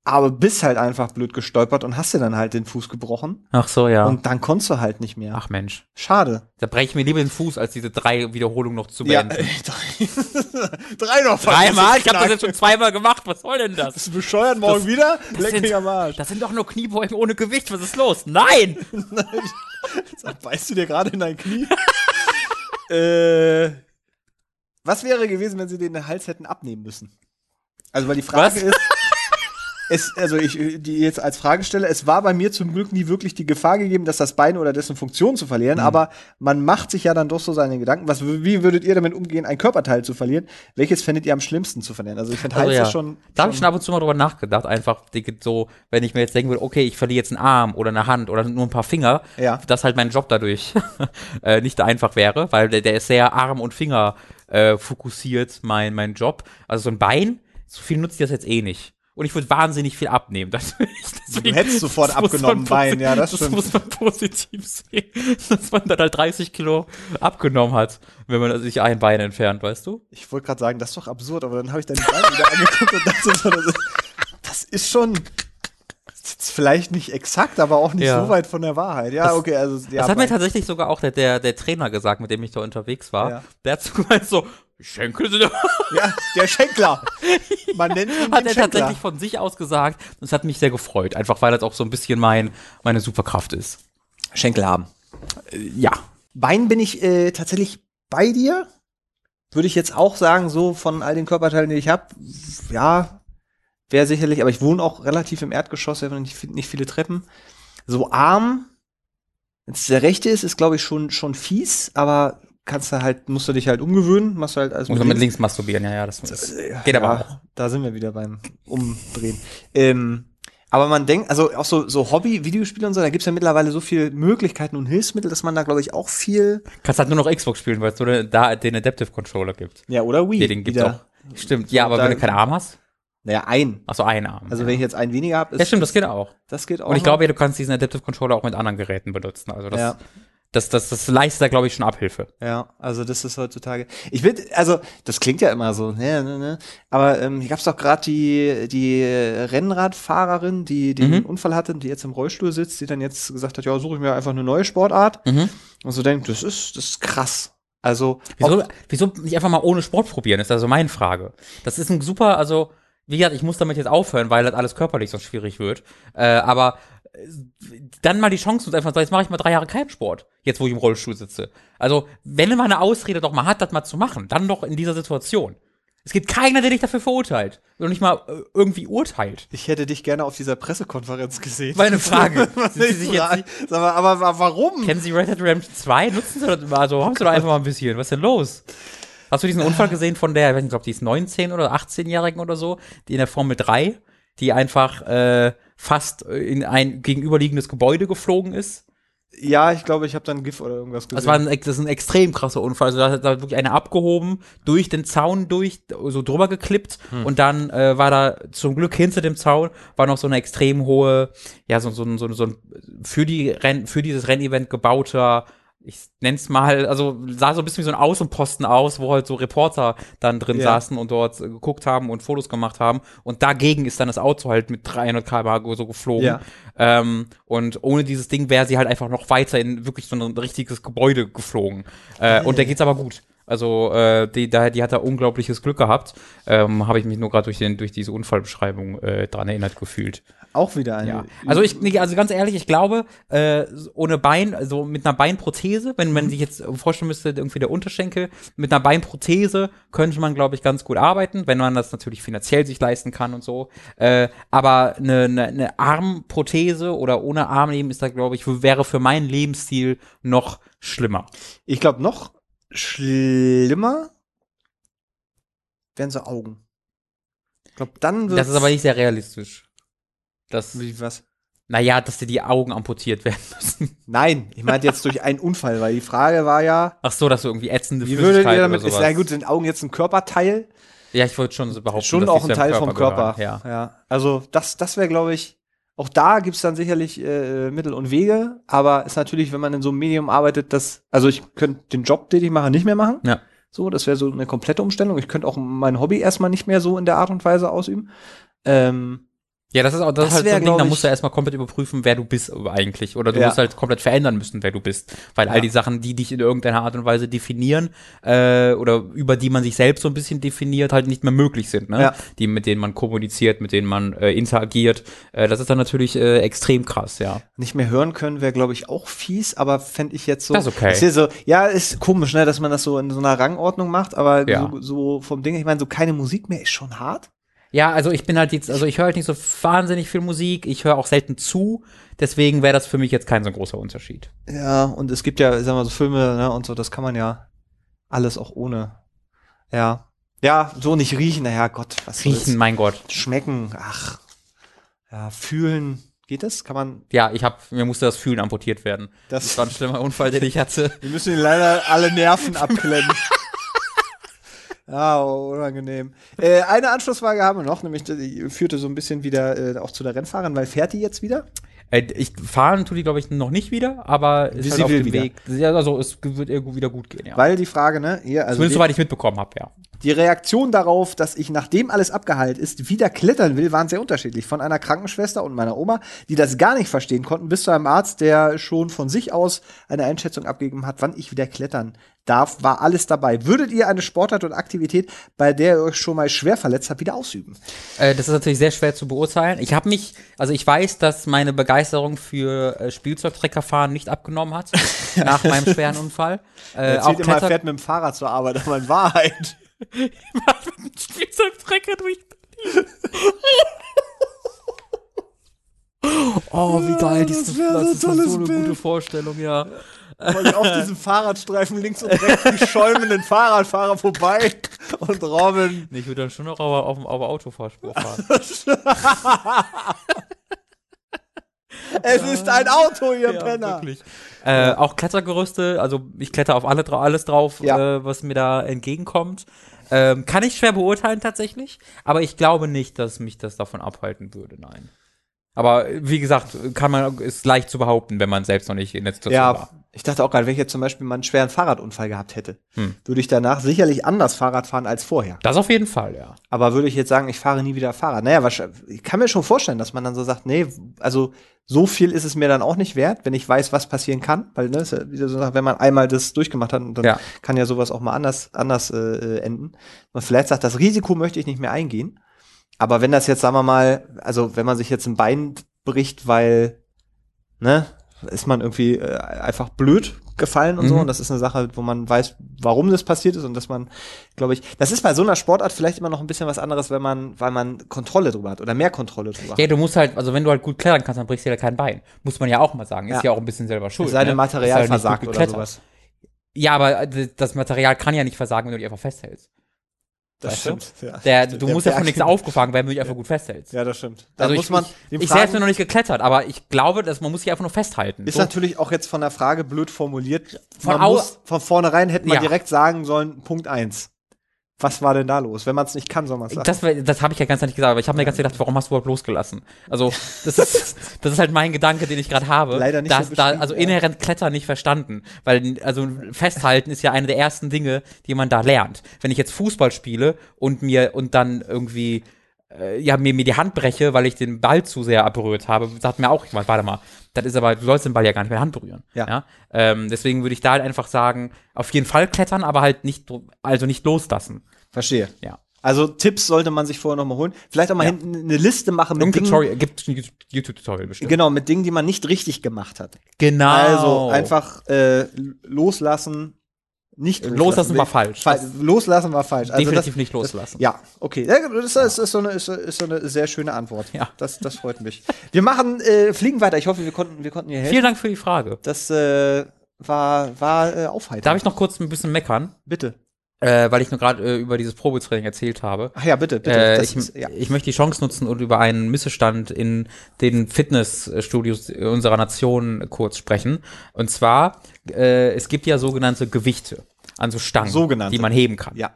aber bist halt einfach blöd gestolpert und hast dir dann halt den Fuß gebrochen Ach so, ja. und dann konntest du halt nicht mehr. Ach Mensch. Schade. Da breche ich mir lieber den Fuß, als diese drei Wiederholungen noch zu Ja, beenden. drei, drei noch. Dreimal? Ich habe das jetzt schon zweimal gemacht. Was soll denn das? Bist du bescheuert morgen wieder? Leck sind- mich am Arsch. Das sind doch nur Kniebeugen ohne Gewicht. Was ist los? Nein! Sag, Beißt du dir gerade in dein Knie? äh, was wäre gewesen, wenn sie den Hals hätten abnehmen müssen? Also, weil die Frage Was? ist, es, also ich die jetzt als Frage stelle, es war bei mir zum Glück nie wirklich die Gefahr gegeben, dass das Bein oder dessen Funktion zu verlieren, aber man macht sich ja dann doch so seine Gedanken. Was, wie würdet ihr damit umgehen, ein Körperteil zu verlieren? Welches fändet ihr am schlimmsten zu verlieren? Also ich finde Also Hals ja. schon. Da habe ich schon ab und zu mal drüber nachgedacht. Einfach so, wenn ich mir jetzt denken würde, okay, ich verliere jetzt einen Arm oder eine Hand oder nur ein paar Finger, Ja. dass halt mein Job dadurch äh, nicht einfach wäre, weil der, der ist sehr Arm und Finger äh, fokussiert, mein, mein Job. Also so ein Bein, so viel nutzt ich das jetzt eh nicht. Und ich würde wahnsinnig viel abnehmen. Deswegen, deswegen- hättest sofort abgenommen, posi- ja, das Das stimmt. muss man positiv sehen, dass man dann halt 30 Kilo abgenommen hat, wenn man sich ein Bein entfernt, weißt du? Ich wollte gerade sagen, das ist doch absurd, aber dann habe ich deine Beine wieder angeguckt und dachte so, das ist, das ist schon vielleicht nicht exakt, aber auch nicht Ja. so weit von der Wahrheit. Ja, Das- okay, also ja, das hat mir tatsächlich sogar auch der, der, der Trainer gesagt, mit dem ich da unterwegs war. Ja. Der hat so gemeint so, Schenkel sind ja, der Schenkler. Man nennt ihn hat er Schenkler. tatsächlich von sich aus gesagt. Und es hat mich sehr gefreut, einfach weil das auch so ein bisschen mein, meine Superkraft ist. Schenkel haben. Äh, Ja. Bein bin ich äh, tatsächlich bei dir. Würde ich jetzt auch sagen, so von all den Körperteilen, die ich habe, ja, wäre sicherlich, aber ich wohne auch relativ im Erdgeschoss, habe nicht, viel- nicht viele Treppen. So Arm, wenn es der rechte ist, ist glaube ich schon, schon fies, aber kannst du halt, musst du dich halt umgewöhnen, machst du halt alles Muss man mit links masturbieren, ja, ja, das ist, geht aber auch. Da sind wir wieder beim Umdrehen. Ähm, aber man denkt, also auch so, so Hobby-Videospiele und so, da gibt's ja mittlerweile so viele Möglichkeiten und Hilfsmittel, dass man da, glaube ich, auch viel. Kannst halt nur noch Xbox spielen, weil es nur da den Adaptive Controller gibt. Ja, oder Wii. Nee, den gibt's auch. Stimmt, ja, aber wenn du keinen Arm hast, Naja, ein. ach so, einen Arm. Also ja. wenn ich jetzt einen weniger habe, ja, stimmt, das geht auch. das geht auch. Und ich glaube, ja, du kannst diesen Adaptive Controller auch mit anderen Geräten benutzen. Also das, Ja. Das, das, das leistet da, glaube ich, schon Abhilfe. Ja, also das ist heutzutage. Ich will, also das klingt ja immer so, ne, ne, ne. Aber ähm, hier gab's doch gerade die die Rennradfahrerin, die den Mhm. Unfall hatte, die jetzt im Rollstuhl sitzt, die dann jetzt gesagt hat, ja, suche ich mir einfach eine neue Sportart. Mhm. Und so denkt, das ist das ist krass. Also Wieso, wieso nicht einfach mal ohne Sport probieren, ist also meine Frage. Das ist ein super, also, wie gesagt, ich muss damit jetzt aufhören, weil das alles körperlich sonst schwierig wird. Äh, aber dann mal die Chance und einfach sagen, jetzt mache ich mal drei Jahre keinen Sport, jetzt wo ich im Rollstuhl sitze. Also, wenn man eine Ausrede doch mal hat, das mal zu machen, dann doch in dieser Situation. Es gibt keiner, der dich dafür verurteilt. Oder nicht mal äh, irgendwie urteilt. ich hätte dich gerne auf dieser Pressekonferenz gesehen. Meine Frage. Sie ich sich jetzt frage. Sag mal, aber wa- warum? Kennen Sie Red Dead Redemption 2? Nutzen Sie das mal? Also, haben Sie doch einfach mal ein bisschen. Was ist denn los? Hast du diesen Unfall gesehen von der, ich weiß nicht, glaube die ist 19 oder 18-Jährigen oder so, die in der Formel 3, die einfach äh, fast in ein gegenüberliegendes Gebäude geflogen ist? Ja, ich glaube, ich habe dann GIF oder irgendwas gesehen. Das war ein, das ist ein extrem krasser Unfall. Also da hat da wirklich eine abgehoben, durch den Zaun durch, so drüber geklippt und dann äh, war da zum Glück hinter dem Zaun war noch so eine extrem hohe, ja, so, so, ein- so, so ein für die Renn, für dieses Rennevent gebauter ich nenn's mal, also sah so ein bisschen wie so ein Außenposten aus, wo halt so Reporter dann drin Ja. saßen und dort äh, geguckt haben und Fotos gemacht haben. Und dagegen ist dann das Auto halt mit 300 km/h so geflogen. Ja. Ähm, und ohne dieses Ding wäre sie halt einfach noch weiter in wirklich so ein richtiges Gebäude geflogen. Äh, und der geht's aber gut. Also äh, die, da, die hat da unglaubliches Glück gehabt. Ähm, Habe ich mich nur gerade durch, den- durch diese Unfallbeschreibung äh, dran erinnert gefühlt. auch wieder eine. Ja. Also ich, also ganz ehrlich, ich glaube, äh, ohne Bein, also mit einer Beinprothese, wenn man sich jetzt vorstellen müsste, irgendwie der Unterschenkel, mit einer Beinprothese könnte man, glaube ich, ganz gut arbeiten, wenn man das natürlich finanziell sich leisten kann und so. Äh, aber eine, eine, eine Armprothese oder ohne Arm leben ist da, glaube ich, wäre für meinen Lebensstil noch schlimmer. Ich glaube, noch schlimmer wären so Augen. Ich glaube, dann wird Das ist aber nicht sehr realistisch. Das, Wie was? naja, dass dir die Augen amputiert werden müssen. Nein, ich meinte jetzt durch einen Unfall, weil die Frage war ja, Ach so, dass du irgendwie ätzende wie würdet ihr oder damit, ist ja gut, sind Augen jetzt ein Körperteil? Ja, ich wollte schon so behaupten, Schon dass auch ein Teil vom Körper. gehören, Ja. ja. Also das, das wäre, glaube ich, auch da gibt's dann sicherlich äh, Mittel und Wege, aber ist natürlich, wenn man in so einem Medium arbeitet, das, also ich könnte den Job, den ich mache, nicht mehr machen. Ja. So, das wäre so eine komplette Umstellung. Ich könnte auch mein Hobby erstmal nicht mehr so in der Art und Weise ausüben. Ähm, Ja, das ist auch das, Das ist halt so wär, ein Ding, da musst du erstmal komplett überprüfen, wer du bist eigentlich. Oder du Ja. musst halt komplett verändern müssen, wer du bist. Weil all Ja. die Sachen, die dich in irgendeiner Art und Weise definieren, äh, oder über die man sich selbst so ein bisschen definiert, halt nicht mehr möglich sind, ne? Ja. Die, mit denen man kommuniziert, mit denen man äh, interagiert. Äh, das ist dann natürlich äh, extrem krass, ja. nicht mehr hören können wäre, glaube ich, auch fies, aber fände ich jetzt so. Das ist okay. Ist hier so, ja, ist komisch, ne, dass man das so in so einer Rangordnung macht, aber so, so vom Ding, ich meine, so keine Musik mehr ist schon hart. Ja, also ich bin halt jetzt, also ich höre halt nicht so wahnsinnig viel Musik, ich höre auch selten zu, deswegen wäre das für mich jetzt kein so großer Unterschied. Ja, und es gibt ja, sagen wir mal, so Filme, ne, und so, das kann man ja alles auch ohne. Ja. Ja, so nicht riechen, naja, Gott, was Riechen, soll's. mein Gott. Schmecken, ach. Ja, fühlen. Geht das? Kann man Ja, ich hab, mir musste das Fühlen amputiert werden. das? Das war ein schlimmer Unfall, den ich hatte. Wir müssen ihn leider alle Nerven abklemmen. Ja, unangenehm. Äh, eine Anschlussfrage haben wir noch, nämlich die führte so ein bisschen wieder äh, auch zu der Rennfahrerin, weil fährt die jetzt wieder? Äh, ich fahren tut die, glaube ich, noch nicht wieder, aber ist halt sie auf will dem wieder. Weg. Also es wird irgendwo wieder gut gehen, ja. Weil die Frage, ne, hier, also Zumindest die, soweit ich mitbekommen habe, ja. die Reaktion darauf, dass ich, nachdem alles abgeheilt ist, wieder klettern will, waren sehr unterschiedlich. Von einer Krankenschwester und meiner Oma, die das gar nicht verstehen konnten, bis zu einem Arzt, der schon von sich aus eine Einschätzung abgegeben hat, wann ich wieder klettern darf, war alles dabei. Würdet ihr eine Sportart und Aktivität, bei der ihr euch schon mal schwer verletzt habt, wieder ausüben? Äh, das ist natürlich sehr schwer zu beurteilen. Ich habe mich, also ich weiß, dass meine Begeisterung für äh, Spielzeugtreckerfahren nicht abgenommen hat nach meinem schweren Unfall. Äh, Er auch immer, er Kletter fährt mit dem Fahrrad zur Arbeit, aber in Wahrheit. Spielzeugtrecker durch Oh, wie geil, das das, so das ist so eine gute Vorstellung, ja. Weil auf diesem Fahrradstreifen links und rechts die schäumenden Fahrradfahrer vorbei und Robin. Nee, ich würde dann schon noch auf, auf, auf Autofahrspur fahren. Es ist ein Auto, ihr Ja, Penner. wirklich. Äh, auch Klettergerüste, also ich kletter auf alle, alles drauf, Ja. äh, was mir da entgegenkommt. Ähm, kann ich schwer beurteilen tatsächlich, aber ich glaube nicht, dass mich das davon abhalten würde, nein. Aber wie gesagt, kann man, ist leicht zu behaupten, wenn man selbst noch nicht in der Situation Ja, war. ich dachte auch gerade, wenn ich jetzt zum Beispiel mal einen schweren Fahrradunfall gehabt hätte, Hm. würde ich danach sicherlich anders Fahrrad fahren als vorher. Das auf jeden Fall, ja. Aber würde ich jetzt sagen, ich fahre nie wieder Fahrrad? Naja, ich kann mir schon vorstellen, dass man dann so sagt, nee, also so viel ist es mir dann auch nicht wert, wenn ich weiß, was passieren kann. Weil, ne, ist ja wieder so, wenn man einmal das durchgemacht hat, dann Ja. kann ja sowas auch mal anders, anders äh, äh, enden. Man vielleicht sagt, das Risiko möchte ich nicht mehr eingehen. Aber wenn das jetzt, sagen wir mal, also wenn man sich jetzt ein Bein bricht, weil, ne, ist man irgendwie äh, einfach blöd gefallen und so. Mhm. Und das ist eine Sache, wo man weiß, warum das passiert ist und dass man, glaube ich, das ist bei so einer Sportart vielleicht immer noch ein bisschen was anderes, wenn man, weil man Kontrolle drüber hat oder mehr Kontrolle drüber Ja, hat. du musst halt, also wenn du halt gut klettern kannst, dann brichst du dir kein Bein. Muss man ja auch mal sagen. Ist Ja. ja auch ein bisschen selber schuld. Es sei denn, ne? Material halt versagt oder sowas. Ja, aber äh, das Material kann ja nicht versagen, wenn du dich einfach festhältst. Das Weißt du? Ja. Der, du musst ja von nichts aufgefangen werden, wenn du dich einfach gut festhältst. Ja, das stimmt. Da Also muss ich, man ich, ich selbst bin noch nicht geklettert, aber ich glaube, dass man muss sich einfach nur festhalten. ist So, natürlich auch jetzt von der Frage blöd formuliert. Von man muss, von vornherein hätte man Ja. direkt sagen sollen, Punkt eins. Was war denn da los? Wenn man es nicht kann, soll man es sagen. das das habe ich ja ganz nicht gesagt, aber ich habe mir ganz gedacht, warum hast du überhaupt losgelassen? Also, das ist, das ist halt mein Gedanke, den ich gerade habe. Leider nicht dass da, Also inhärent Klettern nicht verstanden. Weil, also festhalten ist ja eine der ersten Dinge, die man da lernt. Wenn ich jetzt Fußball spiele und mir und dann irgendwie äh, ja, mir, mir die Hand breche, weil ich den Ball zu sehr berührt habe, sagt mir auch jemand, warte mal, das ist aber, du sollst den Ball ja gar nicht mit der Hand berühren. Ja. Ähm, deswegen würde ich da halt einfach sagen, auf jeden Fall klettern, aber halt nicht, also nicht loslassen. Verstehe. Ja. Also Tipps sollte man sich vorher noch mal holen. Vielleicht auch mal Ja. hinten eine Liste machen mit Dingen, Tutorial, gibt ein YouTube-Tutorial bestimmt. genau, mit Dingen, die man nicht richtig gemacht hat. Genau. Also einfach äh, loslassen, nicht Loslassen war falsch. Fa Das- loslassen war falsch. Also definitiv das, nicht loslassen. Ja, okay. Das ist, ist, so eine, ist, so eine sehr schöne Antwort. Ja. Das, das freut mich. Wir machen, äh, fliegen weiter. Ich hoffe, wir konnten, wir konnten hier helfen. Vielen Dank für die Frage. Das äh, war, war äh, aufheiternd. Darf ich noch kurz ein bisschen meckern? Bitte. Äh, weil ich nur gerade äh, über dieses Probetraining erzählt habe. Ach ja, bitte, bitte. Äh, Das ich, ist- ja. ich möchte die Chance nutzen und über einen Missstand in den Fitnessstudios unserer Nation kurz sprechen. Und zwar, äh, es gibt ja sogenannte Gewichte an so Stangen, Sogenannte. die man heben kann. ja.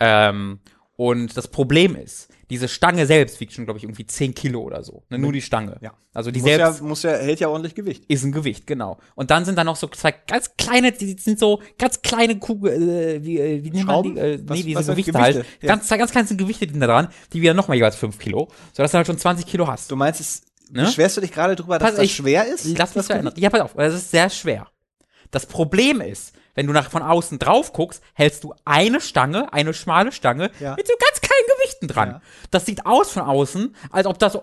Ähm, und das Problem ist, diese Stange selbst wiegt schon, glaube ich, irgendwie 10 Kilo oder so. Ne? Nur die Stange. Ja. Also die muss, selbst ja, muss ja, hält ja ordentlich Gewicht. ist ein Gewicht, genau. Und dann sind da noch so zwei ganz kleine, die sind so ganz kleine Kugel, äh, wie, äh, wie nennt man Schrauben? die? Äh, Was- nee, diese Gewichte, Gewichte? halt. Ja. Ganz, ganz kleine Gewichte sind da dran, die wieder nochmal jeweils 5 Kilo, sodass du halt schon 20 Kilo hast. Du meinst, es, Ne? beschwerst du dich gerade drüber, dass Pass, das ich- schwer ist? Lass mich Das erinnern. Ja, pass auf, das ist sehr schwer. Das Problem ist, wenn du nach von außen drauf guckst, hältst du eine Stange, eine schmale Stange Ja. mit so ganz kleinen Gewichten dran. Ja. Das sieht aus von außen, als ob das,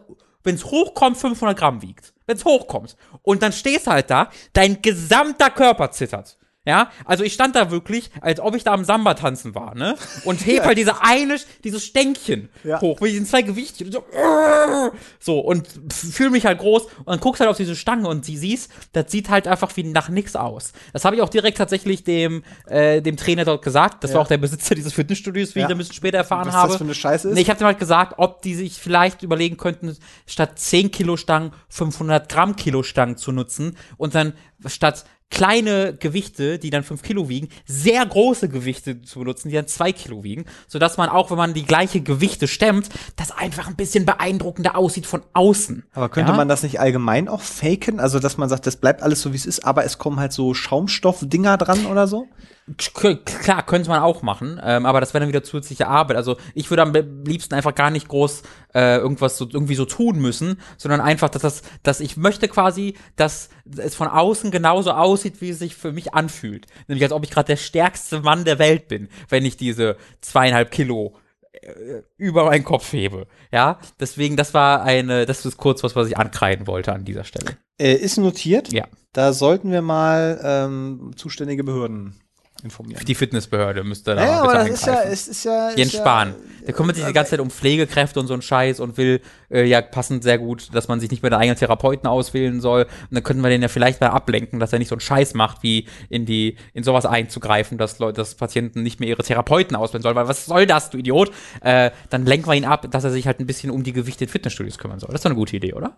wenn es hochkommt, 500 Gramm wiegt. Wenn es hochkommt. Und dann stehst du halt da, dein gesamter Körper zittert. Ja, also ich stand da wirklich, als ob ich da am Samba tanzen war, ne? Und heb halt diese eine, dieses Stänkchen Ja. hoch mit diesen zwei Gewichten. So, so und fühle mich halt groß und dann guckst halt auf diese Stange und sie siehst, das sieht halt einfach wie nach nix aus. Das habe ich auch direkt tatsächlich dem, äh, dem Trainer dort gesagt. Das Ja. war auch der Besitzer dieses Fitnessstudios, wie Ja. ich dann ein bisschen später erfahren Was habe. das für eine Scheiße ist? Nee, ich habe dem halt gesagt, ob die sich vielleicht überlegen könnten, statt 10 Kilo Stangen 500 Gramm Kilo Stangen zu nutzen und dann statt kleine Gewichte, die dann 5 Kilo wiegen, sehr große Gewichte zu benutzen, die dann 2 Kilo wiegen, sodass man auch, wenn man die gleiche Gewichte stemmt, das einfach ein bisschen beeindruckender aussieht von außen. Aber könnte ja? man das nicht allgemein auch faken? Also, dass man sagt, das bleibt alles so, wie es ist, aber es kommen halt so Schaumstoffdinger dran oder so? Klar, könnte man auch machen, ähm, aber das wäre dann wieder zusätzliche Arbeit. Also ich würde am liebsten einfach gar nicht groß äh, irgendwas so irgendwie so tun müssen, sondern einfach, dass das, dass ich möchte quasi, dass es von außen genauso aussieht, wie es sich für mich anfühlt. Nämlich als ob ich gerade der stärkste Mann der Welt bin, wenn ich diese zweieinhalb Kilo äh, über meinen Kopf hebe. Ja, deswegen, das war eine, das ist kurz was, was ich ankreiden wollte an dieser Stelle. Äh, ist notiert. Ja. Da sollten wir mal ähm, zuständige Behörden informieren. Die Fitnessbehörde müsste da Ja, aber das ist ja, es ist ja. Jens ist Spahn. Ja, Der kümmert sich die ganze Zeit um Pflegekräfte und so einen Scheiß und will äh, ja passend sehr gut, dass man sich nicht mehr den eigenen Therapeuten auswählen soll. Und dann könnten wir den ja vielleicht mal ablenken, dass er nicht so einen Scheiß macht, wie in die in sowas einzugreifen, dass Leute, dass Patienten nicht mehr ihre Therapeuten auswählen sollen. Weil was soll das, du Idiot? Äh, dann lenken wir ihn ab, dass er sich halt ein bisschen um die Gewichte in Fitnessstudios kümmern soll. Das ist doch eine gute Idee, oder?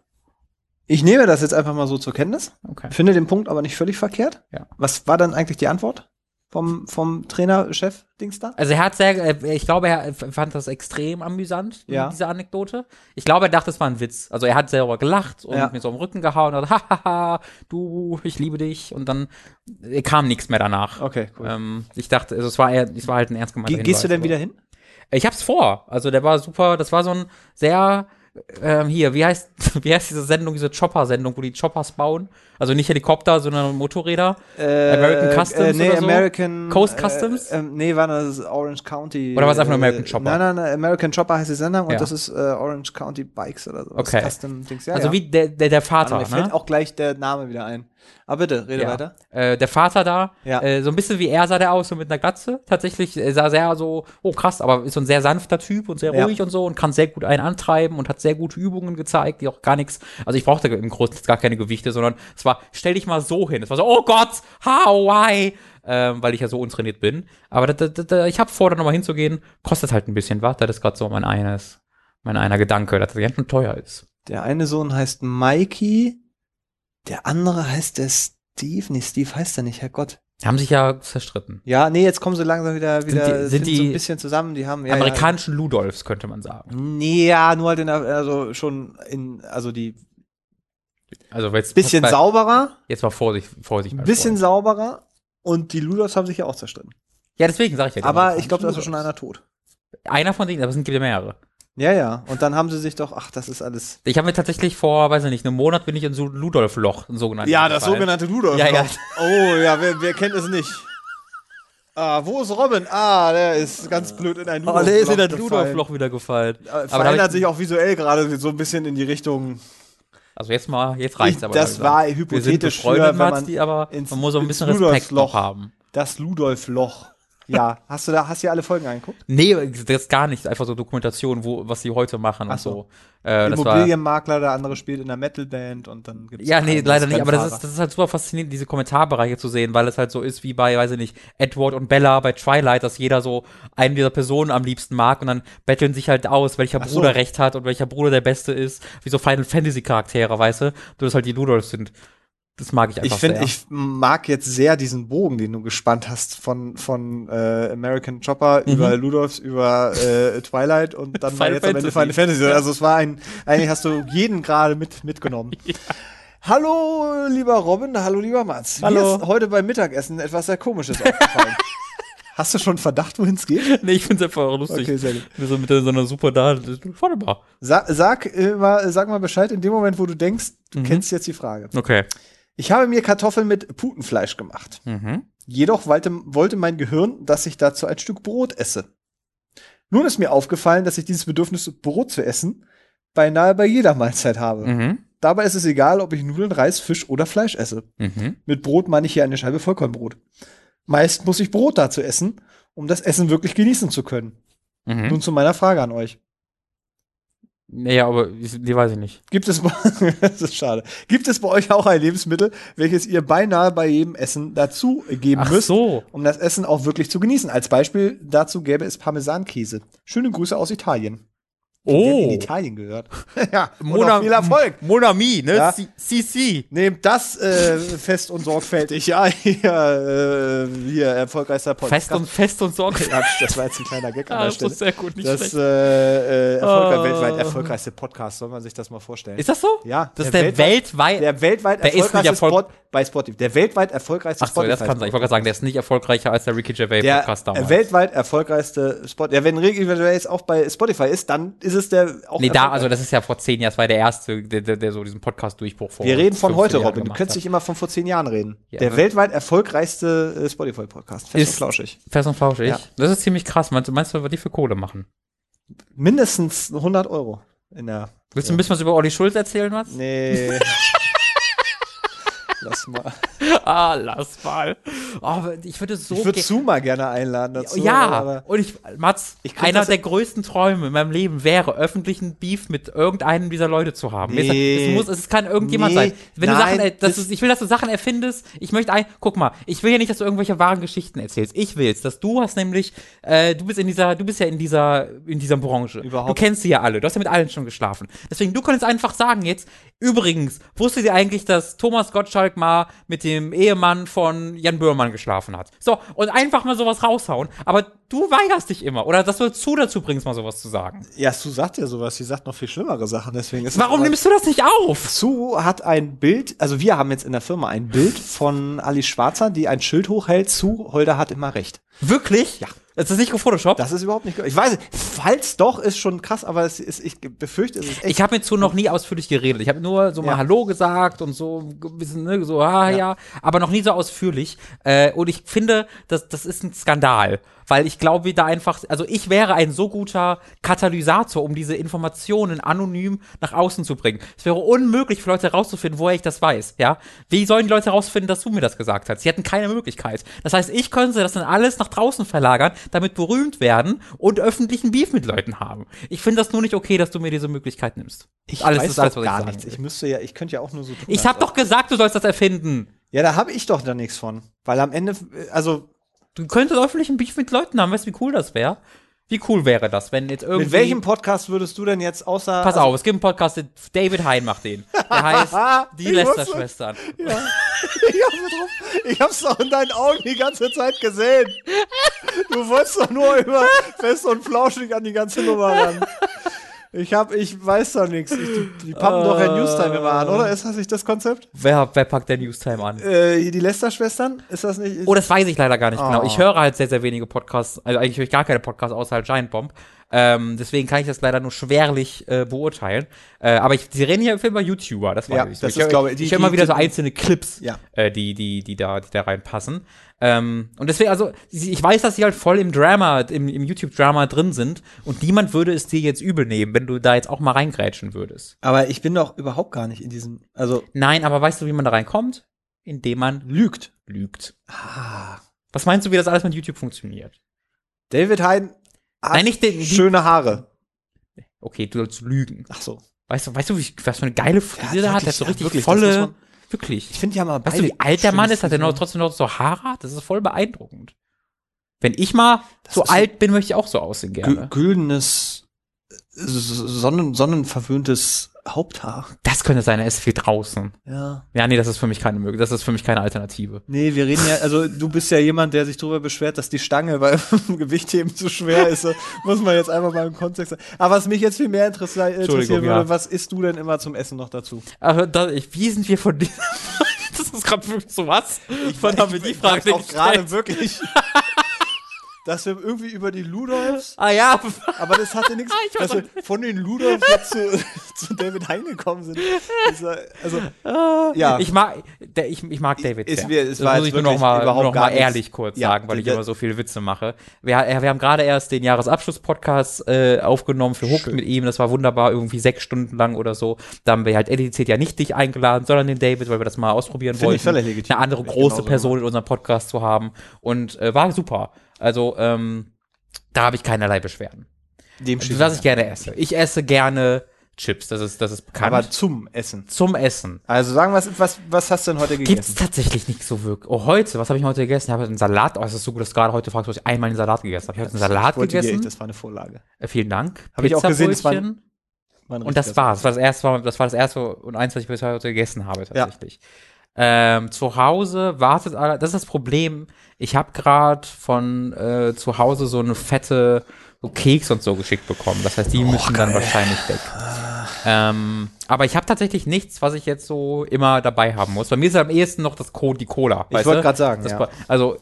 Ich nehme das jetzt einfach mal so zur Kenntnis. Okay. Finde den Punkt aber nicht völlig verkehrt. Ja. Was war dann eigentlich die Antwort vom, vom Trainerchef Dings da? Also er hat sehr, äh, ich glaube, er fand das extrem amüsant, Ja. diese Anekdote. Ich glaube, er dachte, es war ein Witz. Also er hat selber gelacht und Ja. mir so am Rücken gehauen und hat, hahaha, du, ich liebe dich. Und dann äh, kam nichts mehr danach. Okay, cool. Ähm, ich dachte, also es war, eher, es war halt ein ernst gemeinter Ge gehst du denn wieder hin? Ich hab's vor. Also der war super, das war so ein sehr, ähm, hier, wie heißt, wie heißt diese Sendung, diese Chopper-Sendung, wo die Choppers bauen? Also nicht Helikopter, sondern Motorräder. American Customs nee, oder so? American Coast Customs? Äh, ähm, nee, war das Orange County. Oder war es einfach nur äh, American Chopper? Nein, nein, nein, American Chopper heißt die Sendung Ja. und das ist äh, Orange County Bikes oder so. Okay. Custom Dings. Ja, also ja. wie der, der, der Vater, mir fällt ne? auch gleich der Name wieder ein. Aber bitte, rede Ja. weiter. Äh, der Vater da, Ja. äh, so ein bisschen wie er sah der aus, so mit einer Glatze. Tatsächlich äh, sah sehr so, oh krass, aber ist so ein sehr sanfter Typ und sehr Ja. ruhig und so und kann sehr gut einen antreiben und hat sehr gute Übungen gezeigt, die auch gar nichts, also ich brauchte im Großen gar keine Gewichte, sondern es war, stell dich mal so hin. Es war so, oh Gott, how, why? Ähm, weil ich ja so untrainiert bin. Aber da, da, da, ich habe vor, da nochmal hinzugehen. Kostet halt ein bisschen was. Das ist gerade so mein eines, mein einer Gedanke, dass das ganz schön teuer ist. Der eine Sohn heißt Mikey, der andere heißt der Steve. Nee, Steve heißt er nicht, Herrgott. Die haben sich ja zerstritten. Ja, nee, jetzt kommen sie langsam wieder, wieder die- sind so die ein bisschen zusammen. Die haben ja, Amerikanischen Ludolfs, könnte man sagen. Ja, nee, ja, nur halt in der, also schon in, also die Also jetzt bisschen bei- sauberer, Jetzt mal Vorsicht, Vorsicht. bisschen Freund. sauberer und die Ludolfs haben sich ja auch zerstritten. Ja, deswegen sage ich ja. Aber ich glaube, da ist schon einer tot. Einer von denen, aber es gibt ja mehrere. Ja, ja. Und dann haben sie sich doch, ach, das ist alles. Ich habe mir tatsächlich vor, weiß ich nicht, einem Monat bin ich in so ein Ludolf-Loch, ein sogenanntes. gefallen. Ludolf. Ja, ja. Oh, ja, wer, wer kennt es nicht? Ah, wo ist Robin? Ah, der ist ganz blöd in ein Oh, Ludolf. der ist in das. Ludolf-Loch wieder gefallen. Äh, Aber da hab Verändert ich, sich auch visuell gerade so ein bisschen in die Richtung. also jetzt mal, jetzt reicht's aber. Das war Wir sind hypothetisch früher, wenn man Mazdi, aber ins- man muss auch ein bisschen Respekt noch haben. das Ludolf-Loch. Ja, hast du da, hast du dir alle Folgen angeguckt? Nee, das gar nicht. Einfach so Dokumentation, wo, was sie heute machen Ach und so. so. Äh, Immobilienmakler, der andere spielt in einer Metalband und dann gibt's Ja, nee, leider nicht, aber das ist, das ist halt super faszinierend, diese Kommentarbereiche zu sehen, weil es halt so ist wie bei, weiß ich nicht, Edward und Bella bei Twilight, dass jeder so einen dieser Personen am liebsten mag und dann betteln sich halt aus, welcher so. Bruder recht hat und welcher Bruder der Beste ist, wie so Final Fantasy Charaktere, weißt du, du das halt die Ludolfs sind. Das mag ich einfach Ich finde, sehr. ich mag jetzt sehr diesen Bogen, den du gespannt hast von, von äh, American Chopper Mhm. über Ludolfs, über äh, Twilight und dann Final jetzt am Ende. Final Fantasy. Also es war ein, eigentlich hast du jeden gerade mit, mitgenommen. Hallo, lieber Robin, hallo, lieber Mats. Mir Hallo. ist heute beim Mittagessen etwas sehr Komisches aufgefallen. Hast du schon Verdacht, wohin es geht? nee, ich finde es einfach lustig. Okay, sehr gut. Wir so mit so einer super da, warte mal. Sa sag, äh, mal, sag mal Bescheid in dem Moment, wo du denkst, du Mhm. kennst jetzt die Frage. Okay. Ich habe mir Kartoffeln mit Putenfleisch gemacht. Mhm. Jedoch wollte, wollte mein Gehirn, dass ich dazu ein Stück Brot esse. Nun ist mir aufgefallen, dass ich dieses Bedürfnis, Brot zu essen, beinahe bei jeder Mahlzeit habe. Mhm. Dabei ist es egal, ob ich Nudeln, Reis, Fisch oder Fleisch esse. Mhm. Mit Brot meine ich hier eine Scheibe Vollkornbrot. Meist muss ich Brot dazu essen, um das Essen wirklich genießen zu können. Mhm. Nun zu meiner Frage an euch. Naja, aber die weiß ich nicht. Gibt es, bei- das ist schade. Gibt es bei euch auch ein Lebensmittel, welches ihr beinahe bei jedem Essen dazu geben Ach müsst, so. um das Essen auch wirklich zu genießen? Als Beispiel dazu gäbe es Parmesankäse. Schöne Grüße aus Italien. Der in Oh. Italien gehört. ja, Mona, viel Erfolg. Monami, ne? Ja. CC. Nehmt das äh, fest und sorgfältig. Ja, hier, äh, hier erfolgreichster Podcast. Fest und, fest und sorgfältig. Das war jetzt ein kleiner Gag an Ah, der das Stelle. ist sehr gut, nicht Das äh, äh, erfolgreich, Oh. weltweit erfolgreichste Podcast, soll man sich das mal vorstellen. Ist das so? Ja, Das ist der der, weltweit- weltweit. der weltweit Der erfolgreichste Erfolg- Spot bei Spotify. Der weltweit erfolgreichste Ach so, das kann sein. Ich wollte gerade sagen, der ist nicht erfolgreicher als der Ricky Gervais der Podcast damals. äh, weltweit erfolgreichste Spot. Ja, wenn Ricky Gervais auch bei Spotify ist, dann ist es der auch nee, da, also das ist ja vor zehn Jahren, das war der erste, der, der, der so diesen Podcast-Durchbruch vor. Wir reden von 15 heute, Jahren Robin. Du könntest dich immer von vor zehn Jahren reden. Ja, der aber- weltweit erfolgreichste äh, Spotify-Podcast. Fest Ist- und flauschig. Fest und flauschig. Ja. Das ist ziemlich krass. Meinst, du- meinst du, was die für Kohle machen? Mindestens 100 Euro in der. Willst du ein bisschen was über Olli Schulz erzählen, was? Nee. Lass mal. Ah, lass mal. Oh, ich würde so Ich würde ge- Zu mal gerne einladen dazu. ja, aber und ich, Mats, Ich einer der größten Träume in meinem Leben wäre, öffentlichen Beef mit irgendeinem dieser Leute zu haben. Ist Nee. es, muss, es kann irgendjemand Nee, sein. Wenn du nein, Sachen, er- dass das- du, ich will, dass du Sachen erfindest. Ich möchte ein, guck mal, ich will ja nicht, dass du irgendwelche wahren Geschichten erzählst. Ich will's, dass du hast nämlich, äh, du bist in dieser, du bist ja in dieser, in dieser Branche. Überhaupt. Du kennst sie ja alle. Du hast ja mit allen schon geschlafen. Deswegen, du könntest einfach sagen jetzt, übrigens, wusstet ihr eigentlich, dass Thomas Gottschalk mal mit dem Ehemann von Jan Böhmermann geschlafen hat? So, und einfach mal sowas raushauen. Aber du weigerst dich immer. Oder dass du zu dazu bringst, mal sowas zu sagen. ja, Sue sagt ja sowas. Sie sagt noch viel schlimmere Sachen. Deswegen ist Warum nimmst du das nicht auf? Sue hat ein Bild, also wir haben jetzt in der Firma ein Bild von Alice Schwarzer, die ein Schild hochhält zu Holder hat immer recht. Wirklich? Ja. Das ist nicht gefotoshoppt? Das ist überhaupt nicht. Ich weiß, falls doch, ist schon krass, aber es ist, ich befürchte, es ist echt. Ich habe mit zu noch nie ausführlich geredet. Ich habe nur so mal Ja. Hallo gesagt und so ein bisschen, ne, so, ah, ja. aber noch nie so ausführlich. Äh, und ich finde, das, das ist ein Skandal. Weil ich glaube, da einfach, also ich wäre ein so guter Katalysator, um diese Informationen anonym nach außen zu bringen. Es wäre unmöglich für Leute herauszufinden, woher ich das weiß, ja. Wie sollen die Leute herausfinden, dass du mir das gesagt hast? Sie hätten keine Möglichkeit. Das heißt, ich könnte das dann alles nach draußen verlagern, damit berühmt werden und öffentlichen Beef mit Leuten haben. Ich finde das nur nicht okay, dass du mir diese Möglichkeit nimmst. ich alles weiß ist alles, was ich gar sagen nichts. will. Ich müsste ja, ich könnte ja auch nur so tun. Ich als hab ob. doch gesagt, du sollst das erfinden. Ja, da habe ich doch da nichts von. Weil am Ende, also, Du könntest öffentlichen Beef mit Leuten haben. Weißt du, wie cool das wäre? Wie cool wäre das, wenn jetzt irgendwie. mit welchem Podcast würdest du denn jetzt außer. Pass also, auf, es gibt einen Podcast, David Hein macht den. Der heißt Die Lester-Schwestern. drauf, ich hab's doch in deinen Augen die ganze Zeit gesehen. Du wolltest doch nur über fest und flauschig an die ganze Nummer ran. Ich hab, ich weiß doch nichts. Ich- Die, die pappen doch Herr Newstime immer an, oder? Ist das nicht das Konzept? Wer, wer packt der Newstime an? Äh, die Lester-Schwestern? Ist das nicht? Oh, das weiß ich leider gar nicht genau. Oh. Ich höre halt sehr, sehr wenige Podcasts. Also eigentlich höre ich gar keine Podcasts außer halt Giant Bomb. Ähm, deswegen kann ich das leider nur schwerlich äh, beurteilen. Äh, aber ich, sie reden hier über YouTuber, das weiß Ja, ich. das ich ist, glaube ich, die- ich höre immer wieder so einzelne Clips, Ja. äh, die, die, die, da, die da reinpassen. Ähm, und deswegen, also, ich weiß, dass sie halt voll im Drama, im, im YouTube-Drama drin sind und niemand würde es dir jetzt übel nehmen, wenn du da jetzt auch mal reingrätschen würdest. Aber ich bin doch überhaupt gar nicht in diesem. Also, Nein, aber weißt du, wie man da reinkommt? Indem man lügt. lügt. Ah. Was meinst du, wie das alles mit YouTube funktioniert? David Hein Nein, nicht den- schöne Haare. Okay, du sollst lügen. Ach so. Weißt du, weißt du, wie, was für eine geile Frise der hat? Der hat so ja, richtig wirklich, das volle. Wirklich. Ich finde ja mal Weißt du, wie alt der Mann ist? Hat der noch trotzdem noch so Haare? Das ist voll beeindruckend. Wenn ich mal so ist so- alt bin, möchte ich auch so aussehen gerne. güldenes, sonnen, sonnenverwöhntes Haupthaar. Das könnte sein, er ist viel draußen. Ja. Ja, nee, das ist für mich keine Möglichkeit. Das ist für mich keine Alternative. Nee, wir reden ja, also du bist ja jemand, der sich darüber beschwert, dass die Stange beim Gewichtheben zu schwer ist. So, Muss man jetzt einfach mal im Kontext sagen. Aber was mich jetzt viel mehr interessiert, interessieren Entschuldigung, würde, ja. was isst du denn immer zum Essen noch dazu? Aber da, ich, wie sind wir von diesem. das ist gerade wirklich so was? Wann haben wir die Frage auch gerade gestellt? wirklich, dass wir irgendwie über die Ludolfs, Ah ja, aber das hatte nichts, Ich weiß dass wir von den Ludolfs jetzt zu, zu David Hein gekommen sind. Dieser, also, ja. Ich mag, der, ich, ich mag David Ist sehr. mir- es das war muss ich nur noch mal, nur noch mal ehrlich kurz Ja, sagen, weil ich immer so viele Witze mache. Wir, wir haben gerade erst den Jahresabschluss-Podcast äh, aufgenommen für Hook mit ihm. Das war wunderbar, irgendwie sechs Stunden lang oder so. Da haben wir halt editiert ja nicht dich eingeladen, sondern den David, weil wir das mal ausprobieren Finde wollten. ich völlig legitim. Eine andere große Person in unserem Podcast zu haben. Und äh, war super. Also, ähm, da habe ich keinerlei Beschwerden. dem schießen Was ich gerne esse. Ich esse gerne Chips, das ist, das ist bekannt. Aber zum Essen. zum Essen. Also sagen wir, was, was, was hast du denn heute Gibt es gegessen? tatsächlich nicht so wirklich. Oh, heute, was habe ich heute gegessen? Ich habe einen Salat. Oh, es ist so gut, dass du gerade heute fragst, was ich einmal einen Salat gegessen habe. Ich habe einen Salat dir gegessen. ich, das war eine Vorlage. Äh, vielen Dank. Hab ich auch gesehen, das war ein-. War ein Und das war's. Das war das erste, das war das erste und eins, was ich bis heute gegessen habe, tatsächlich. Ähm, zu Hause wartet alle, das ist das Problem. Ich habe gerade von äh, zu Hause so eine fette so Keks und so geschickt bekommen. Das heißt, die müssen dann wahrscheinlich weg. Ähm, aber ich habe tatsächlich nichts, was ich jetzt so immer dabei haben muss. Bei mir ist am ehesten noch das Co die Cola. Ich wollte gerade sagen, ja. Also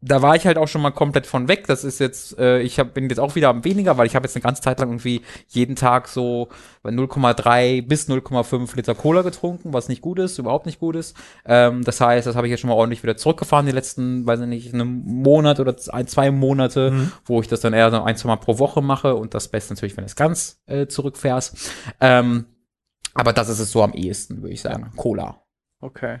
da war ich halt auch schon mal komplett von weg. Das ist jetzt, äh, ich hab, bin jetzt auch wieder am weniger, weil ich habe jetzt eine ganze Zeit lang irgendwie jeden Tag so 0,3 bis 0,5 Liter Cola getrunken, was nicht gut ist, überhaupt nicht gut ist. Ähm, das heißt, das habe ich jetzt schon mal ordentlich wieder zurückgefahren, die letzten, weiß ich nicht, einen Monat oder ein, zwei Monate, Mhm. wo ich das dann eher so ein, zwei Mal pro Woche mache und das Beste natürlich, wenn du es ganz äh, zurückfährst. Ähm, aber das ist es so am ehesten, würde ich sagen. Cola. Okay.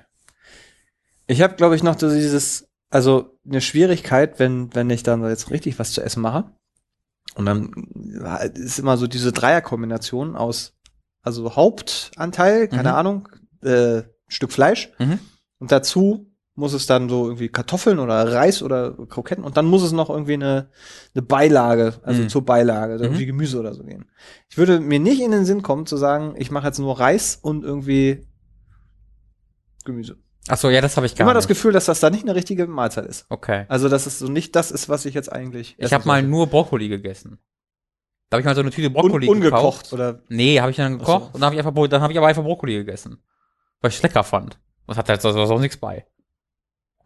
Ich habe, glaube ich, noch dieses, also eine Schwierigkeit, wenn, wenn ich dann jetzt richtig was zu essen mache. Und dann ist immer so diese Dreierkombination aus, also Hauptanteil, keine Mhm. Ahnung, äh, Stück Fleisch. Mhm. Und dazu muss es dann so irgendwie Kartoffeln oder Reis oder Kroketten und dann muss es noch irgendwie eine, eine Beilage, also Mhm. zur Beilage, also Mhm. irgendwie Gemüse oder so gehen. Ich würde mir nicht in den Sinn kommen zu sagen, ich mache jetzt nur Reis und irgendwie Gemüse. Ach so, ja, das habe ich gar Immer das nicht. Gefühl, dass das da nicht eine richtige Mahlzeit ist. Okay. Also, dass es so nicht das ist, was ich jetzt eigentlich. Ich habe mal nur Brokkoli gegessen. Da habe ich mal so eine Tüte Un Brokkoli ungekocht gekauft. oder Nee, habe ich dann Ach so. gekocht und dann habe ich einfach dann habe ich aber einfach Brokkoli gegessen, weil ich es lecker fand. Das hat halt so, so nichts bei.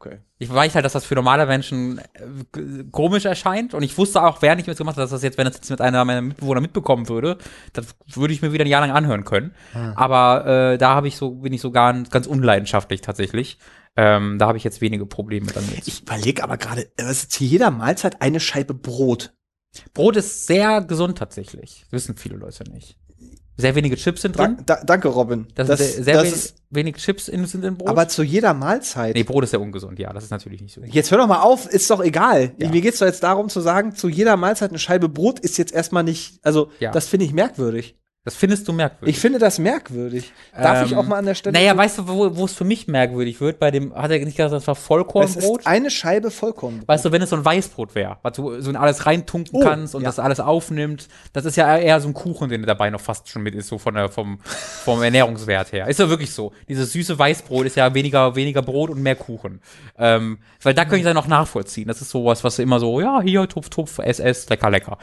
Okay. Ich weiß halt, dass das für normale Menschen äh, komisch erscheint und ich wusste auch, während ich mir das gemacht habe, dass das jetzt, wenn das jetzt mit einer meiner Mitbewohner mitbekommen würde, das würde ich mir wieder ein Jahr lang anhören können. Ah. Aber äh, da habe ich so bin ich so ganz, ganz unleidenschaftlich tatsächlich. Ähm, da habe ich jetzt wenige Probleme damit. Ich überlege aber gerade, es ist zu jeder Mahlzeit eine Scheibe Brot. Brot ist sehr gesund tatsächlich. Das wissen viele Leute nicht. Sehr wenige Chips sind drin. Da, da, danke, Robin. Das, Das, sehr, sehr das wen- ist, wenig Chips in, sind in Brot. aber zu jeder Mahlzeit. nee, Brot ist sehr ungesund, ja, das ist natürlich nicht so. Jetzt hör doch mal auf, ist doch egal. Ja. Mir geht's doch jetzt darum zu sagen, zu jeder Mahlzeit eine Scheibe Brot ist jetzt erstmal nicht, also Ja. das finde ich merkwürdig. Das findest du merkwürdig. Ich finde das merkwürdig. Darf ich Ähm, auch mal an der Stelle. Naja, weißt du, wo es für mich merkwürdig wird? Bei dem, hat er nicht gesagt, das war es Vollkornbrot? ist eine Scheibe Vollkornbrot. Weißt du, wenn es so ein Weißbrot wäre, was du so in alles reintunken Oh, kannst und ja. das alles aufnimmt, das ist ja eher so ein Kuchen, den dabei noch fast schon mit ist, so von der, vom, vom Ernährungswert her. Ist ja wirklich so. Dieses süße Weißbrot ist ja weniger, weniger Brot und mehr Kuchen. Ähm, weil da könnte ich dann noch nachvollziehen. Das ist sowas, was immer so, ja, hier, Tupf, Tupf, SS, lecker, lecker.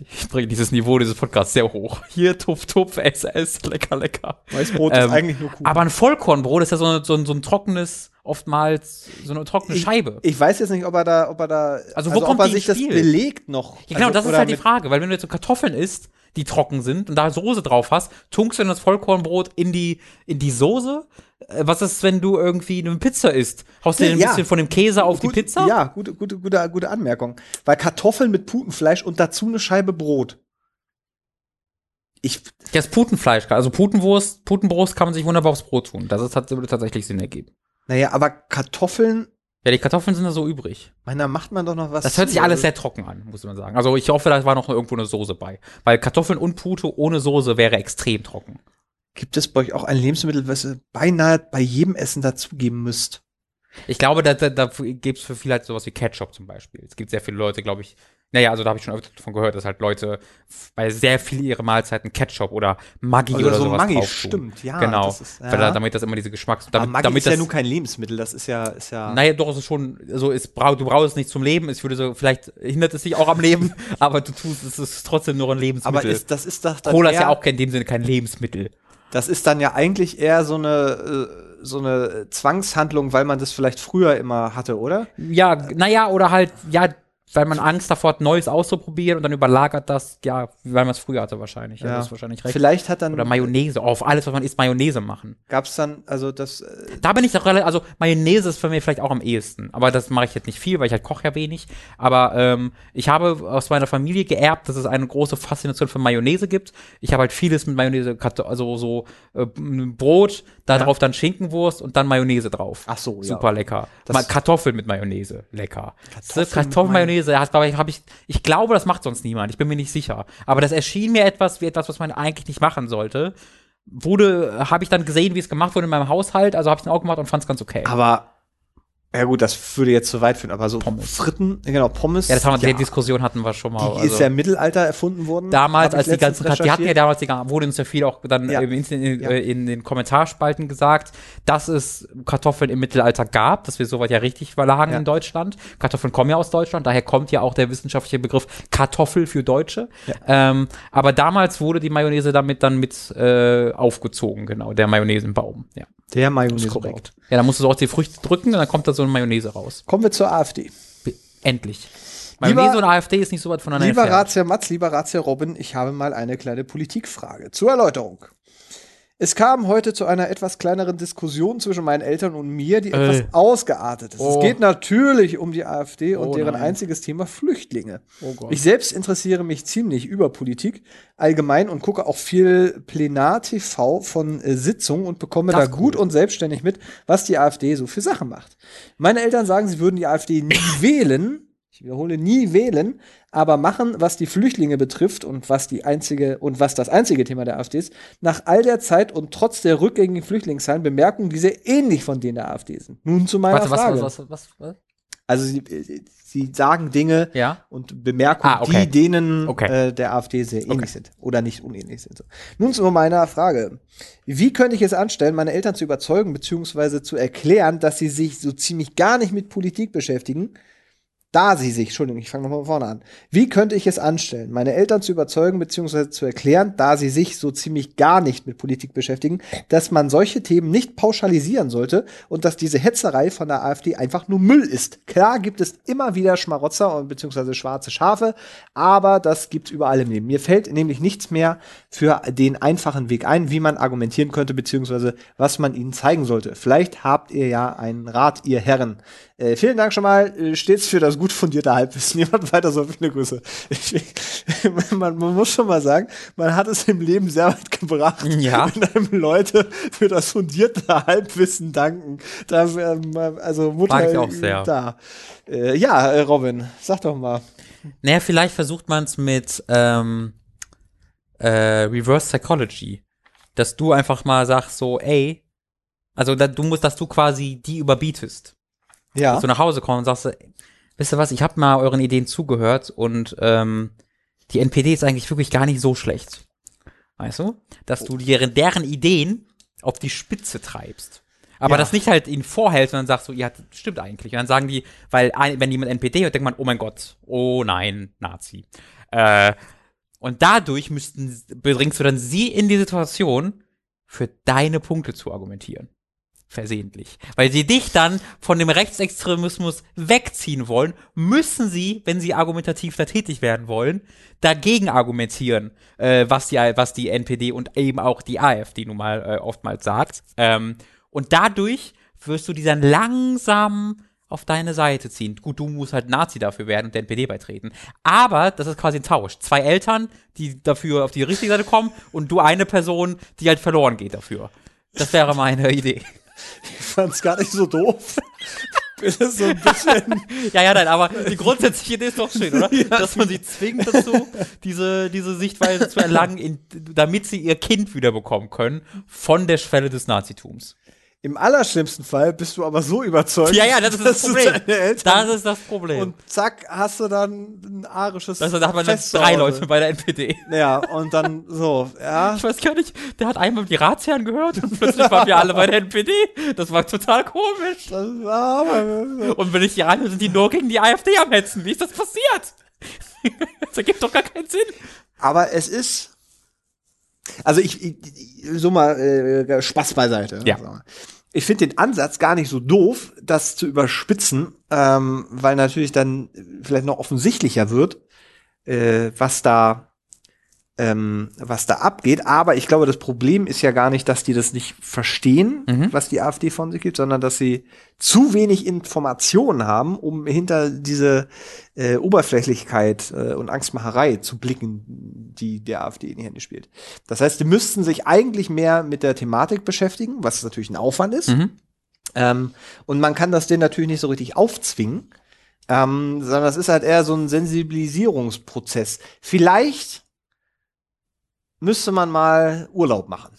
Ich bringe dieses Niveau dieses Podcasts sehr hoch. Hier, Tupf, Tupf, SS, lecker, lecker. Weißbrot Ähm, ist eigentlich nur Kuchen. Aber ein Vollkornbrot ist ja so, so, so ein trockenes, oftmals so eine trockene Ich- Scheibe. Ich weiß jetzt nicht, ob er da, ob er da, Also wo kommt ob er sich ins das Spiel? belegt noch. Ja, genau, also, das ist halt die Frage, weil wenn du jetzt so Kartoffeln isst, die trocken sind und da Soße drauf hast, tunkst du dann das Vollkornbrot in die, in die Soße? Äh, Was ist, wenn du irgendwie eine Pizza isst? Haust du dir ein Ja. bisschen von dem Käse auf Gut, die Pizza? Ja, gute, gute, gute, gute Anmerkung. Weil Kartoffeln mit Putenfleisch und dazu eine Scheibe Brot. Ich, Das Putenfleisch, also Putenwurst, Putenbrust kann man sich wunderbar aufs Brot tun. Das ist, hat, würde tatsächlich Sinn ergeben. Naja, aber Kartoffeln, Ja, die Kartoffeln sind da so übrig. meiner macht man doch noch was. Das hört sich zu. alles Also, sehr trocken an, muss man sagen. Also ich hoffe, da war noch irgendwo eine Soße bei. Weil Kartoffeln und Pute ohne Soße wäre extrem trocken. Gibt es bei euch auch ein Lebensmittel, was ihr beinahe bei jedem Essen dazugeben müsst? Ich glaube, da, da, da gibt es für viele halt sowas wie Ketchup zum Beispiel. Es gibt sehr viele Leute, glaube ich, naja, also da habe ich schon öfter davon gehört, dass halt Leute bei sehr vielen ihrer Mahlzeiten Ketchup oder Maggi oder, Oder so sowas Maggi, drauf tun. stimmt, ja, Genau, das ist- weil ja. da, damit das immer diese Geschmacks... Aber Damit, Maggi damit ist ja das, nun kein Lebensmittel, das ist ja, ist ja. Naja, doch, es ist schon, so ist, brau- du brauchst es nicht zum Leben. Ich würde so, vielleicht hindert es dich auch am Leben, aber du tust, es ist trotzdem nur ein Lebensmittel. aber ist, das ist doch dann Cola ist eher, ja auch in dem Sinne kein Lebensmittel. das ist dann ja eigentlich eher so eine, äh, so eine Zwangshandlung, weil man das vielleicht früher immer hatte, oder? Ja, naja, oder halt, ja, weil man Angst davor hat, Neues auszuprobieren und dann überlagert das, ja, weil man es früher hatte wahrscheinlich. Ja, das wahrscheinlich recht. Vielleicht hat dann, Oder Mayonnaise, oh, auf alles, was man isst, Mayonnaise machen. gab's dann, also das, äh, Da bin ich doch relativ, also Mayonnaise ist für mich vielleicht auch am ehesten. Aber das mache ich jetzt nicht viel, weil ich halt koche ja wenig. Aber ähm, ich habe aus meiner Familie geerbt, dass es eine große Faszination für Mayonnaise gibt. Ich habe halt vieles mit Mayonnaise, also so äh, Brot, da Ja. dann Schinkenwurst und dann Mayonnaise drauf. Ach so, ja. Super lecker. Das- Mal Kartoffeln mit Mayonnaise, lecker. Kartoffeln Kartoffelmayonnaise, ich, habe ich, ich glaube, das macht sonst niemand. Ich bin mir nicht sicher. Aber das erschien mir etwas wie etwas, was man eigentlich nicht machen sollte. Wurde, habe ich dann gesehen, wie es gemacht wurde in meinem Haushalt, also habe ich es auch gemacht und fand es ganz okay. aber, ja gut, das würde jetzt zu weit führen, aber so Pommes. Fritten, genau, Pommes. ja, das haben wir, die Diskussion hatten wir schon mal. die also ist ja im Mittelalter erfunden worden. damals, als die ganzen, die hatten ja damals, die, wurde uns ja viel auch dann Ja. im Internet, in, Ja. äh, in den Kommentarspalten gesagt, dass es Kartoffeln im Mittelalter gab, dass wir soweit ja richtig lagen Ja. in Deutschland. Kartoffeln kommen ja aus Deutschland, daher kommt ja auch der wissenschaftliche Begriff Kartoffel für Deutsche. Ähm, aber damals wurde die Mayonnaise damit dann mit äh, aufgezogen, genau, der Mayonnaisenbaum. Ja, Der Mayonnaise. ist korrekt. Ja, dann musst du so auch die Früchte drücken und dann kommt da so eine Mayonnaise raus. Kommen wir zur AfD. Endlich. Lieber- Mayonnaise und AfD ist nicht so weit voneinander Lieber entfernt. Matz, lieber Ratsherr Robin, ich habe mal eine kleine Politikfrage zur Erläuterung. Es kam heute zu einer etwas kleineren Diskussion zwischen meinen Eltern und mir, die Äh. etwas ausgeartet ist. Oh. Es geht natürlich um die AfD und Oh deren nein. einziges Thema Flüchtlinge. Oh. Ich selbst interessiere mich ziemlich über Politik allgemein und gucke auch viel Plenar-TV von äh, Sitzungen und bekomme Das da gut cool. und selbstständig mit, was die AfD so für Sachen macht. Meine Eltern sagen, sie würden die AfD nie wählen. Ich wiederhole, nie wählen, aber machen, was die Flüchtlinge betrifft und was die einzige und was das einzige Thema der AfD ist, nach all der Zeit und trotz der rückgängigen Flüchtlingszahlen Bemerkungen, die sehr ähnlich von denen der AfD sind. Nun zu meiner Warte, was, Frage. was, was, was, was? Also sie, sie sagen Dinge Ja. und Bemerkungen, Ah, okay. die denen Okay. äh, der AfD sehr ähnlich Okay. sind oder nicht unähnlich sind. So. Nun zu meiner Frage. Wie könnte ich es anstellen, meine Eltern zu überzeugen bzw. zu erklären, dass sie sich so ziemlich gar nicht mit Politik beschäftigen, da sie sich, Entschuldigung, ich fange nochmal von vorne an. Wie könnte ich es anstellen, meine Eltern zu überzeugen bzw. zu erklären, da sie sich so ziemlich gar nicht mit Politik beschäftigen, dass man solche Themen nicht pauschalisieren sollte und dass diese Hetzerei von der AfD einfach nur Müll ist. Klar gibt es immer wieder Schmarotzer und beziehungsweise schwarze Schafe, aber das gibt's überall im Leben. Mir fällt nämlich nichts mehr für den einfachen Weg ein, wie man argumentieren könnte, beziehungsweise was man ihnen zeigen sollte. Vielleicht habt ihr ja einen Rat, ihr Herren. Äh, vielen Dank schon mal äh, stets für das gut fundierte Halbwissen. Jemand weiter so viele Grüße. Ich, man, man muss schon mal sagen, man hat es im Leben sehr weit gebracht, Ja. wenn einem Leute für das fundierte Halbwissen danken. Da, ähm, also Mutter Mag ich auch sehr. da. Äh, ja, äh, Robin, sag doch mal. Naja, vielleicht versucht man es mit ähm, äh, Reverse Psychology. Dass du einfach mal sagst so, ey, also da, du musst, dass du quasi die überbietest. Ja. Dass du nach Hause kommst und sagst, wisst ihr was, ich habe mal euren Ideen zugehört und ähm, die NPD ist eigentlich wirklich gar nicht so schlecht. Weißt du? Dass du deren, deren Ideen auf die Spitze treibst. Aber Ja. das nicht halt ihnen vorhältst, sondern sagst so, ja, das stimmt eigentlich. Und dann sagen die, weil wenn jemand NPD hört, denkt man, oh mein Gott, oh nein, Nazi. Äh, und dadurch müssten, bringst du dann sie in die Situation, für deine Punkte zu argumentieren. Versehentlich. Weil sie dich dann von dem Rechtsextremismus wegziehen wollen, müssen sie, wenn sie argumentativ da tätig werden wollen, dagegen argumentieren, äh, was, die, was die NPD und eben auch die AfD nun mal äh, oftmals sagt. Ähm, und dadurch wirst du die dann langsam auf deine Seite ziehen. Gut, du musst halt Nazi dafür werden und der NPD beitreten. Aber das ist quasi ein Tausch. Zwei Eltern, die dafür auf die richtige Seite kommen und du eine Person, die halt verloren geht dafür. Das wäre meine Idee. Ich fand's gar nicht so doof. Bin das so ein bisschen. Ja, ja, nein, aber die grundsätzliche Idee ist doch schön, oder? Dass man sie zwingt dazu, diese, diese Sichtweise zu erlangen, in, damit sie ihr Kind wiederbekommen können von der Schwelle des Nazitums. Im allerschlimmsten Fall bist du aber so überzeugt. Ja, ja, das ist das Problem. Das ist das Problem. und zack, hast du dann ein arisches. also, da hat man dann drei. Leute bei der NPD. Ja, und dann so, ja. Ich weiß gar nicht, der hat einmal die Ratsherren gehört und plötzlich waren wir alle bei der NPD. Das war total komisch. Das war aber, Und wenn ich die anhöre, sind die nur gegen die AfD am Hetzen. Wie ist das passiert? das ergibt doch gar keinen Sinn. aber es ist. Also ich, ich so mal äh, Spaß beiseite. Ja. Mal. Ich finde den Ansatz gar nicht so doof, das zu überspitzen, ähm, weil natürlich dann vielleicht noch offensichtlicher wird, äh, was da ähm, was da abgeht. Aber ich glaube, das Problem ist ja gar nicht, dass die das nicht verstehen, Mhm. was die AfD von sich gibt, sondern dass sie zu wenig Informationen haben, um hinter diese äh, Oberflächlichkeit äh, und Angstmacherei zu blicken, die der AfD in die Hände spielt. Das heißt, die müssten sich eigentlich mehr mit der Thematik beschäftigen, was natürlich ein Aufwand ist. Mhm. Ähm, und man kann das denen natürlich nicht so richtig aufzwingen, ähm, sondern das ist halt eher so ein Sensibilisierungsprozess. Vielleicht müsste man mal Urlaub machen.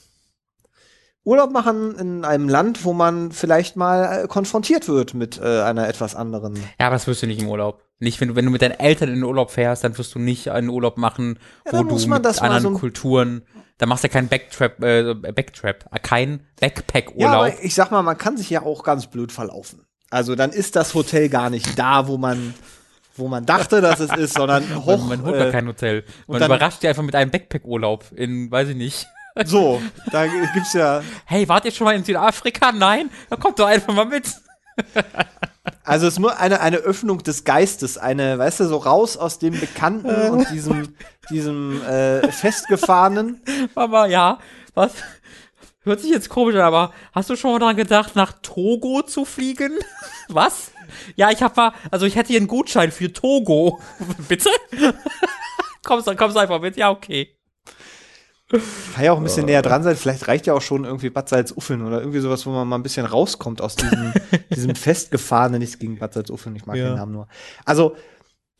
Urlaub machen in einem Land, wo man vielleicht mal äh, konfrontiert wird mit äh, einer etwas anderen. Ja, aber das wirst du nicht im Urlaub. Nicht, wenn du, wenn du mit deinen Eltern in den Urlaub fährst, dann wirst du nicht einen Urlaub machen, Ja, wo du mit anderen so Kulturen, da machst du ja keinen Backtrap, äh, Backtrap, äh, kein Ja, Backpack-Urlaub. aber ich sag mal, man kann sich ja auch ganz blöd verlaufen. Also dann ist das Hotel gar nicht da, wo man, wo man dachte, dass es ist, sondern hoch. man, man holt gar äh, kein Hotel. Man dann- überrascht dich einfach mit einem Backpack-Urlaub in, weiß ich nicht. so, da gibt's ja. Hey, wart ihr schon mal in Südafrika? Nein? Dann kommt doch einfach mal mit. Also es ist nur eine, eine Öffnung des Geistes, eine, weißt du, so raus aus dem Bekannten und diesem, diesem äh, festgefahrenen. Mama, ja. Was? hört sich jetzt komisch an, aber hast du schon mal dran gedacht, nach Togo zu fliegen? Was? Ja, ich hab mal, also ich hätte hier einen Gutschein für Togo. Bitte? kommst, kommst einfach mit? Ja, okay. Kann ja auch ein bisschen näher dran sein. Vielleicht reicht ja auch schon irgendwie Bad Salzuffeln oder irgendwie sowas, wo man mal ein bisschen rauskommt aus diesem, diesem festgefahrenen, nichts gegen Bad Salzuffeln, ich mag Ja. den Namen nur. Also,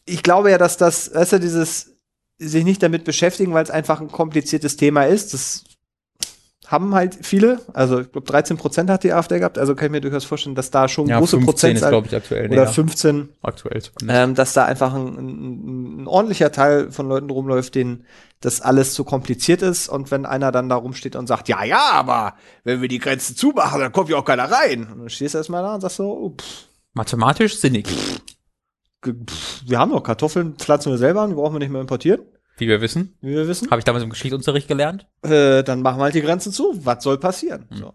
ich glaube ja, dass das, weißt du, dieses sich nicht damit beschäftigen, weil es einfach ein kompliziertes Thema ist, das haben halt viele. Also, ich glaube, 13 Prozent hat die AfD gehabt. Also kann ich mir durchaus vorstellen, dass da schon große Prozentzahl ich, aktuell. oder 15 aktuell ähm, dass da einfach ein, ein, ein ordentlicher Teil von Leuten rumläuft, denen das alles zu kompliziert ist. Und wenn einer dann da rumsteht und sagt, ja, ja, aber wenn wir die Grenzen zumachen, dann kommt ja auch keiner rein. Und dann stehst du erstmal da und sagst so, oh, pff, Mathematisch sinnig, ge- pff, wir haben doch Kartoffeln, pflanzen wir selber an, die brauchen wir nicht mehr importieren, wie wir wissen. wie wir wissen. Habe ich damals im Geschichtsunterricht gelernt. Äh, dann machen wir halt die Grenzen zu. Was soll passieren? So.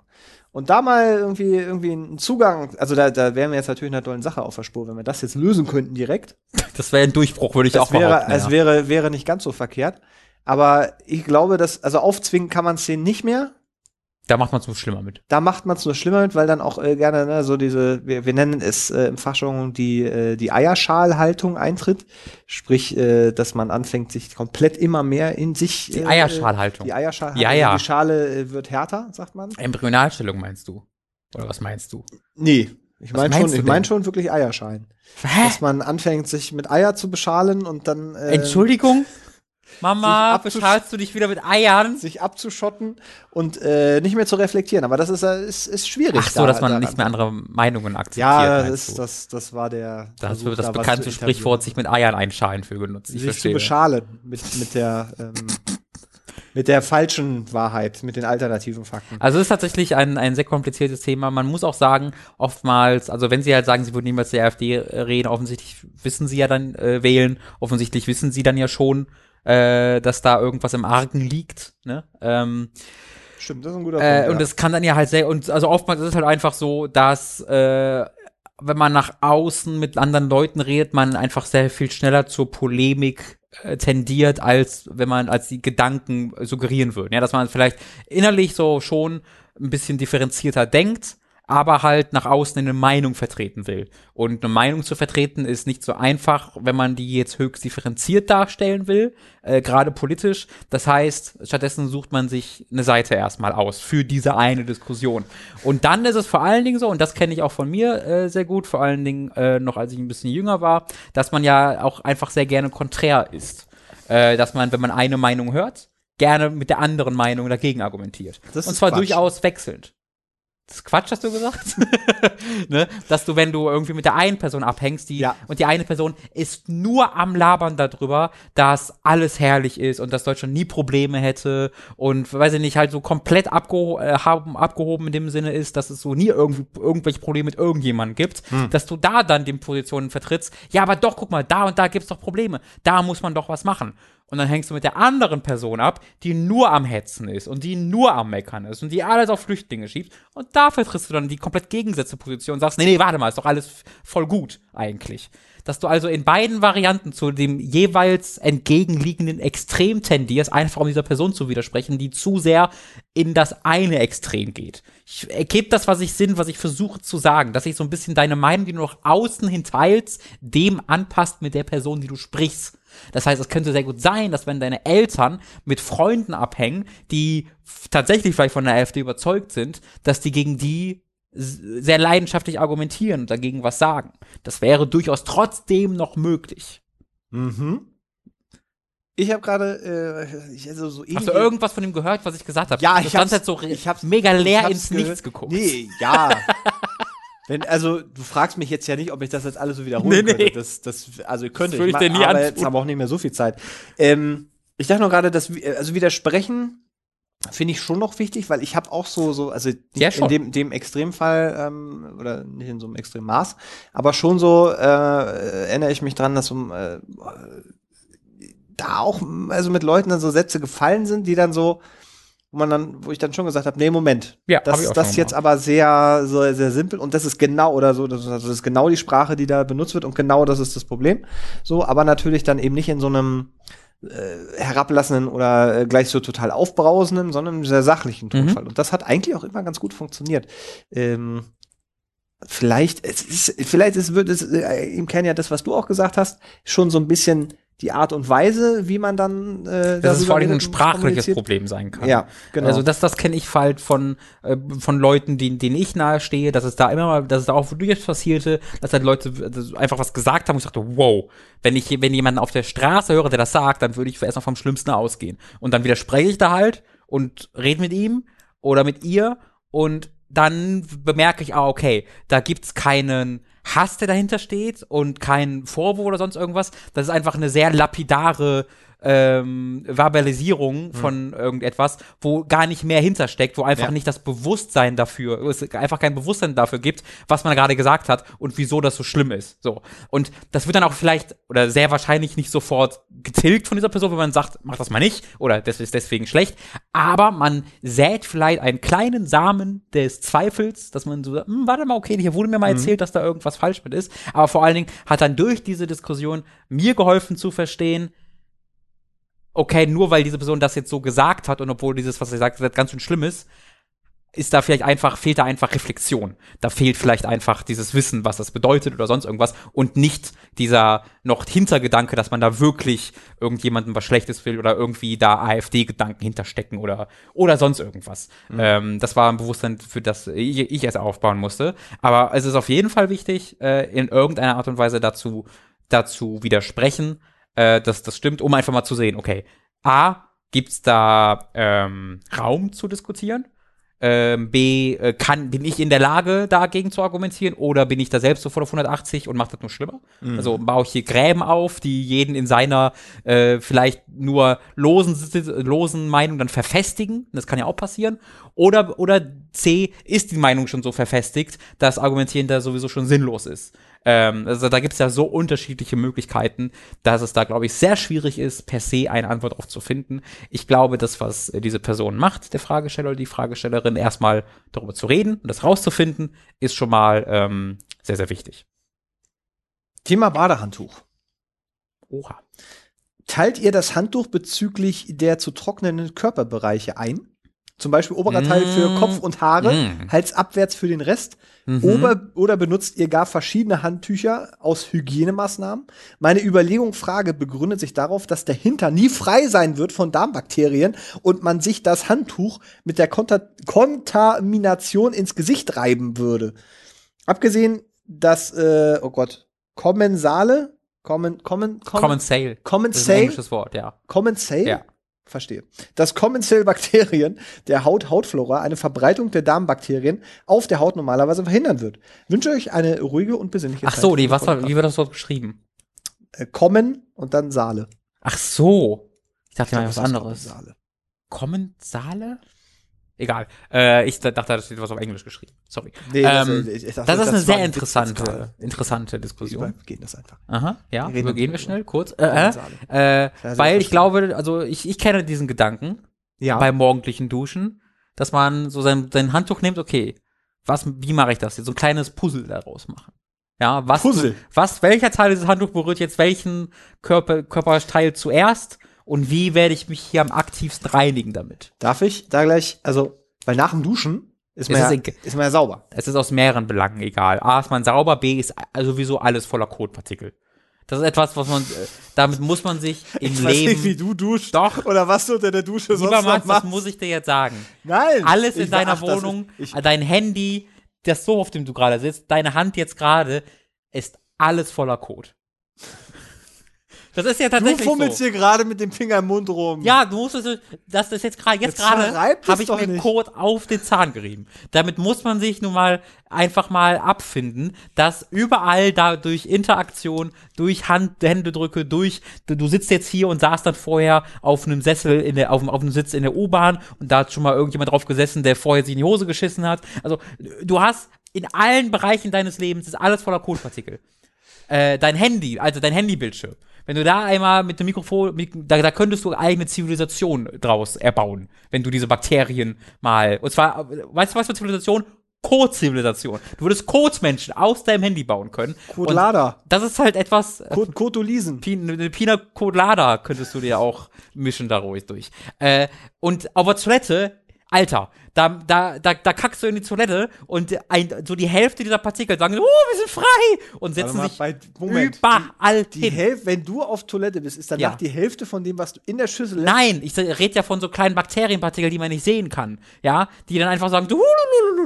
Und da mal irgendwie, irgendwie einen Zugang, also da, da wären wir jetzt natürlich einer tollen Sache auf der Spur, wenn wir das jetzt lösen könnten direkt. Das wäre ein Durchbruch, würde ich das auch wäre, behaupten. es ja. wäre, wäre nicht ganz so verkehrt. Aber ich glaube, dass, also aufzwingen kann man es denen nicht mehr. Da macht man es nur schlimmer mit. Da macht man es nur schlimmer mit, weil dann auch äh, gerne ne, so diese, wir, wir nennen es äh, im Fachjargon die, äh, die Eierschalhaltung eintritt. Sprich, äh, dass man anfängt, sich komplett immer mehr in sich. Die äh, Eierschalhaltung. Die Eierschalhaltung. Ja, ja. Die Schale äh, wird härter, sagt man. Embryonalstellung meinst du? Oder was meinst du? Nee. Ich meine schon, ich meine schon wirklich Eierschalen. Hä? Dass man anfängt, sich mit Eier zu beschalen und dann äh, Entschuldigung? Mama, bestrahlst du dich wieder mit Eiern? sich abzuschotten und äh, nicht mehr zu reflektieren. Aber das ist, äh, ist, ist schwierig. Ach so, da- dass man daran. nicht mehr andere Meinungen akzeptiert. Ja, das, du? das, das war der. Das Versuch, wird das da bekannte zu Sprichwort, sich mit Eiern einschalen für genutzt. Ich sich zu verstehe. beschalen mit, mit der ähm, mit der falschen Wahrheit, mit den alternativen Fakten. Also es ist tatsächlich ein, ein sehr kompliziertes Thema. Man muss auch sagen, oftmals, also wenn sie halt sagen, sie würden niemals der AfD reden, offensichtlich wissen sie ja dann äh, wählen, offensichtlich wissen sie dann ja schon, äh, dass da irgendwas im Argen liegt. Ne? Ähm, Stimmt, das ist ein guter Äh, Punkt. und es kann dann ja halt sehr, und also oftmals ist es halt einfach so, dass äh, wenn man nach außen mit anderen Leuten redet, man einfach sehr viel schneller zur Polemik äh, tendiert, als wenn man, als die Gedanken suggerieren würden. Ja, dass man vielleicht innerlich so schon ein bisschen differenzierter denkt, aber halt nach außen eine Meinung vertreten will. Und eine Meinung zu vertreten ist nicht so einfach, wenn man die jetzt höchst differenziert darstellen will, äh, gerade politisch. Das heißt, stattdessen sucht man sich eine Seite erstmal aus für diese eine Diskussion. Und dann ist es vor allen Dingen so, und das kenne ich auch von mir äh, sehr gut, vor allen Dingen äh, noch als ich ein bisschen jünger war, dass man ja auch einfach sehr gerne konträr ist. Äh, dass man, wenn man eine Meinung hört, gerne mit der anderen Meinung dagegen argumentiert. Das und zwar Quatsch. durchaus wechselnd. Das ist Quatsch, hast du gesagt? ne? Dass du, wenn du irgendwie mit der einen Person abhängst, die, Ja. und die eine Person ist nur am Labern darüber, dass alles herrlich ist und dass Deutschland nie Probleme hätte und, weiß ich nicht, halt so komplett abgeho äh, abgehoben in dem Sinne ist, dass es so nie irgendwie irgendwelche Probleme mit irgendjemandem gibt, dass du da dann die Positionen vertrittst, ja, aber doch, guck mal, da und da gibt's doch Probleme, da muss man doch was machen. Und dann hängst du mit der anderen Person ab, die nur am Hetzen ist und die nur am Meckern ist und die alles auf Flüchtlinge schiebt. Und da vertrittst du dann die komplett gegensätzliche Position und sagst, nee, nee, warte mal, ist doch alles voll gut eigentlich. Dass du also in beiden Varianten zu dem jeweils entgegenliegenden Extrem tendierst, einfach um dieser Person zu widersprechen, die zu sehr in das eine Extrem geht. Ich ergebe das, was ich Sinn, was ich versuche zu sagen, dass ich so ein bisschen deine Meinung, die du nach außen hin teilst, dem anpasst mit der Person, die du sprichst. Das heißt, es könnte sehr gut sein, dass wenn deine Eltern mit Freunden abhängen, die tatsächlich vielleicht von der AfD überzeugt sind, dass die gegen die sehr leidenschaftlich argumentieren und dagegen was sagen. Das wäre durchaus trotzdem noch möglich. Mhm. Ich habe gerade äh, also so Hast du irgendwas von ihm gehört, was ich gesagt habe? Ja, ich hab's- halt so ich hab's- mega leer ins. Nichts geguckt. Nee, ja. Wenn, also, du fragst mich jetzt ja nicht, ob ich das jetzt alles so wiederholen Nee, nee. könnte. Das, das, also, könnte Das ich dir nie aber antun. jetzt haben wir auch nicht mehr so viel Zeit. Ähm, ich dachte noch gerade, dass, also, widersprechen finde ich schon noch wichtig, weil ich habe auch so, so, also nicht Ja, in dem, dem Extremfall, ähm, oder nicht in so einem Extremmaß, aber schon so, äh, erinnere ich mich dran, dass um, äh, da auch, also mit Leuten dann so Sätze gefallen sind, die dann so, wo man dann, wo ich dann schon gesagt habe, nee, Moment, Ja, das, auch das jetzt aber sehr, so, sehr simpel und das ist genau oder so, das ist, also das ist genau die Sprache, die da benutzt wird und genau das ist das Problem. So, aber natürlich dann eben nicht in so einem, äh, herablassenden oder äh, gleich so total aufbrausenden, sondern einem sehr sachlichen Tonfall. Und das hat eigentlich auch immer ganz gut funktioniert. Ähm, vielleicht, es ist, vielleicht ist, wird es äh, im Kern ja das, was du auch gesagt hast, schon so ein bisschen die Art und Weise, wie man dann äh, dass es vor allem ein sprachliches. Problem sein kann. Ja, genau. Also das, das kenne ich halt von, äh, von Leuten, denen, denen ich nahestehe, dass es da immer mal, dass es da auch durchaus passierte, dass halt Leute einfach was gesagt haben und ich dachte, wow, wenn ich, wenn jemanden auf der Straße höre, der das sagt, dann würde ich erstmal vom Schlimmsten ausgehen. Und dann widerspreche ich da halt und rede mit ihm oder mit ihr und dann bemerke ich, ah, okay, da gibt's keinen Hass, der dahinter steht und kein Vorwurf oder sonst irgendwas. Das ist einfach eine sehr lapidare ähm, Verbalisierung von irgendetwas, wo gar nicht mehr hintersteckt, wo einfach Ja. nicht das Bewusstsein dafür, es einfach kein Bewusstsein dafür gibt, was man gerade gesagt hat und wieso das so schlimm ist. So. Und das wird dann auch vielleicht oder sehr wahrscheinlich nicht sofort getilgt von dieser Person, wenn man sagt, mach das mal nicht oder das ist deswegen schlecht. Aber man sät vielleicht einen kleinen Samen des Zweifels, dass man so, sagt, hm, warte mal, okay, hier wurde mir mal erzählt, dass da irgendwas falsch mit ist. Aber vor allen Dingen hat dann durch diese Diskussion mir geholfen zu verstehen, okay, nur weil diese Person das jetzt so gesagt hat und obwohl dieses, was sie sagt, ganz schön schlimm ist, ist da vielleicht einfach, fehlt da einfach Reflexion. Da fehlt vielleicht einfach dieses Wissen, was das bedeutet oder sonst irgendwas und nicht dieser noch Hintergedanke, dass man da wirklich irgendjemandem was Schlechtes will oder irgendwie da AfD-Gedanken hinterstecken oder, oder sonst irgendwas. Ähm, das war ein Bewusstsein, für das ich, ich erst aufbauen musste. Aber es ist auf jeden Fall wichtig, äh, in irgendeiner Art und Weise dazu, dazu widersprechen, äh, dass das stimmt, um einfach mal zu sehen, okay, A, gibt's da ähm, Raum zu diskutieren? Ähm, B, äh, kann, bin ich in der Lage, dagegen zu argumentieren oder bin ich da selbst so voll auf 180 und macht das nur schlimmer? Also baue ich hier Gräben auf, die jeden in seiner äh, vielleicht nur losen, losen Meinung dann verfestigen. Das kann ja auch passieren. Oder, oder C, ist die Meinung schon so verfestigt, dass Argumentieren da sowieso schon sinnlos ist. Ähm, also da gibt es ja so unterschiedliche Möglichkeiten, dass es da, glaube ich, sehr schwierig ist, per se eine Antwort darauf zu finden. Ich glaube, das, was äh, diese Person macht, der Fragesteller oder die Fragestellerin, erstmal darüber zu reden und das rauszufinden, ist schon mal ähm, sehr, sehr wichtig. Thema Badehandtuch. Oha. Teilt ihr das Handtuch bezüglich der zu trocknenden Körperbereiche ein? Zum Beispiel oberer Teil für Mm. Kopf und Haare, Mm. Hals abwärts für den Rest. Mhm. Oder, oder benutzt ihr gar verschiedene Handtücher aus Hygienemaßnahmen? Meine Überlegung, Frage begründet sich darauf, dass der Hintern nie frei sein wird von Darmbakterien und man sich das Handtuch mit der Konta Kontamination ins Gesicht reiben würde. Abgesehen, dass, äh, oh Gott, Kommensale, Kommen, Kommen, Common Sale. Das ist ein englisches Wort, ja. Commensale? Ja. Verstehe. Dass Commensale-Bakterien der Haut-Hautflora eine Verbreitung der Darmbakterien auf der Haut normalerweise verhindern wird. Wünsche euch eine ruhige und besinnliche Ach Zeit. so, die, was war, wie wird das Wort geschrieben? Äh, Kommen und dann Saale. Ach so. Ich dachte mal was Das heißt anderes. Kommensale. Kommensale? Egal. Äh, ich dachte, da steht was auf Englisch geschrieben. Sorry. Nee, das, ähm, äh, ich dachte, das ist eine sehr interessante, interessante Wir Diskussion. übergehen das einfach. Aha, ja, Wir übergehen wir schnell, kurz. Äh, äh, weil ich glaube, also ich, ich kenne diesen Gedanken Ja. beim morgendlichen Duschen, dass man so sein, sein Handtuch nimmt, okay, was, wie mache ich das jetzt? So ein kleines Puzzle daraus machen. Ja, was, Puzzle. was, welcher Teil dieses Handtuch berührt jetzt welchen Körper, Körperteil zuerst und wie werde ich mich hier am aktivsten reinigen damit? Darf ich da gleich, also, weil nach dem Duschen ist man, Es ja, ist ist, man ja sauber. Es ist aus mehreren Belangen egal. A ist man sauber, B ist sowieso alles voller Kotpartikel. Das ist etwas, was man, äh, damit muss man sich im Ich weiß Leben. nicht, wie du duschst. Doch. Oder was du unter der Dusche Lieber sonst noch Max, was machst. muss ich dir jetzt sagen? Nein. Alles in Ich- deiner ist- Wohnung, ich, dein Handy, das so, auf dem du gerade sitzt, deine Hand jetzt gerade, ist alles voller Kot. Das ist ja du tatsächlich fummelst so. hier gerade mit dem Finger im Mund rum. Ja, du musst es, das ist jetzt gerade, jetzt Jetzt gerade habe ich mir nicht. Kot auf den Zahn gerieben. Damit muss man sich nun mal einfach mal abfinden, dass überall da durch Interaktion, durch Hand, Händedrücke, durch, du, du sitzt jetzt hier und saßt dann vorher auf einem Sessel in der, auf, auf einem Sitz in der U-Bahn und da hat schon mal irgendjemand drauf gesessen, der vorher sich in die Hose geschissen hat. Also, du hast in allen Bereichen deines Lebens ist alles voller Kotpartikel äh, dein Handy, also dein Handybildschirm. Wenn du da einmal mit dem Mikrofon, mit, da, da könntest du eigene Zivilisation draus erbauen, wenn du diese Bakterien mal, und zwar, äh, weißt du was für Zivilisation? Code-Zivilisation. Du würdest Code-Menschen aus deinem Handy bauen können. Code Und Lada. Das ist halt etwas, äh, Code, Codolisen. Pi- eine Pina Colada könntest du dir auch mischen da ruhig durch. Äh, und auf der Toilette, Alter, da, da, da, da kackst du in die Toilette und ein, so die Hälfte dieser Partikel sagen, oh, wir sind frei und setzen mal, sich bei- Moment, überall Die hin. Hälfte, wenn du auf Toilette bist, ist danach Ja. die Hälfte von dem, was du in der Schüssel Nein, ich rede ja von so kleinen Bakterienpartikeln, die man nicht sehen kann. Ja, die dann einfach sagen,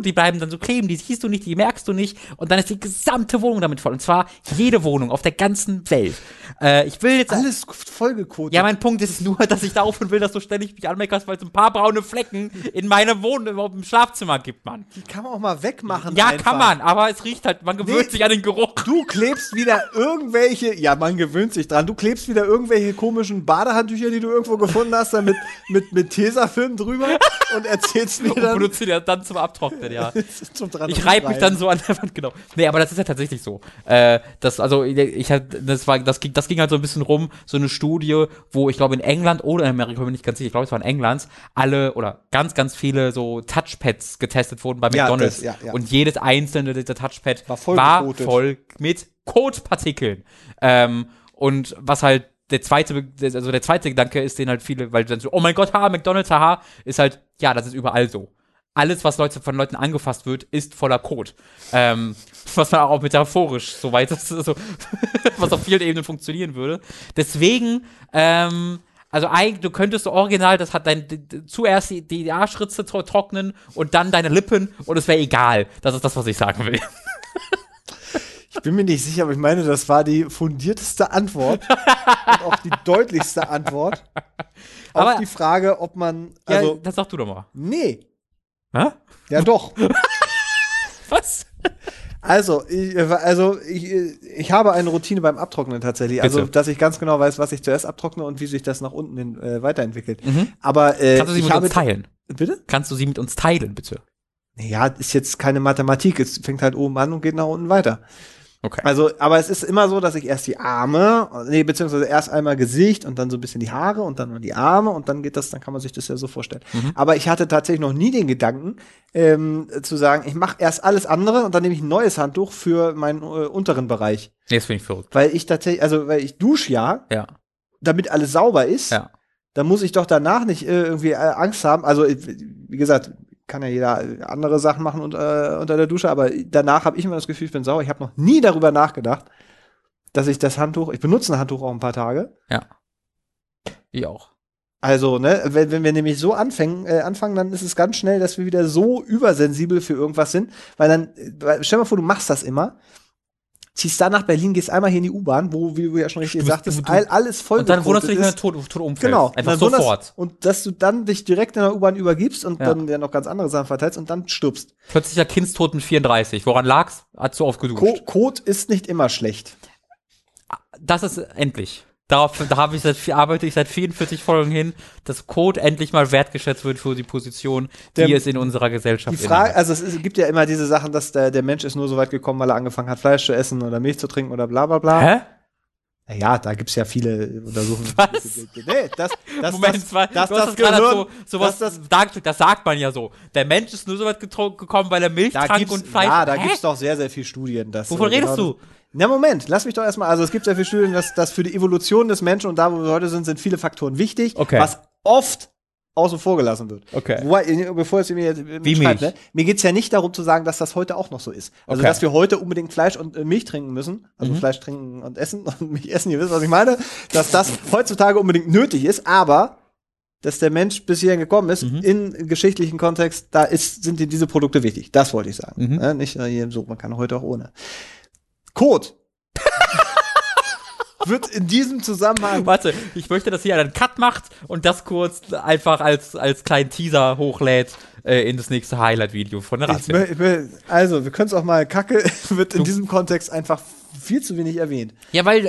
die bleiben dann so kleben, die siehst du nicht, die merkst du nicht. Und dann ist die gesamte Wohnung damit voll. Und zwar jede Wohnung auf der ganzen Welt. Äh, ich will jetzt. Alles vollgekotet. Ja, mein Punkt ist nur, dass ich da aufhören will, dass du ständig mich anmeckerst, weil es ein paar braune Flecken in meiner Wohnung, im Schlafzimmer gibt, Mann. die kann man auch mal wegmachen. Ja, einfach. kann man, aber es riecht halt, man gewöhnt Nee. sich an den Geruch. Du klebst wieder irgendwelche, ja, man gewöhnt sich dran, du klebst wieder irgendwelche komischen Badehandtücher, die du irgendwo gefunden hast, dann mit, mit, mit Tesafilm drüber und erzählst mir Und dann benutze die dann zum Abtrocknen, ja. zum dran Ich reibe mich dann so an der Wand, genau. Nee, aber das ist ja tatsächlich so. Äh, das, also, ich das war, das ging, das ging halt so ein bisschen rum, so eine Studie, wo ich glaube in England oder in Amerika, bin ich nicht ganz sicher, ich glaube es war in England, alle oder ganz, ganz viele so Touchpads getestet wurden bei Ja, McDonalds. das- ja, ja. Und jedes einzelne dieser Touchpad War voll war voll mit Kotpartikeln. Ähm, und was halt der zweite, also der zweite Gedanke ist, den halt viele, weil dann so, oh mein Gott, haha, McDonalds, haha, ist halt, ja, das ist überall so. Alles, was Leute von Leuten angefasst wird, ist voller Code. Ähm, was man auch metaphorisch, soweit das so, was auf vielen Ebenen funktionieren würde. Deswegen, ähm, also eigentlich, du könntest original, das hat dein, zuerst die, die Arschritze tro- trocknen und dann deine Lippen und es wäre egal. Das ist das, was ich sagen will. Ich bin mir nicht sicher, aber ich meine, das war die fundierteste Antwort und auch die deutlichste Antwort auf Aber- die Frage, ob man, Ja, also, das sag du doch mal. nee, Hä? ja doch. Was? Also, ich, also ich, ich habe eine Routine beim Abtrocknen tatsächlich. Also, Bitte. dass ich ganz genau weiß, was ich zuerst abtrockne und wie sich das nach unten hin, äh, weiterentwickelt. Aber äh, Mhm. Kannst du sie mit uns teilen? Bitte? Kannst du sie mit uns teilen, bitte? Ja, ist jetzt keine Mathematik. Es fängt halt oben an und geht nach unten weiter. Okay. Also, aber es ist immer so, dass ich erst die Arme, nee, beziehungsweise erst einmal Gesicht und dann so ein bisschen die Haare und dann nur die Arme und dann geht das, dann kann man sich das ja so vorstellen. Mhm. Aber ich hatte tatsächlich noch nie den Gedanken, ähm, zu sagen, ich mache erst alles andere und dann nehme ich ein neues Handtuch für meinen äh, unteren Bereich. Nee, das finde ich verrückt. Weil ich tatsächlich, also weil ich dusche ja, Ja. damit alles sauber ist, Ja. dann muss ich doch danach nicht äh, irgendwie äh, Angst haben. Also, äh, wie gesagt, kann ja jeder andere Sachen machen unter, unter der Dusche, aber danach habe ich immer das Gefühl, ich bin sauer. Ich habe noch nie darüber nachgedacht, dass ich das Handtuch, ich benutze ein Handtuch auch ein paar Tage. Ja. Ich auch. Also, ne, wenn, wenn wir nämlich so anfangen, äh, anfangen, dann ist es ganz schnell, dass wir wieder so übersensibel für irgendwas sind, weil dann, weil, stell mal vor, du machst das immer, ziehst dann nach Berlin, gehst einmal hier in die U-Bahn, wo, wie du ja schon richtig du- all, alles voll Und dann wunderst du dich, wenn du tot, tot umfällst. Genau. Einfach sofort. Und dass du dann dich direkt in der U-Bahn übergibst und Ja. dann ja noch ganz andere Sachen verteilst und dann stirbst. Plötzlicher Kindstod mit 34. Woran lag's? Hat zu oft geduscht. Co Code ist nicht immer schlecht. das ist endlich. Darauf, da habe ich seit, arbeite ich seit 44 Folgen hin, dass Code endlich mal wertgeschätzt wird für die Position, die Der- es in unserer Gesellschaft Die Frage, innehat. also es ist, gibt ja immer diese Sachen, dass der, der Mensch ist nur so weit gekommen, weil er angefangen hat, Fleisch zu essen oder Milch zu trinken oder bla bla bla. Hä? Ja, da gibt's ja viele Untersuchungen. Was? Nee, das, das, Moment, das, zwei, das, das, das Gehirn, so, sowas, das, das, das, sagt, man ja so. Der Mensch ist nur so weit gekommen, weil er Milch trank und Fleisch. ja, da Hä? gibt's doch sehr, sehr viel Studien. Dass, Wovon äh, redest genau du? Na Moment, lass mich doch erstmal, also es gibt sehr viele Studien, dass, dass für die Evolution des Menschen und da, wo wir heute sind, sind viele Faktoren wichtig, Okay. was oft außen vor gelassen wird. Okay. Wobei, äh, bevor es mir jetzt äh, Wie schreibt, ne? mir geht's ja nicht darum zu sagen, dass das heute auch noch so ist. Also, Okay. dass wir heute unbedingt Fleisch und äh, Milch trinken müssen, also Mhm. Fleisch trinken und essen und Milch essen, ihr wisst, was ich meine, dass das heutzutage unbedingt nötig ist, aber dass der Mensch bis hierhin gekommen ist, Mhm. in geschichtlichen Kontext, da ist, sind dir diese Produkte wichtig. Das wollte ich sagen. Mhm. Ne? Nicht äh, so, man kann heute auch ohne. Code. wird in diesem Zusammenhang Warte, ich möchte, dass hier einen Cut macht und das kurz einfach als, als kleinen Teaser hochlädt äh, in das nächste Highlight-Video von der Razzia. also, wir können es auch mal Kacke, wird in Du- diesem Kontext einfach viel zu wenig erwähnt. Ja, weil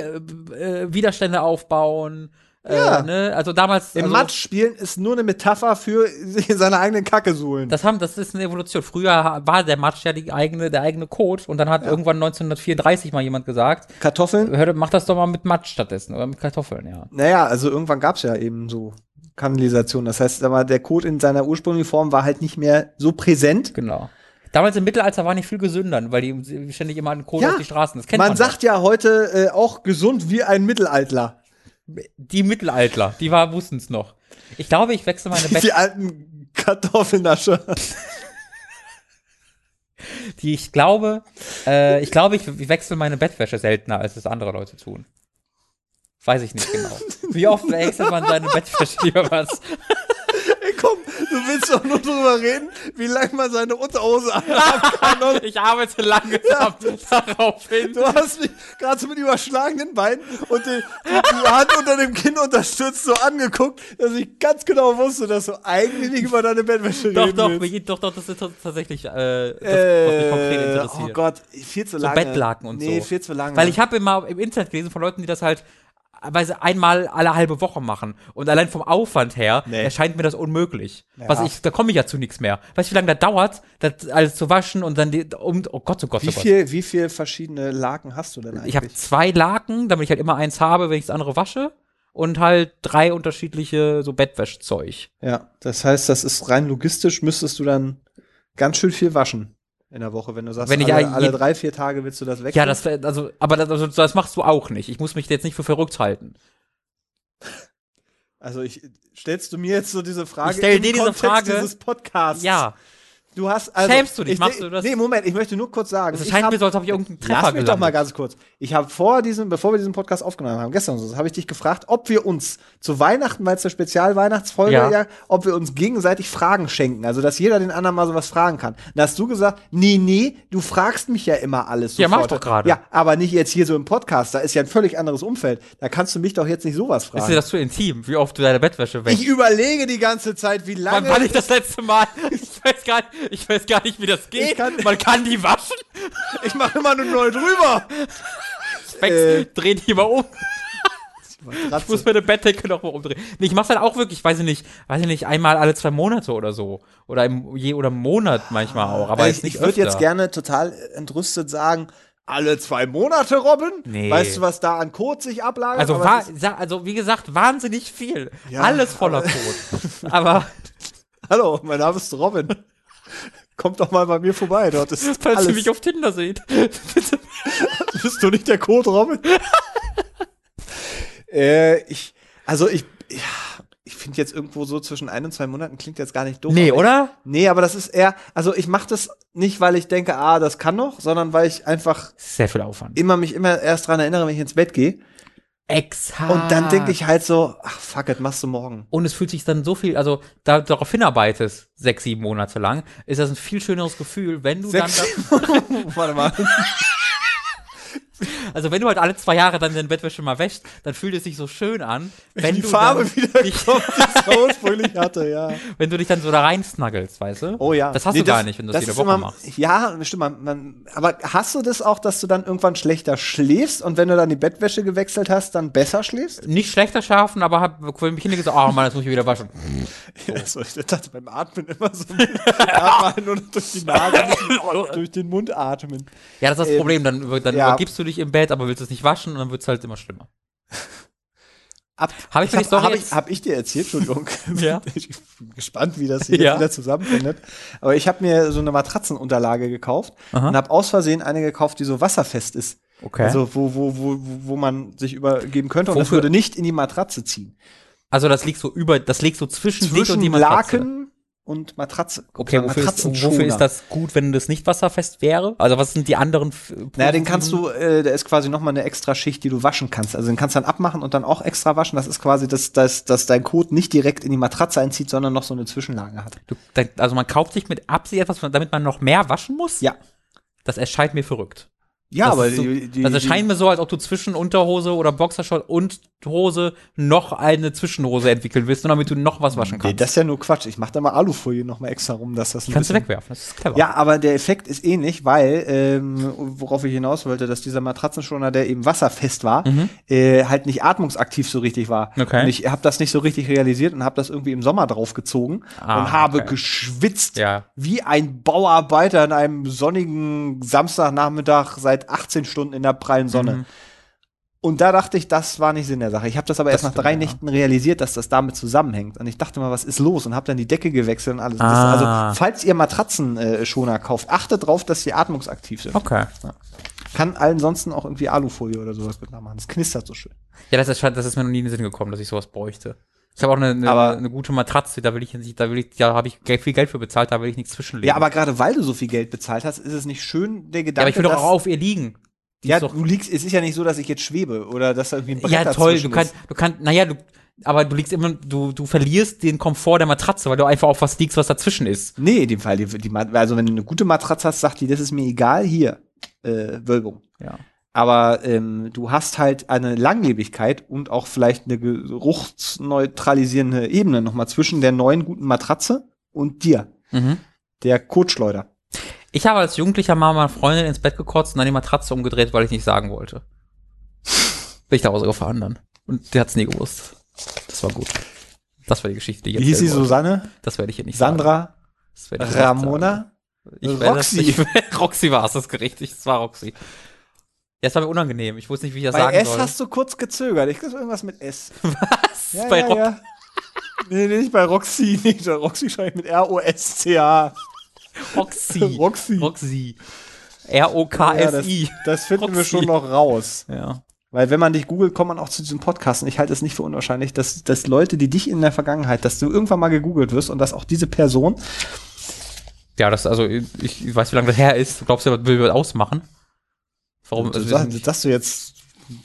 äh, äh, Widerstände aufbauen, äh, Ja. ne? Also damals. Im also, Matsch spielen ist nur eine Metapher für sich in seiner eigenen Kacke suhlen. Das haben, das ist eine Evolution. Früher war der Matsch ja die eigene, der eigene Code und dann hat irgendwann 1934 mal jemand gesagt, Kartoffeln? hör, mach das doch mal mit Matsch stattdessen oder mit Kartoffeln, ja. Naja, also irgendwann gab es ja eben so Kanalisation. Das heißt, aber der Code in seiner ursprünglichen Form war halt nicht mehr so präsent. Genau. Damals im Mittelalter war nicht viel gesünder, weil die ständig immer an Kohle Ja, auf die Straßen. Das kennt Man man, sagt ja heute äh, auch gesund wie ein Mittelaltler. Die Mittelalter, die war wussten es noch. Ich glaube, ich wechsle meine Bett, Die alten Kartoffelnascher. die ich glaube, äh, ich glaube, ich, ich wechsle meine Bettwäsche seltener, als es andere Leute tun. Weiß ich nicht genau. Wie oft wechselt man seine Bettwäsche lieber was? Du willst doch nur drüber reden, wie lange man seine Unterhose anhaben kann. Und Ich arbeite lange darauf hin. du hast mich gerade so mit überschlagenen Beinen und die, die Hand unter dem Kinn unterstützt so angeguckt, dass ich ganz genau wusste, dass du eigentlich nicht über deine Bettwäsche Doch, reden doch, willst. doch, doch, das ist tatsächlich äh, das, was mich konkret Äh, interessiert. oh Gott, viel zu so lange. Bettlaken und nee, so. viel zu lange. Weil ich habe immer im Internet gelesen von Leuten, die das halt weil sie einmal alle halbe Woche machen. Und allein vom Aufwand her Nee. erscheint mir das unmöglich. Ja. Was ich, da komme ich ja zu nichts mehr. Weißt du, wie lange das dauert, das alles zu waschen und dann die, um, oh Gott, oh Gott, wie oh Gott. viel, wie viel verschiedene Laken hast du denn eigentlich? Ich habe zwei Laken, damit ich halt immer eins habe, wenn ich das andere wasche. Und halt drei unterschiedliche so Bettwäschzeug. Ja, das heißt, das ist rein logistisch, müsstest du dann ganz schön viel waschen in der Woche, wenn du sagst, Wenn ich alle, alle drei, vier Tage willst du das wechseln. Ja, das, also, aber das, also, das machst du auch nicht. Ich muss mich jetzt nicht für verrückt halten. Also ich stellst du mir jetzt so diese Frage Ich stell im dir diese Kontext Frage. dieses Podcasts. Ja. Du hast also Schämst du dich? Ich, Machst du das? Nee, Moment, ich möchte nur kurz sagen, Es ich scheint hab- mir so, als ob ich irgendeinen Treffer Lass mich doch mal gelandet. ganz kurz. Ich habe vor diesem, bevor wir diesen Podcast aufgenommen haben, gestern so, habe ich dich gefragt, ob wir uns zu Weihnachten, weil es eine Spezial-Weihnachtsfolge Ja. ja. ob wir uns gegenseitig Fragen schenken, also dass jeder den anderen mal sowas fragen kann. Da hast du gesagt, nee, nee, du fragst mich ja immer alles Ja, mach sofort. doch gerade. Ja, aber nicht jetzt hier so im Podcast, da ist ja ein völlig anderes Umfeld. Da kannst du mich doch jetzt nicht sowas Ist dir fragen. das zu intim, wie oft du deine Bettwäsche wäschst? Ich überlege die ganze Zeit, wie Wann lange war ich das letzte Mal? Ich weiß gar nicht, ich weiß gar nicht wie das geht. Kann- Man kann die waschen, ich mache immer nur neu drüber. wechseln, Äh. dreh die mal um. Ich muss meine Bettdecke noch mal umdrehen. Nee, ich mach's halt auch wirklich, weiß ich nicht, weiß ich nicht, einmal alle zwei Monate oder so. Oder im, je, oder im Monat manchmal auch. Aber ich ich würde jetzt gerne total entrüstet sagen, alle zwei Monate, Robin? Nee. Weißt du, was da an Code sich ablagert? Also, Aber wa es ist- sa- also, wie gesagt, wahnsinnig viel. Ja, Alles voller Code. aber hallo, mein Name ist Robin. Kommt doch mal bei mir vorbei, dort ist falls alles. ihr mich auf Tinder seht. Bist du nicht der Code, Robin? äh, ich, also ich, ja, ich finde jetzt irgendwo so zwischen ein und zwei Monaten klingt jetzt gar nicht doof. Nee, oder? Ich, nee, aber das ist eher, also ich mache das nicht, weil ich denke, ah, das kann noch, sondern weil ich einfach Sehr viel Aufwand. immer mich immer erst dran erinnere, wenn ich ins Bett gehe. Exakt. Und dann denke ich halt so, ach fuck it, machst du morgen. Und es fühlt sich dann so viel, also da du darauf hinarbeitest, sechs, sieben Monate lang, ist das ein viel schöneres Gefühl, wenn du Sechs, dann, warte mal. Also wenn du halt alle zwei Jahre dann deine Bettwäsche mal wäschst, dann fühlt es sich so schön an, wenn die du Farbe wieder dich, kommt, die es ursprünglich hatte, ja. wenn du dich dann so da reinsnuggelst, weißt du? Oh ja. Das hast Nee, du gar nicht, wenn du das jede Woche immer, machst. Ja, stimmt. Man, man, aber hast du das auch, dass du dann irgendwann schlechter schläfst und wenn du dann die Bettwäsche gewechselt hast, dann besser schläfst? Nicht schlechter schlafen, aber hab vor mich hingesagt, oh Mann, das muss ich wieder waschen. Also, ich dachte beim Atmen immer so atmen noch durch die Nase, durch den Mund atmen. Ja, das ist das Ähm, Problem, dann, dann ja. übergibst du dich im Bett, aber willst es nicht waschen und dann wird es halt immer schlimmer. Ab, Hab ich hab, hab, ich, hab ich dir erzählt, Entschuldigung. Ja. Ich bin gespannt, wie das hier Ja. wieder zusammenfindet. Aber ich habe mir so eine Matratzenunterlage gekauft Aha. und habe aus Versehen eine gekauft, die so wasserfest ist. Okay. Also wo, wo, wo, wo man sich übergeben könnte und das würde nicht in die Matratze ziehen. Also das liegt so über, das liegt so zwischen, dich und Zwischen die Matratze. Laken und Matratze. Okay, wofür ist, wofür ist das gut, wenn das nicht wasserfest wäre? Also was sind die anderen? f- Naja, den kannst du, äh, der ist quasi nochmal eine extra Schicht, die du waschen kannst. Also den kannst du dann abmachen und dann auch extra waschen. Das ist quasi, dass, dass, dass dein Kot nicht direkt in die Matratze einzieht, sondern noch so eine Zwischenlage hat. Du, da- also man kauft sich mit Absicht etwas, damit man noch mehr waschen muss? Ja. Das erscheint mir verrückt. Ja, das aber so, die, die, das erscheint mir so, als ob du zwischen Unterhose oder Boxershort und Hose noch eine Zwischenhose entwickeln willst, nur damit du noch was waschen Nee, kannst. das ist ja nur Quatsch. Ich mache da mal Alufolie noch mal extra rum, dass das ein kannst du wegwerfen, das ist clever. Ja, aber der Effekt ist ähnlich, weil, ähm, worauf ich hinaus wollte, dass dieser Matratzenschoner, der eben wasserfest war, äh, halt nicht atmungsaktiv so richtig war. Mhm. Okay. Und ich habe das nicht so richtig realisiert und habe das irgendwie im Sommer draufgezogen Ah, und habe okay. geschwitzt Ja. wie ein Bauarbeiter an einem sonnigen Samstagnachmittag seit 18 Stunden in der prallen Sonne. Mhm. Und da dachte ich, das war nicht Sinn der Sache. Ich habe das aber erst nach drei ja. Nächten realisiert, dass das damit zusammenhängt. Und ich dachte mal, was ist los? Und habe dann die Decke gewechselt und alles. Ah. Das, also, falls ihr Matratzenschoner kauft, achtet drauf, dass sie atmungsaktiv sind. Okay. Kann ansonsten auch irgendwie Alufolie oder sowas mit machen. Das knistert so schön. Ja, das ist, das ist mir noch nie in den Sinn gekommen, dass ich sowas bräuchte. Ich habe auch eine, eine, Aber- eine gute Matratze, da will ich nicht, da will ich, da habe ich viel Geld für bezahlt, da will ich nichts zwischenlegen. Ja, aber gerade weil du so viel Geld bezahlt hast, ist es nicht schön, der ja, Gedanke, aber ich will doch dass, auch auf ihr liegen. Die Ja, doch, du liegst, es ist ja nicht so, dass ich jetzt schwebe oder dass da irgendwie ein Brett ja toll, du kannst, du kannst, naja, du, aber du liegst immer, du, du verlierst den Komfort der Matratze, weil du einfach auf was liegst, was dazwischen ist. Nee, in dem Fall, die, die, also wenn du eine gute Matratze hast, sagt die, das ist mir egal, hier, äh, Wölbung. Ja. Aber ähm, du hast halt eine Langlebigkeit und auch vielleicht eine geruchsneutralisierende Ebene nochmal zwischen der neuen guten Matratze und dir, Mhm. der Kotschleuder. Ich habe als Jugendlicher mal meine Freundin ins Bett gekotzt und dann die Matratze umgedreht, weil ich nicht sagen wollte. Bin ich nach Hause gefahren dann. Und der hat's nie gewusst. Das war gut. Das war die Geschichte, die ich Wie hieß sie. Susanne? Das werde ich hier nicht sagen. Sandra? Werde ich hier nicht Ramona? sagen. Ich werde Roxy. nicht- Roxy war es, das ist richtig. Es war Roxy. Ja, es war mir unangenehm. Ich wusste nicht, wie ich das Bei sagen S soll. hast du kurz gezögert. Ich glaube irgendwas mit S. Was? Ja, Bei ja, Rox ja. Nee, nee, nicht bei Roxy. Nicht. Roxy schreibe ich mit R-O-S-C-A. Roxy. Roxy. Roxy. Ja, das, R-O-K-S-I. das finden wir Roxy. schon noch raus. Ja. Weil wenn man dich googelt, kommt man auch zu diesem Podcast. Und ich halte es nicht für unwahrscheinlich, dass, dass Leute, die dich in der Vergangenheit, dass du irgendwann mal gegoogelt wirst und dass auch diese Person, Ja, das, also, ich, ich weiß, wie lange das her ist. Glaubst du, will wir ausmachen? Warum? Also, sind- dass du jetzt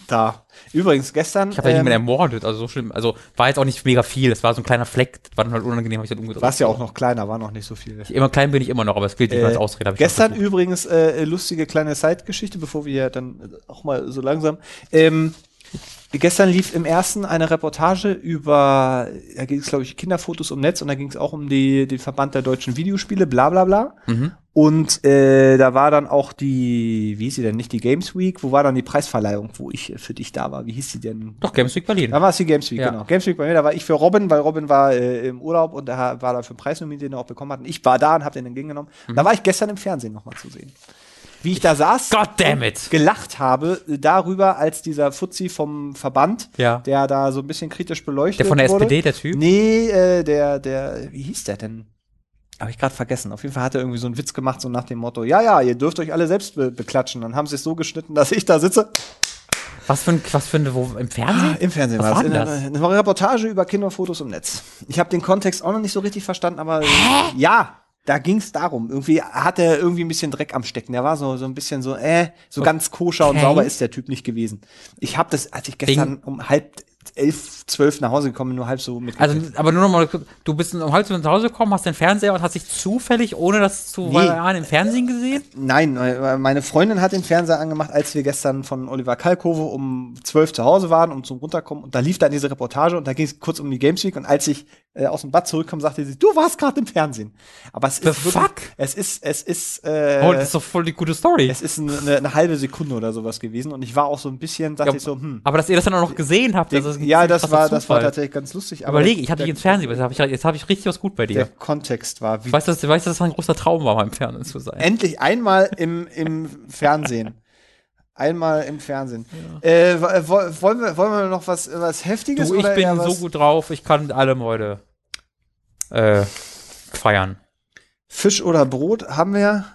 da. Übrigens, gestern ich habe ja ähm, niemanden ermordet, also so schlimm. Also, war jetzt auch nicht mega viel. Das war so ein kleiner Fleck. Das war dann halt unangenehm, hab ich dann umgedreht. warst ja auch noch kleiner, war noch nicht so viel. Ich, immer klein bin ich immer noch, aber es gilt nicht mehr als Äh, Ausrede. Gestern übrigens äh, lustige kleine Side-Geschichte, bevor wir dann äh, auch mal so langsam. Ähm, gestern lief im ersten eine Reportage über, da ging es glaube ich Kinderfotos im Netz und da ging es auch um die, den Verband der deutschen Videospiele, bla bla bla. Mhm. Und äh, da war dann auch die, wie hieß sie denn, nicht die Games Week, wo war dann die Preisverleihung, wo ich für dich da war? Wie hieß sie denn? Doch, Games Week Berlin. Da war es die Games Week, Ja. genau. Games Week bei mir, da war ich für Robin, weil Robin war äh, im Urlaub und er war da für einen Preis nominiert, den er auch bekommen hat. Und ich war da und habe den entgegengenommen. Da war ich gestern im Fernsehen nochmal zu sehen. Wie ich da saß God damn und it. gelacht habe äh, darüber, als dieser Fuzzi vom Verband, Ja. der da so ein bisschen kritisch beleuchtet Der von der wurde. SPD, der Typ? Nee, äh, der, der, wie hieß der denn? Habe ich gerade vergessen. Auf jeden Fall hat er irgendwie so einen Witz gemacht, so nach dem Motto, ja, ja, ihr dürft euch alle selbst be beklatschen. Dann haben sie es so geschnitten, dass ich da sitze. Was für ein, was für ein, wo, im Fernsehen? Im Fernsehen Was war das. das? einer- Eine Reportage über Kinderfotos im Netz. Ich habe den Kontext auch noch nicht so richtig verstanden, aber ja, da ging es darum. Irgendwie hat er irgendwie ein bisschen Dreck am Stecken. Der war so, so ein bisschen so, äh, so ganz koscher und Okay. sauber ist der Typ nicht gewesen. Ich habe das, als ich gestern um halb elf, zwölf nach Hause gekommen nur halb so mit. Also, aber nur noch mal, du bist um halb zu Hause gekommen, hast den Fernseher und hast dich zufällig, ohne das zu Nee. im Fernsehen gesehen? Nein, weil meine Freundin hat den Fernseher angemacht, als wir gestern von Oliver Kalkove um zwölf zu Hause waren, um zum Runterkommen. Und da lief dann diese Reportage und da ging es kurz um die Games Week. Und als ich äh, aus dem Bad zurückkam, sagte sie, du warst gerade im Fernsehen. Aber es The ist wirklich, fuck? es ist, es ist, äh, oh, das ist doch voll die gute Story. es ist eine, eine halbe Sekunde oder sowas gewesen. Und ich war auch so ein bisschen, dachte Ja, ich so, hm. Aber dass ihr das dann auch noch gesehen habt, das ist ja, das war, das war tatsächlich ganz lustig. aber Überlege, der- ich habe dich der- ins Fernsehen, jetzt habe ich, jetzt hab ich richtig was gut bei Der dir. Kontext war, wie Ich weiß, dass, ich weiß, dass das ein großer Traum war, mal im Fernsehen zu sein. Endlich einmal im, im Fernsehen. Einmal im Fernsehen. Äh, wo- wo- wollen, wir, wollen wir noch was, was Heftiges? Du, ich oder bin so gut drauf, ich kann mit allem heute äh, feiern. Fisch oder Brot haben wir.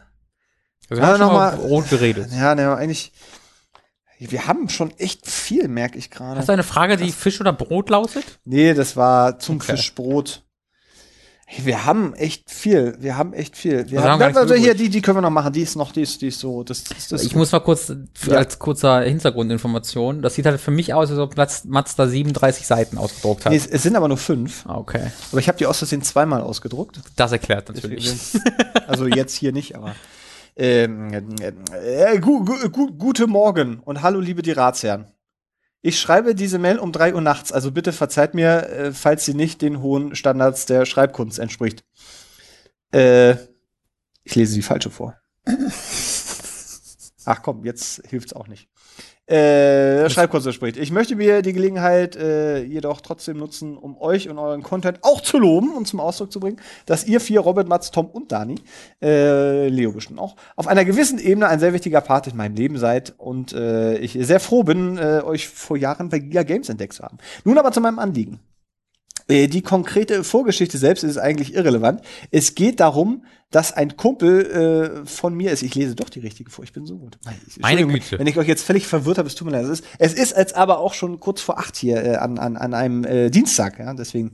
Wir Ja, haben schon noch mal mal- rot geredet. Ja, ne, eigentlich. Wir haben schon echt viel, merke ich gerade. Hast du eine Frage, die Fisch oder Brot lautet? Nee, das war zum Okay. Fischbrot. Hey, wir haben echt viel. Wir haben echt viel. Wir Also haben haben, also hier, die, die können wir noch machen. Die ist noch, die ist, die ist so. Das, das, das Ich muss mal kurz, für, Ja. als kurzer Hintergrundinformation, das sieht halt für mich aus, als ob Mazda 37 Seiten ausgedruckt hat. nee, es, es sind aber nur fünf. Ah, okay. Aber ich habe die aus Versehen zweimal ausgedruckt. Das erklärt natürlich. Also jetzt hier nicht, aber. Ähm, äh, gu, gu, gu, gute Morgen und hallo, liebe die Ratsherren. Ich schreibe diese Mail um 3 Uhr nachts, also bitte verzeiht mir, äh, falls sie nicht den hohen Standards der Schreibkunst entspricht. Äh, ich lese die falsche vor. Ach komm, jetzt hilft's auch nicht. Äh, Schreibkurse spricht. Ich möchte mir die Gelegenheit äh, jedoch trotzdem nutzen, um euch und euren Content auch zu loben und zum Ausdruck zu bringen, dass ihr vier, Robert, Mats, Tom und Dani, äh, Leo bestimmt auch, auf einer gewissen Ebene ein sehr wichtiger Part in meinem Leben seid und äh, ich sehr froh bin, äh, euch vor Jahren bei Giga Games entdeckt zu haben. Nun aber zu meinem Anliegen. Äh, Die konkrete Vorgeschichte selbst ist eigentlich irrelevant. Es geht darum, dass ein Kumpel äh, von mir ist. Ich lese doch die richtige vor. Ich bin so gut. Ich- Meine Güte. Wenn ich euch jetzt völlig verwirrt habe, es tut mir leid. Es ist, es ist jetzt aber auch schon kurz vor acht hier äh, an, an, an einem äh, Dienstag. Ja, deswegen.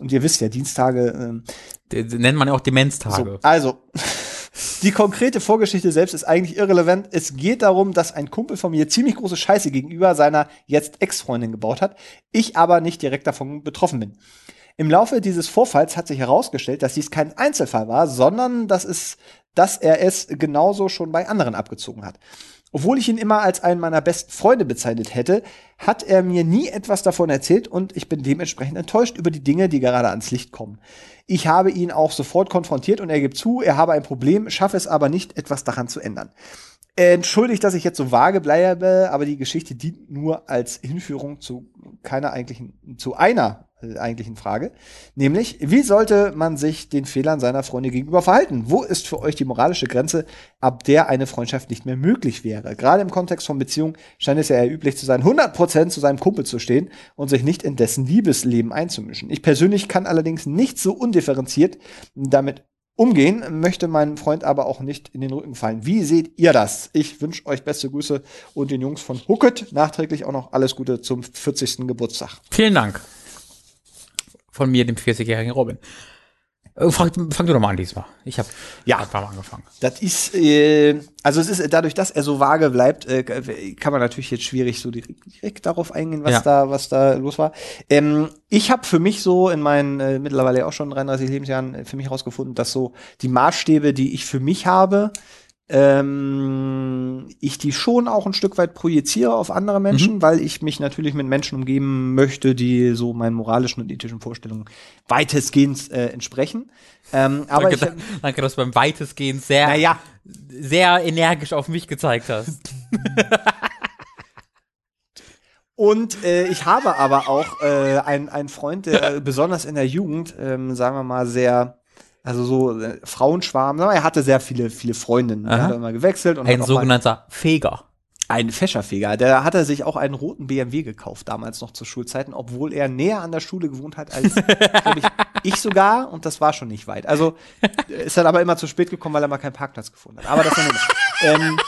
Und ihr wisst ja, Dienstage. Ähm, Nennt man ja auch Demenztage. so, also, die konkrete Vorgeschichte selbst ist eigentlich irrelevant. Es geht darum, dass ein Kumpel von mir ziemlich große Scheiße gegenüber seiner jetzt Ex-Freundin gebaut hat, ich aber nicht direkt davon betroffen bin. Im Laufe dieses Vorfalls hat sich herausgestellt, dass dies kein Einzelfall war, sondern dass, es, dass er es genauso schon bei anderen abgezogen hat. Obwohl ich ihn immer als einen meiner besten Freunde bezeichnet hätte, hat er mir nie etwas davon erzählt und ich bin dementsprechend enttäuscht über die Dinge, die gerade ans Licht kommen. Ich habe ihn auch sofort konfrontiert und er gibt zu, er habe ein Problem, schaffe es aber nicht, etwas daran zu ändern. Entschuldigt, dass ich jetzt so vage bleibe, aber die Geschichte dient nur als Hinführung zu keiner eigentlichen, zu einer eigentlichen Frage. Nämlich, wie sollte man sich den Fehlern seiner Freunde gegenüber verhalten? Wo ist für euch die moralische Grenze, ab der eine Freundschaft nicht mehr möglich wäre? Gerade im Kontext von Beziehungen scheint es ja eher üblich zu sein, 100% zu seinem Kumpel zu stehen und sich nicht in dessen Liebesleben einzumischen. Ich persönlich kann allerdings nicht so undifferenziert damit umgehen, möchte meinem Freund aber auch nicht in den Rücken fallen. Wie seht ihr das? Ich wünsche euch beste Grüße und den Jungs von Hooked nachträglich auch noch alles Gute zum 40. Geburtstag. Vielen Dank. Von mir, dem 40-jährigen Robin. Äh, Fang, fang du doch mal an diesmal. Ich habe Ja. Mal angefangen. Das ist, äh, also es ist dadurch, dass er so vage bleibt, äh, kann man natürlich jetzt schwierig so direkt, direkt darauf eingehen, was Ja. da, was da los war. Ähm, ich habe für mich so in meinen äh, mittlerweile auch schon 33 Lebensjahren äh, für mich herausgefunden, dass so die Maßstäbe, die ich für mich habe, ähm, ich die schon auch ein Stück weit projiziere auf andere Menschen, weil ich mich natürlich mit Menschen umgeben möchte, die so meinen moralischen und ethischen Vorstellungen weitestgehend äh, entsprechen. Ähm, aber danke, ich, danke, dass du beim weitestgehend sehr, naja, sehr energisch auf mich gezeigt hast. Und äh, ich habe aber auch äh, einen, einen Freund, der äh, besonders in der Jugend, ähm, sagen wir mal, sehr, also so äh, Frauenschwarm, er hatte sehr viele, viele Freundinnen. Er Aha. hat immer gewechselt und Ein hat mal sogenannter Feger. ein Fächerfeger. Der hatte sich auch einen roten BMW gekauft, damals noch zu Schulzeiten, obwohl er näher an der Schule gewohnt hat als ich, ich sogar. Und das war schon nicht weit. Also äh, ist dann aber immer zu spät gekommen, weil er mal keinen Parkplatz gefunden hat. Aber das noch nicht. ähm,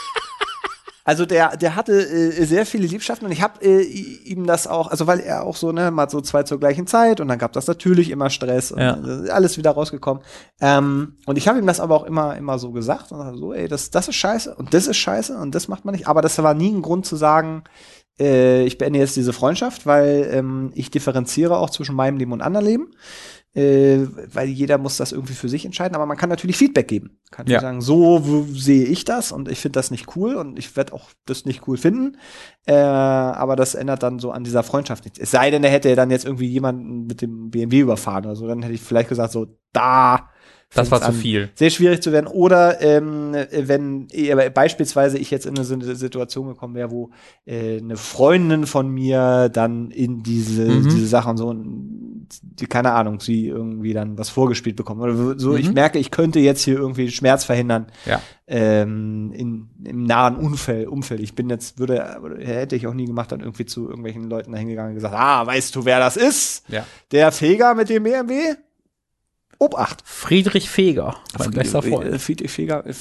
also der, der hatte äh, sehr viele Liebschaften und ich habe äh, ihm das auch, also weil er auch so, ne, mal so zwei zur gleichen Zeit und dann gab das natürlich immer Stress und Ja. äh, alles wieder rausgekommen. Ähm, und ich habe ihm das aber auch immer, immer so gesagt und so, ey, das, das ist scheiße und das ist scheiße und das macht man nicht. Aber das war nie ein Grund zu sagen, äh, ich beende jetzt diese Freundschaft, weil ähm, ich differenziere auch zwischen meinem Leben und anderem Leben. Äh, weil jeder muss das irgendwie für sich entscheiden, aber man kann natürlich Feedback geben. Kann Ja. sagen, so sehe ich das und ich finde das nicht cool und ich werde auch das nicht cool finden. Äh, aber das ändert dann so an dieser Freundschaft nichts. Es sei denn, er hätte dann jetzt irgendwie jemanden mit dem BMW überfahren oder so, dann hätte ich vielleicht gesagt, so, da. Das war zu viel. Sehr schwierig zu werden. Oder ähm, wenn eh, beispielsweise ich jetzt in eine Situation gekommen wäre, wo äh, eine Freundin von mir dann in diese, Mhm. diese Sachen so, die, keine Ahnung, sie irgendwie dann was vorgespielt bekommen. Oder so, ich Mhm. merke, ich könnte jetzt hier irgendwie Schmerz verhindern Ja. ähm, in, im nahen Umfeld, Umfeld. Ich bin jetzt, würde, hätte ich auch nie gemacht, dann irgendwie zu irgendwelchen Leuten dahingegangen und gesagt, ah, weißt du, wer das ist? Ja. Der Feger mit dem BMW? Obacht. Friedrich Feger, mein Fried- bester äh, Freund. Friedrich Feger.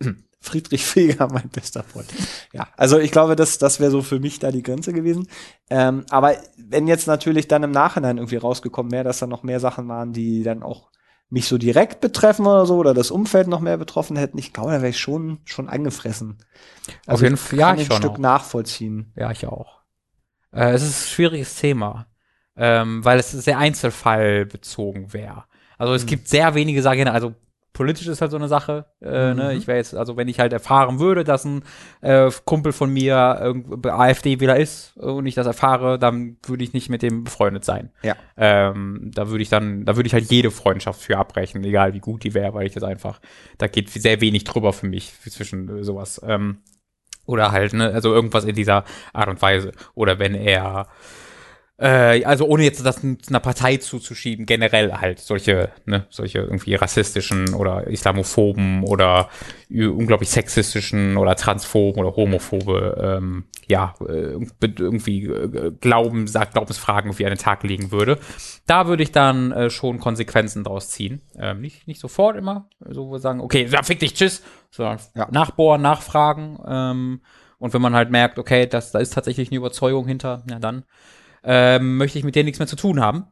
Friedrich Feger, mein bester Freund. Ja, also ich glaube, das, das wäre so für mich da die Grenze gewesen. Ähm, aber wenn jetzt natürlich dann im Nachhinein irgendwie rausgekommen wäre, dass da noch mehr Sachen waren, die dann auch mich so direkt betreffen oder so, oder das Umfeld noch mehr betroffen hätten, ich glaube, da wäre ich schon, schon angefressen. Auf jeden ich Fall, ja, kann ich ein schon Stück auch. nachvollziehen. Ja, ich auch. Äh, es ist ein schwieriges Thema, ähm, weil es sehr einzelfallbezogen wäre. Also es Hm. gibt sehr wenige Sagen, also politisch ist halt so eine Sache. Äh, ne? Mhm. Ich wäre jetzt, also wenn ich halt erfahren würde, dass ein äh, Kumpel von mir irgend- AfD-Wähler ist und ich das erfahre, dann würde ich nicht mit dem befreundet sein. Ja. Ähm, da würde ich dann, da würde ich halt jede Freundschaft für abbrechen, egal wie gut die wäre, weil ich das einfach, da geht sehr wenig drüber für mich zwischen äh, sowas. Ähm, Oder halt, ne, also irgendwas in dieser Art und Weise. Oder wenn er äh, also ohne jetzt das einer Partei zuzuschieben, generell halt solche, ne, solche irgendwie rassistischen oder islamophoben oder unglaublich sexistischen oder transphoben oder homophobe, ähm, ja, äh, irgendwie äh, Glauben, sagt Glaubensfragen irgendwie an den Tag legen würde. Da würde ich dann äh, schon Konsequenzen draus ziehen. Ähm, nicht, nicht sofort immer, so sagen, okay, ja, fick dich, tschüss, sondern ja. nachbohren, nachfragen, ähm, und wenn man halt merkt, okay, das, da ist tatsächlich eine Überzeugung hinter, ja dann ähm, möchte ich mit denen nichts mehr zu tun haben.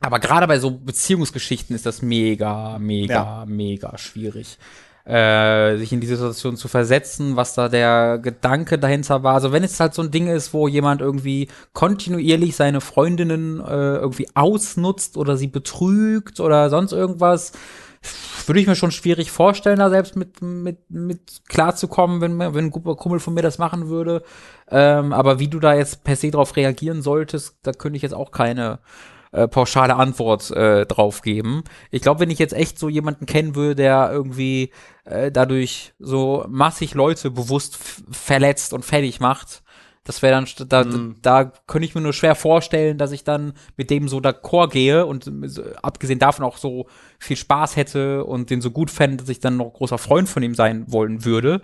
Aber gerade bei so Beziehungsgeschichten ist das mega, mega, ja. mega schwierig. Äh, sich in diese Situation zu versetzen, was da der Gedanke dahinter war. Also wenn es halt so ein Ding ist, wo jemand irgendwie kontinuierlich seine Freundinnen äh, irgendwie ausnutzt oder sie betrügt oder sonst irgendwas, würde ich mir schon schwierig vorstellen, da selbst mit, mit, mit klarzukommen, wenn, wenn ein Kumpel von mir das machen würde. Ähm, aber wie du da jetzt per se drauf reagieren solltest, da könnte ich jetzt auch keine äh, pauschale Antwort äh, drauf geben. Ich glaube, wenn ich jetzt echt so jemanden kennen würde, der irgendwie äh, dadurch so massig Leute bewusst verletzt und fertig macht, das wäre dann, da, mm. da könnte ich mir nur schwer vorstellen, dass ich dann mit dem so d'accord gehe und abgesehen davon auch so viel Spaß hätte und den so gut fände, dass ich dann noch großer Freund von ihm sein wollen würde.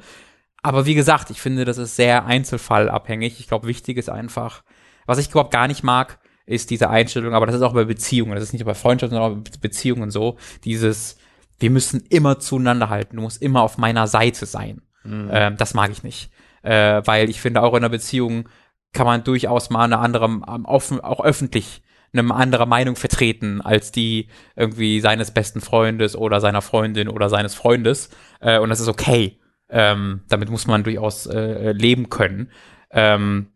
Aber wie gesagt, ich finde, das ist sehr einzelfallabhängig. Ich glaube, wichtig ist einfach, was ich überhaupt gar nicht mag, ist diese Einstellung, aber das ist auch bei Beziehungen, das ist nicht nur bei Freundschaften, sondern auch bei Beziehungen so, dieses, wir müssen immer zueinander halten, du musst immer auf meiner Seite sein. Mhm. Ähm, das mag ich nicht äh, weil ich finde, auch in einer Beziehung kann man durchaus mal eine andere, offen, auch öffentlich eine andere Meinung vertreten als die irgendwie seines besten Freundes oder seiner Freundin oder seines Freundes. Äh, und das ist okay. Ähm, damit muss man durchaus äh, leben können. Ähm,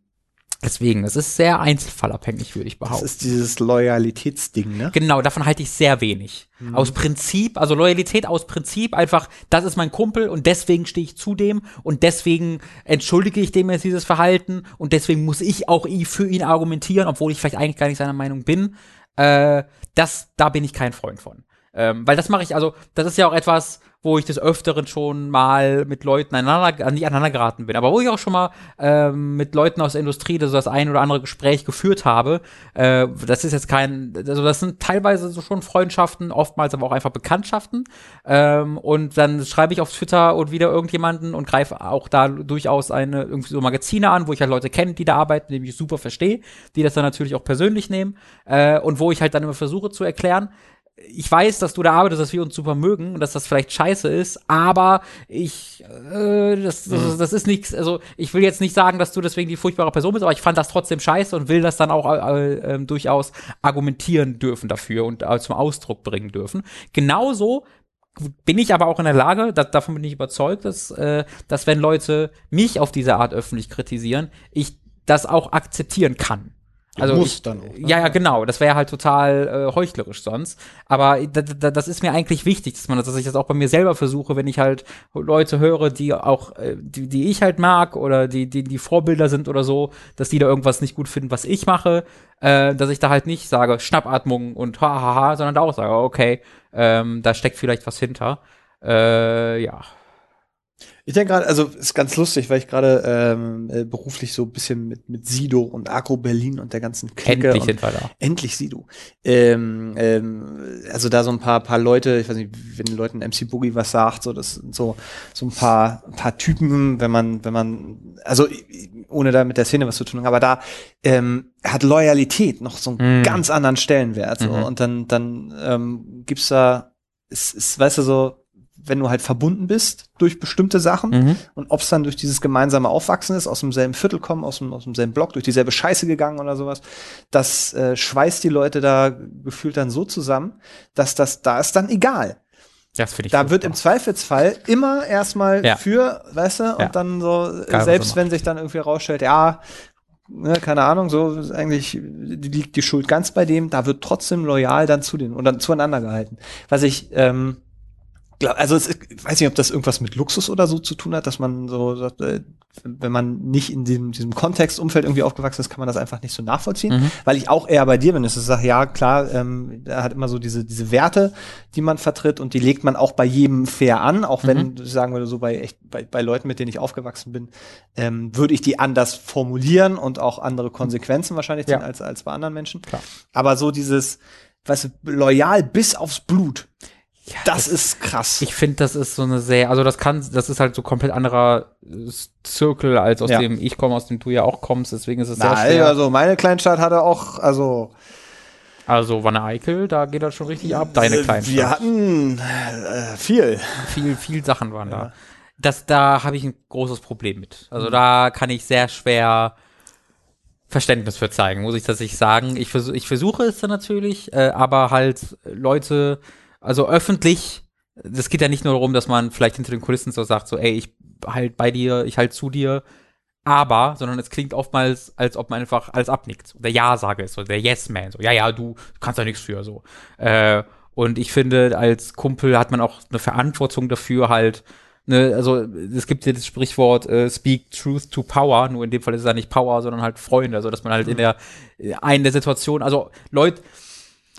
Deswegen, es ist sehr einzelfallabhängig, würde ich behaupten. Das ist dieses Loyalitätsding, ne? Genau, davon halte ich sehr wenig. Mhm. Aus Prinzip, also Loyalität aus Prinzip, einfach, das ist mein Kumpel und deswegen stehe ich zu dem und deswegen entschuldige ich dem jetzt dieses Verhalten und deswegen muss ich auch für ihn argumentieren, obwohl ich vielleicht eigentlich gar nicht seiner Meinung bin. Äh, das, da bin ich kein Freund von. Ähm, weil das mache ich, also, das ist ja auch etwas, wo ich des Öfteren schon mal mit Leuten aneinander, nicht aneinander geraten bin, aber wo ich auch schon mal ähm, mit Leuten aus der Industrie das, das ein oder andere Gespräch geführt habe. Äh, das ist jetzt kein, also das sind teilweise so schon Freundschaften, oftmals aber auch einfach Bekanntschaften. Ähm, und dann schreibe ich auf Twitter und wieder irgendjemanden und greife auch da durchaus eine irgendwie so Magazine an, wo ich halt Leute kenne, die da arbeiten, die ich super verstehe, die das dann natürlich auch persönlich nehmen äh, und wo ich halt dann immer versuche zu erklären, ich weiß, dass du da arbeitest, dass wir uns super mögen und dass das vielleicht scheiße ist, aber ich, äh, das, das, mhm. das ist nichts, also ich will jetzt nicht sagen, dass du deswegen die furchtbare Person bist, aber ich fand das trotzdem scheiße und will das dann auch äh, äh, durchaus argumentieren dürfen dafür und äh, zum Ausdruck bringen dürfen. Genauso bin ich aber auch in der Lage, da, davon bin ich überzeugt, dass, äh, dass wenn Leute mich auf diese Art öffentlich kritisieren, ich das auch akzeptieren kann. Also muss ich, dann auch. Ne? Ja, ja, genau. Das wäre halt total äh, heuchlerisch sonst. Aber das ist mir eigentlich wichtig, dass man, dass ich das auch bei mir selber versuche, wenn ich halt Leute höre, die auch, äh, die, die ich halt mag oder die, die, die Vorbilder sind oder so, dass die da irgendwas nicht gut finden, was ich mache, äh, dass ich da halt nicht sage Schnappatmung und hahaha, sondern da auch sage, okay, ähm, da steckt vielleicht was hinter. Äh, ja. Ich denke gerade, also ist ganz lustig, weil ich gerade ähm, äh, beruflich so ein bisschen mit, mit Sido und Agro Berlin und der ganzen Clique Endlich sind wir da. Endlich Sido. Ähm, ähm, also da so ein paar, paar Leute, ich weiß nicht, wenn den Leuten MC Boogie was sagt, so das sind so, so ein paar, paar Typen, wenn man, wenn man, also ohne da mit der Szene was zu tun, aber da ähm, hat Loyalität noch so einen mm. ganz anderen Stellenwert. So. Mhm. Und dann, dann ähm, gibt's da, ist, ist, weißt du, so, wenn du halt verbunden bist durch bestimmte Sachen mhm. und ob es dann durch dieses gemeinsame Aufwachsen ist, aus demselben Viertel kommen, aus, dem, aus demselben Block, durch dieselbe Scheiße gegangen oder sowas, das äh, schweißt die Leute da gefühlt dann so zusammen, dass das, da ist dann egal. Das finde ich Da wird im Zweifelsfall immer erstmal ja. für, weißt du, ja. und dann so, Geil, selbst wenn sich dann irgendwie herausstellt, ja, ne, keine Ahnung, so eigentlich liegt die Schuld ganz bei dem, da wird trotzdem loyal dann zu den und dann zueinander gehalten. Was ich ähm, glaub, also es, ich weiß nicht, ob das irgendwas mit Luxus oder so zu tun hat, dass man so, sagt, äh, wenn man nicht in diesem, diesem Kontextumfeld irgendwie aufgewachsen ist, kann man das einfach nicht so nachvollziehen. Mhm. Weil ich auch eher bei dir bin, dass ich sage, ja klar, ähm, er hat immer so diese, diese Werte, die man vertritt und die legt man auch bei jedem fair an, auch wenn, Mhm. sagen wir so, bei echt, bei, bei Leuten, mit denen ich aufgewachsen bin, ähm, würde ich die anders formulieren und auch andere Konsequenzen wahrscheinlich Ja. ziehen als, als bei anderen Menschen. Klar. Aber so dieses, weißt du, loyal bis aufs Blut. Das, ist krass. Ich finde, das ist so eine sehr, also das kann, das ist halt so komplett anderer Zirkel, als aus Ja. dem ich komme, aus dem du ja auch kommst, deswegen ist es sehr Na, schwer. also meine Kleinstadt hatte auch, also Also Wanne Eickel, da geht das schon richtig ab, deine äh, kleinen Wir hatten äh, viel. viel, viel Sachen waren da. Das, da habe ich ein großes Problem mit. Also da kann ich sehr schwer Verständnis für zeigen, muss ich tatsächlich sagen. Ich, versuch, ich versuche es dann natürlich, äh, aber halt Leute, also öffentlich, das geht ja nicht nur darum, dass man vielleicht hinter den Kulissen so sagt, so, ey, ich halt bei dir, ich halt zu dir, aber, sondern es klingt oftmals, als ob man einfach alles abnickt. Der Ja-Sage ist so, der Yes-Man, so, ja, ja, du kannst da nichts für, so. Äh, und ich finde, als Kumpel hat man auch eine Verantwortung dafür, halt, ne, also es gibt ja das Sprichwort äh, Speak Truth to Power, nur in dem Fall ist es ja nicht Power, sondern halt Freunde, also dass man halt in der äh, einen der Situation, also Leute,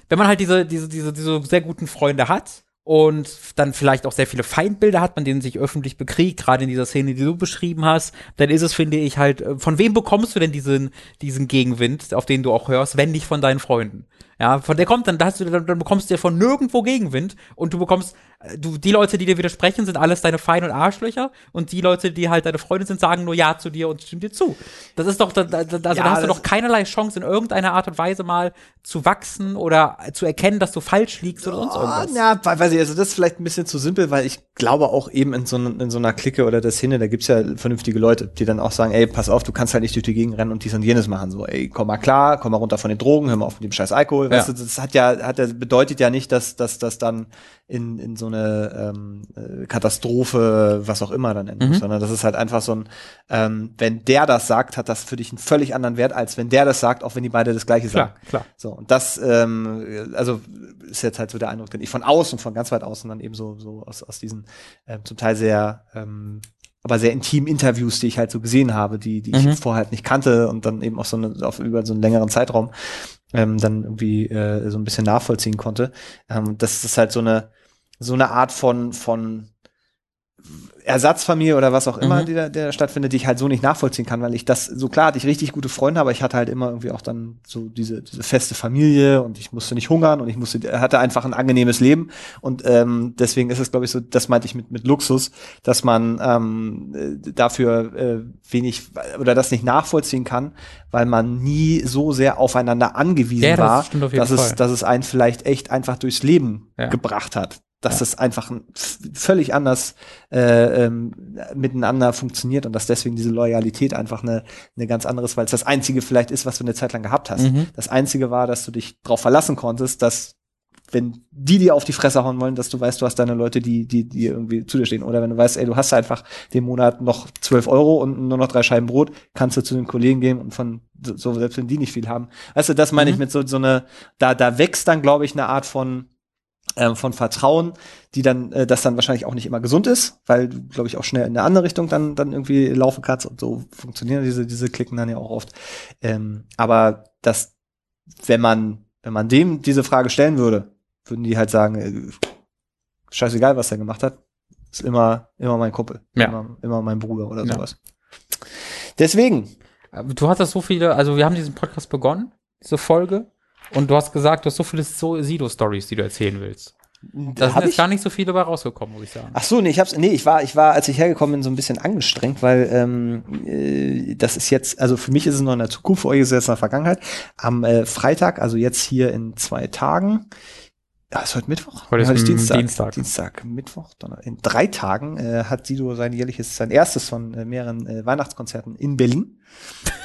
wenn man halt diese, diese, diese, diese sehr guten Freunde hat und dann vielleicht auch sehr viele Feindbilder hat, man denen sich öffentlich bekriegt, gerade in dieser Szene, die du beschrieben hast, dann ist es, finde ich, halt, äh, von wem bekommst du denn diesen, diesen Gegenwind, auf den du auch hörst, wenn nicht von deinen Freunden? Ja, von der kommt dann, da hast du, dann, dann bekommst du ja von nirgendwo Gegenwind und du bekommst, du, die Leute, die dir widersprechen, sind alles deine Feinde und Arschlöcher und die Leute, die halt deine Freunde sind, sagen nur Ja zu dir und stimmen dir zu. Das ist doch, da, da, also da Ja, hast du doch keinerlei Chance, in irgendeiner Art und Weise mal zu wachsen oder zu erkennen, dass du falsch liegst oder sonst Ah, irgendwas. ja, we- weiß ich, also das ist vielleicht ein bisschen zu simpel, weil ich glaube auch eben in so, in so einer Clique oder der Szene, da gibt's ja vernünftige Leute, die dann auch sagen, ey, pass auf, du kannst halt nicht durch die Gegend rennen und dies und jenes machen. So, ey, komm mal klar, komm mal runter von den Drogen, hör mal auf mit dem scheiß Alkohol. Weißt Ja. du, das hat ja, hat ja, bedeutet ja nicht, dass, dass das dann in, in so eine ähm, äh, Katastrophe, was auch immer dann endet, Mhm. sondern das ist halt einfach so ein, ähm, wenn der das sagt, hat das für dich einen völlig anderen Wert, als wenn der das sagt, auch wenn die beide das gleiche sagen. Klar, klar. So, und das, ähm, also ist jetzt halt so der Eindruck, den ich von außen, von ganz weit außen dann eben so, so aus, aus diesen ähm, zum Teil sehr, ähm, aber sehr intimen Interviews, die ich halt so gesehen habe, die, die Mhm. ich vorher halt nicht kannte und dann eben auch so eine, auf, über so einen längeren Zeitraum ähm, dann irgendwie äh, so ein bisschen nachvollziehen konnte. Ähm, das ist halt so eine, so eine Art von, von Ersatzfamilie oder was auch immer, Mhm. die da, der stattfindet, die ich halt so nicht nachvollziehen kann, weil ich das, so klar hatte ich richtig gute Freunde, aber ich hatte halt immer irgendwie auch dann so diese, diese feste Familie und ich musste nicht hungern und ich musste, hatte einfach ein angenehmes Leben und ähm, deswegen ist es, glaube ich, so, das meinte ich mit, mit Luxus, dass man ähm, äh, dafür äh, wenig oder das nicht nachvollziehen kann, weil man nie so sehr aufeinander angewiesen Ja, das war, dass es, dass es einen vielleicht echt einfach durchs Leben Ja. gebracht hat. Dass Ja. es einfach völlig anders äh, ähm, miteinander funktioniert und dass deswegen diese Loyalität einfach eine, eine ganz anderes, weil es das einzige vielleicht ist, was du eine Zeit lang gehabt hast. Mhm. Das einzige war, dass du dich darauf verlassen konntest, dass wenn die dir auf die Fresse hauen wollen, dass du weißt, du hast deine Leute, die, die, die irgendwie zu dir stehen. Oder wenn du weißt, ey, du hast einfach den Monat noch 12 Euro und nur noch drei Scheiben Brot, kannst du zu den Kollegen gehen und von, so, selbst wenn die nicht viel haben. Weißt du, das meine ich Mhm. mit so, so eine, da, da wächst dann, glaube ich, eine Art von, ähm, von Vertrauen, die dann, äh, das dann wahrscheinlich auch nicht immer gesund ist, weil du, glaube ich, auch schnell in eine andere Richtung dann, dann irgendwie laufen kannst und so funktionieren diese, diese Klicken dann ja auch oft. Ähm, aber das, wenn man, wenn man dem diese Frage stellen würde, würden die halt sagen, äh, scheißegal, was er gemacht hat, ist immer, immer mein Kumpel, Ja. immer, immer mein Bruder oder Ja. sowas. Deswegen, Aber Du hattest so viele, also wir haben diesen Podcast begonnen, diese Folge, und du hast gesagt, du hast so viele Sido-Stories, die du erzählen willst. Da sind jetzt gar nicht so viele dabei rausgekommen, muss ich sagen. Ach so, nee, ich hab's, nee, ich war, ich war, als ich hergekommen bin, so ein bisschen angestrengt, weil ähm, äh, das ist jetzt, also für mich ist es noch in der Zukunft, für euch ist es jetzt in der Vergangenheit. Am äh, Freitag, also jetzt hier in zwei Tagen, ja, ist heute Mittwoch? Heute ist, Ja, mm, Dienstag. Dienstag. Dienstag, Mittwoch, Donner in drei Tagen äh, hat Sido sein jährliches, sein erstes von äh, mehreren äh, Weihnachtskonzerten in Berlin.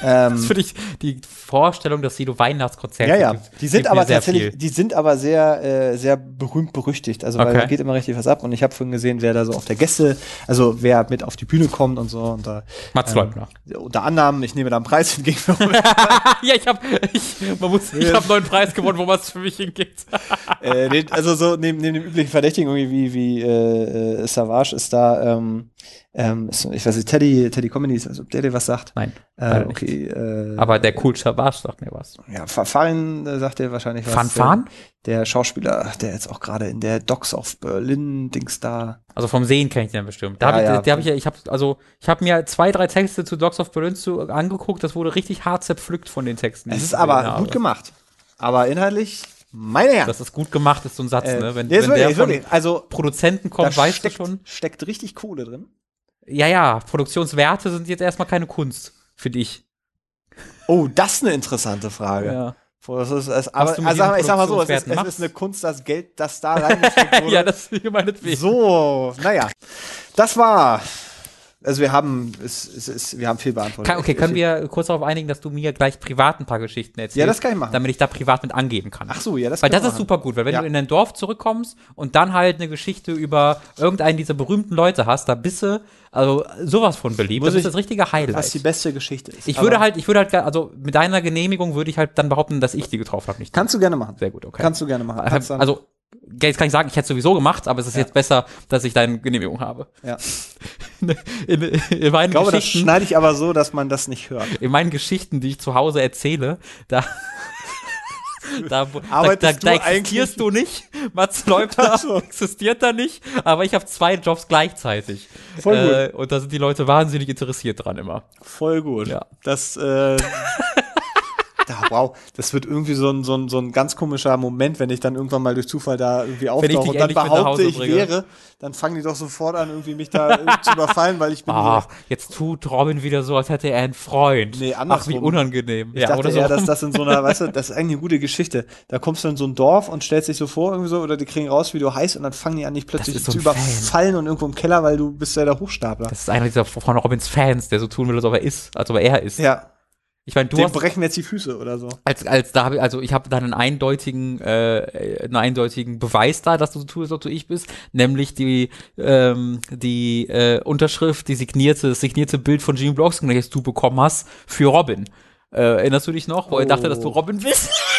Ähm, Das finde ich die Vorstellung, dass Sido Weihnachtskonzerte ja, ja. Die sind aber sehr tatsächlich, viel. die sind aber sehr, äh, sehr berühmt berüchtigt. Also weil Okay. da geht immer richtig was ab. Und ich habe vorhin gesehen, wer da so auf der Gäste, also wer mit auf die Bühne kommt und so. Und da Mats ähm, Leubner. unter anderem, ich nehme da einen Preis entgegen. ja, ich habe ich, man muss, ich hab einen neuen Preis gewonnen, wo man es für mich hingeht. äh, also so neben, neben dem üblichen Verdächtigen irgendwie wie, wie äh, äh, Savage ist da, ähm, ähm, ist, ich weiß nicht, Teddy, Teddy Comedies, also ob der dir was sagt. Nein. Äh, okay, äh, Aber der cool Schabash sagt mir was. ja, Fa- Farin äh, sagt dir wahrscheinlich was. Fanfan? Der, der Schauspieler, der jetzt auch gerade in der Docs of Berlin Dings da. Also vom Sehen kenne ich den bestimmt. Da Ja, hab ich, ja. der hab ich, ich habe also ich habe mir zwei, drei Texte zu Dogs of Berlin zu, angeguckt. Das wurde richtig hart zerpflückt von den Texten. Es ist aber habe. gut gemacht. Aber inhaltlich, meine Herren. Dass es gut gemacht ist, so ein Satz, äh, ne? Wenn, ist wenn wirklich, der von. Also, Produzenten kommt, weißt steckt, du schon. steckt richtig Kohle drin. Ja, ja, Produktionswerte sind jetzt erstmal keine Kunst für dich. Oh, das ist eine interessante Frage. Ja, Das ist, es, aber, also, ich sag mal so, es ist, es ist eine Kunst, das Geld, das da reingesteckt wurde. ja das ist meinetwegen. so, naja. Das war. Also wir haben, es, es, es, wir haben viel beantwortet. Kann, okay, können wir kurz darauf einigen, dass du mir gleich privat ein paar Geschichten erzählst? Ja, das kann ich machen. Damit ich da privat mit angeben kann. Ach so, ja, das Weil das ist machen. super gut, weil wenn Ja. du in dein Dorf zurückkommst und dann halt eine Geschichte über irgendeinen dieser berühmten Leute hast, da bist du also sowas von beliebt. Muss das ist das richtige Highlight. Was die beste Geschichte ist. ich würde halt, ich würde halt, also mit deiner Genehmigung würde ich halt dann behaupten, dass ich die getroffen habe, nicht. Kannst du gerne machen. Sehr gut, okay. Kannst du gerne machen. Dann- also, jetzt kann ich sagen, ich hätte es sowieso gemacht, aber es ist Ja. jetzt besser, dass ich deine Genehmigung habe. ja. In, in, meinen Ich glaube, das schneide ich aber so, dass man das nicht hört. in meinen Geschichten, die ich zu Hause erzähle, da Da, da, da, Arbeitest da du eigentlich- existierst du nicht. Mats Leubner so. existiert da nicht, aber ich habe zwei Jobs gleichzeitig. Voll gut. Äh, und da sind die Leute wahnsinnig interessiert dran immer. Voll gut. Ja. Das, äh, da, wow, das wird irgendwie so ein, so, ein, so ein ganz komischer Moment, wenn ich dann irgendwann mal durch Zufall da irgendwie auftauche und dann behaupte, ich wäre, dann fangen die doch sofort an, irgendwie mich da irgendwie zu überfallen, weil ich bin hier. jetzt tut Robin wieder so, als hätte er einen Freund. Nee, Ach, andersrum. wie unangenehm. Ich dachte oder so. eher, dass das in so einer, weißt du, das ist eigentlich eine gute Geschichte. Da kommst du in so ein Dorf und stellst dich so vor, irgendwie so, oder die kriegen raus, wie du heißt, und dann fangen die an, dich plötzlich so zu überfallen und irgendwo im Keller, weil du bist ja der Hochstapler. das ist einer dieser von Robins Fans, der so tun will, als ob er ist, als ob er ist. ja, Ich meine, du dem hast brechen jetzt die Füße oder so. als, als da hab ich, also ich habe dann einen eindeutigen, äh, einen eindeutigen Beweis da, dass du so tust, als ob du ich bist, nämlich die, ähm, die äh, Unterschrift, die signierte, das signierte Bild von Jimmy Bloxton, das du bekommen hast für Robin. Äh, erinnerst du dich noch, wo er dachte, dass du Oh. Robin bist?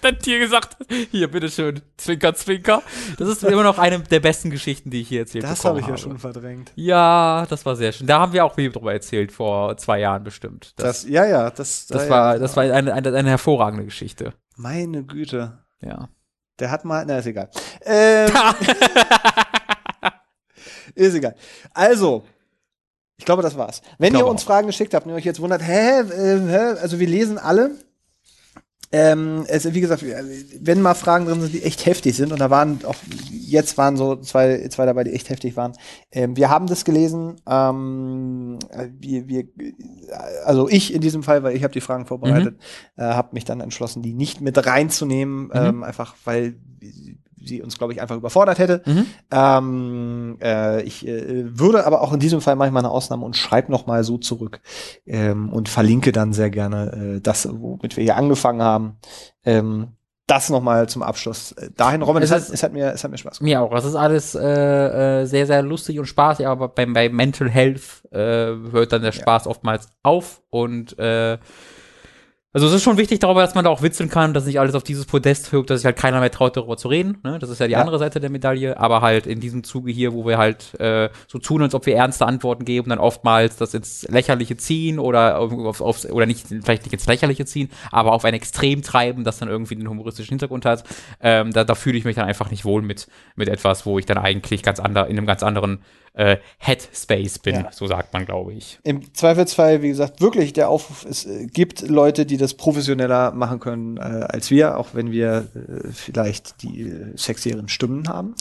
Dann dir gesagt, hat, hier, bitteschön, Zwinker, Zwinker. Das ist immer noch eine der besten Geschichten, die ich hier erzählt Das bekommen habe ich ja schon verdrängt. Ja, das war sehr schön. Da haben wir auch viel drüber erzählt, vor zwei Jahren bestimmt. Das, Das, ja, ja, das, das ja, war, ja. das war eine, eine, eine hervorragende Geschichte. Meine Güte. Ja. Der hat mal, na, ist egal. Ähm, ist egal. Also, ich glaube, das war's. Wenn ihr uns auch. Fragen geschickt habt und ihr euch jetzt wundert, hä, äh, hä, also wir lesen alle. Ähm, es, wie gesagt, wenn mal Fragen drin sind, die echt heftig sind, und da waren auch, jetzt waren so zwei, zwei dabei, die echt heftig waren. Ähm, wir haben das gelesen, ähm, äh, wir, wir, also ich in diesem Fall, weil ich habe die Fragen vorbereitet, äh, habe mich dann entschlossen, die nicht mit reinzunehmen, ähm, einfach weil sie uns, glaube ich, einfach überfordert hätte. Mhm. Ähm, äh, ich äh, würde aber auch in diesem Fall manchmal eine Ausnahme und schreibe noch mal so zurück ähm, und verlinke dann sehr gerne äh, das, womit wir hier angefangen haben. Ähm, das noch mal zum Abschluss. Äh, Dahin, Robin, es, Es hat, es, hat mir, es hat mir Spaß gemacht. Mir auch. Das ist alles äh, äh, sehr, sehr lustig und spaßig, aber bei, bei Mental Health äh, hört dann der Spaß oftmals auf und äh, also es ist schon wichtig darüber, dass man da auch witzeln kann, dass nicht alles auf dieses Podest wirkt, dass sich halt keiner mehr traut, darüber zu reden. Ne? Das ist ja die Ja. andere Seite der Medaille. Aber halt in diesem Zuge hier, wo wir halt äh, so tun, als ob wir ernste Antworten geben, dann oftmals das ins Lächerliche ziehen oder auf, aufs, oder nicht vielleicht nicht ins Lächerliche ziehen, aber auf ein Extrem treiben, das dann irgendwie den humoristischen Hintergrund hat. Ähm, da, da fühle ich mich dann einfach nicht wohl mit mit etwas, wo ich dann eigentlich ganz ander, in einem ganz anderen äh, Headspace bin. Ja. So sagt man, glaube ich. Im Zweifelsfall, wie gesagt, wirklich der Aufruf, es äh, gibt Leute, die das professioneller machen können äh, als wir, auch wenn wir äh, vielleicht die äh, sexieren Stimmen haben.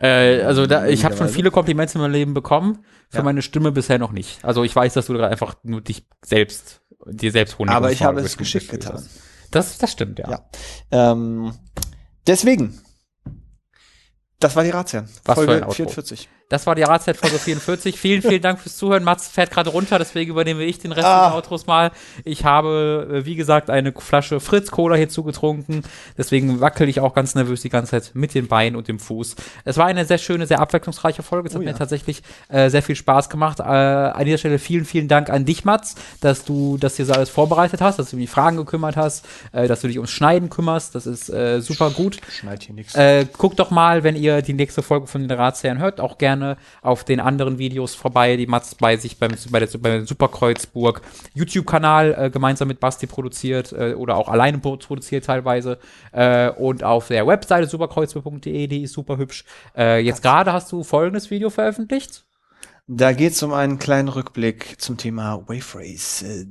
Äh, also da, ich habe schon viele Komplimente in meinem Leben bekommen, für Ja. meine Stimme bisher noch nicht. Also ich weiß, dass du gerade einfach nur dich selbst, dir selbst Honig Aber ich habe es geschickt hast. getan. Das, das stimmt, ja. Ja. Ähm, deswegen. Das war die Razzia. Was für Folge ein Outro. 44. Das war die Ratszeitfolge 44. vielen, vielen Dank fürs Zuhören. Mats fährt gerade runter, deswegen übernehme ich den Rest Ah. des Outros mal. Ich habe, äh, wie gesagt, eine Flasche Fritz Cola hierzu getrunken. Deswegen wackel ich auch ganz nervös die ganze Zeit mit den Beinen und dem Fuß. Es war eine sehr schöne, sehr abwechslungsreiche Folge. Es hat Oh mir ja. tatsächlich äh, sehr viel Spaß gemacht. Äh, an dieser Stelle vielen, vielen Dank an dich, Mats, dass du das hier so alles vorbereitet hast, dass du um die Fragen gekümmert hast, äh, dass du dich ums Schneiden kümmerst. Das ist äh, super gut. Schneid hier nichts. Äh, guckt doch mal, wenn ihr die nächste Folge von den Ratsherren hört, auch gerne auf den anderen Videos vorbei, die Mats bei sich beim, bei der, bei Superkreuzburg YouTube-Kanal äh, gemeinsam mit Basti produziert äh, oder auch alleine pro- produziert teilweise. Äh, und auf der Webseite superkreuzburg.de, die ist super hübsch. Äh, jetzt gerade hast du folgendes Video veröffentlicht. Da geht es um einen kleinen Rückblick zum Thema Wave Race. Äh,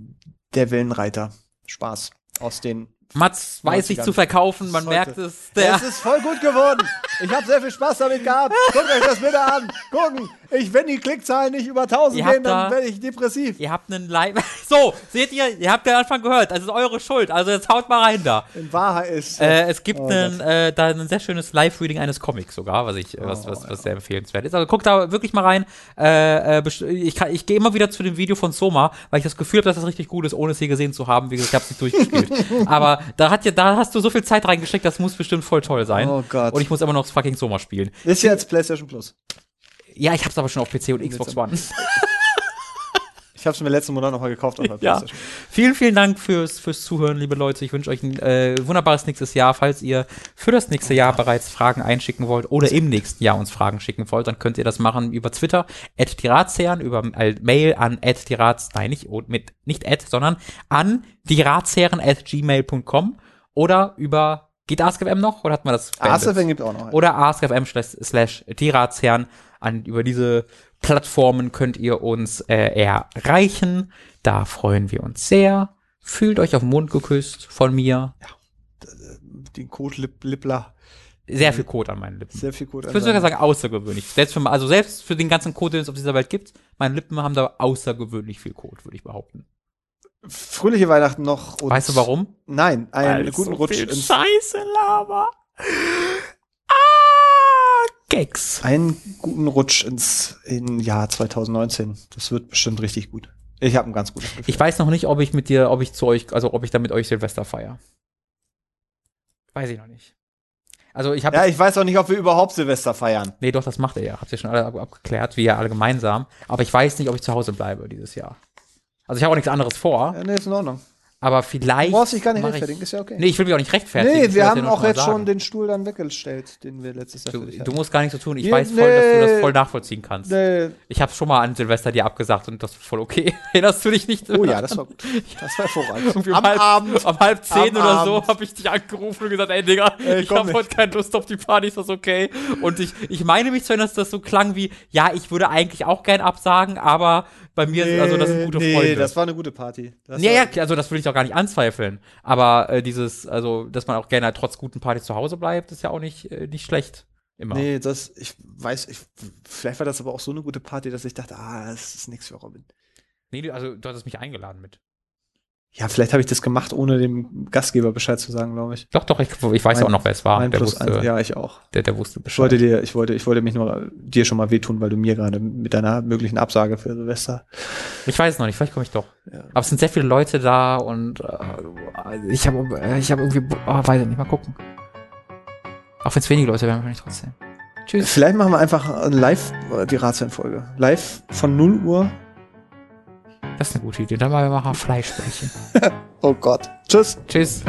der Wellenreiter. Spaß. Aus den. Mats weiß sich 90ern. zu verkaufen, man merkt es. Der, Es ist voll gut geworden. Ich habe sehr viel Spaß damit gehabt. Guckt euch das bitte an. Gucken. Ich, wenn die Klickzahlen nicht über 1000 Ihr habt gehen, dann da- werde ich depressiv. ihr habt einen Live. So, seht ihr, ihr habt den Anfang gehört. Also ist eure Schuld. Also jetzt haut mal rein da. In Wahrheit ist. Äh, es gibt Oh einen, äh, da ein sehr schönes Live-Reading eines Comics sogar, was ich, äh, was, Oh, was, was sehr empfehlenswert ist. Also guckt da wirklich mal rein. Äh, äh, ich kann, ich gehe immer wieder zu dem Video von Soma, weil ich das Gefühl habe, dass das richtig gut ist, ohne es hier gesehen zu haben. Wie gesagt, ich habe es nicht durchgespielt. Aber da hat ja, da hast du so viel Zeit reingesteckt, das muss bestimmt voll toll sein. Oh Gott. Und ich muss immer noch das fucking Soma spielen. ist jetzt PlayStation Plus. Ja, ich hab's aber schon auf PC und Xbox One. Ich habe es mir letzten Monat nochmal gekauft Ja. Vielen, vielen Dank fürs, fürs Zuhören, liebe Leute. Ich wünsche euch ein äh, wunderbares nächstes Jahr. Falls ihr für das nächste Jahr bereits Fragen einschicken wollt oder im nächsten Jahr uns Fragen schicken wollt, dann könnt ihr das machen über Twitter, at die über äh, Mail an at die nein, nicht, oh, mit, nicht at, sondern an die Ratsherren at gmail.com oder über, geht AskFM noch oder hat man das? ASFN gibt auch noch. oder askfm slash, slash die Ratsherren. An, über diese Plattformen könnt ihr uns äh, erreichen. Da freuen wir uns sehr. Fühlt euch auf den Mund geküsst von mir. Den Code Lip Lippler. Sehr viel Code an meinen Lippen. Sehr viel Code. Ich würde sogar sagen, außergewöhnlich. Selbst für, also selbst für den ganzen Code, den es auf dieser Welt gibt, meine Lippen haben da außergewöhnlich viel Code, würde ich behaupten. Fröhliche Weihnachten noch. weißt du warum? Nein, einen Weil guten so Rutsch viel Scheiße, Lava. Gags. einen guten Rutsch ins in Jahr 2019. Das wird bestimmt richtig gut. Ich habe ein ganz gutes Gefühl. Ich weiß noch nicht, ob ich mit dir, ob ich zu euch, also ob ich da mit euch Silvester feier. Weiß ich noch nicht. Also ich habe ja, ich weiß auch nicht, ob wir überhaupt Silvester feiern. Nee, doch, das macht er ja. Habt ihr schon alle ab abgeklärt, wir alle gemeinsam. Aber ich weiß nicht, ob ich zu Hause bleibe dieses Jahr. Also ich habe auch nichts anderes vor, Ja, nee, ist in Ordnung. Aber vielleicht. Du brauchst dich gar nicht rechtfertigen, Ich, ist ja okay. nee, ich will mich auch nicht rechtfertigen. Nee, wir haben ja auch jetzt sagen. schon den Stuhl dann weggestellt, den wir letztes Jahr Du, du musst gar nicht so tun. Ich Nee, weiß voll, dass du das voll nachvollziehen kannst. Nee. Ich habe schon mal an Silvester dir abgesagt und das ist voll okay. Erinnerst du dich nicht? Oh ja, das war gut. Das war hervorragend. Am um halb, Abend. Um halb zehn Am oder so Abend. habe ich dich angerufen und gesagt, ey Digga, Ey, ich habe heute keine Lust auf die Party, ist das okay? Und ich, ich meine mich zu erinnern, dass das so klang wie, ja, ich würde eigentlich auch gern absagen, aber bei mir, ist also das sind gute nee, Freunde. das war eine gute Party. Das ja, also das würde ich auch gar nicht anzweifeln. Aber äh, dieses, also, dass man auch gerne trotz guten Partys zu Hause bleibt, ist ja auch nicht, äh, nicht schlecht. Immer. Nee, das, ich weiß, ich, vielleicht war das aber auch so eine gute Party, dass ich dachte, ah, das ist nichts für Robin. Nee, du- also du hattest mich eingeladen mit. Ja, vielleicht habe ich das gemacht, ohne dem Gastgeber Bescheid zu sagen, glaube ich. Doch, doch, ich, ich weiß Mein- auch noch, wer es war. Mein Der Plus wusste, eins. Ja, ich auch. der, der wusste Ich Bescheid. wollte dir, ich wollte, ich wollte mich nur dir schon mal wehtun, weil du mir gerade mit deiner möglichen Absage für Silvester. Ich weiß es noch nicht, vielleicht komme ich doch. Ja. Aber es sind sehr viele Leute da und äh, ich habe äh, ich hab irgendwie, oh, weiß ich nicht, mal gucken. Auch wenn es wenige Leute wären, wahrscheinlich trotzdem. Tschüss. Vielleicht machen wir einfach ein live die Ratsherrenfolge. Live von 0 Uhr. Das ist eine gute Idee. Dann machen wir mal Fleischbällchen. Oh Gott. Tschüss. Tschüss.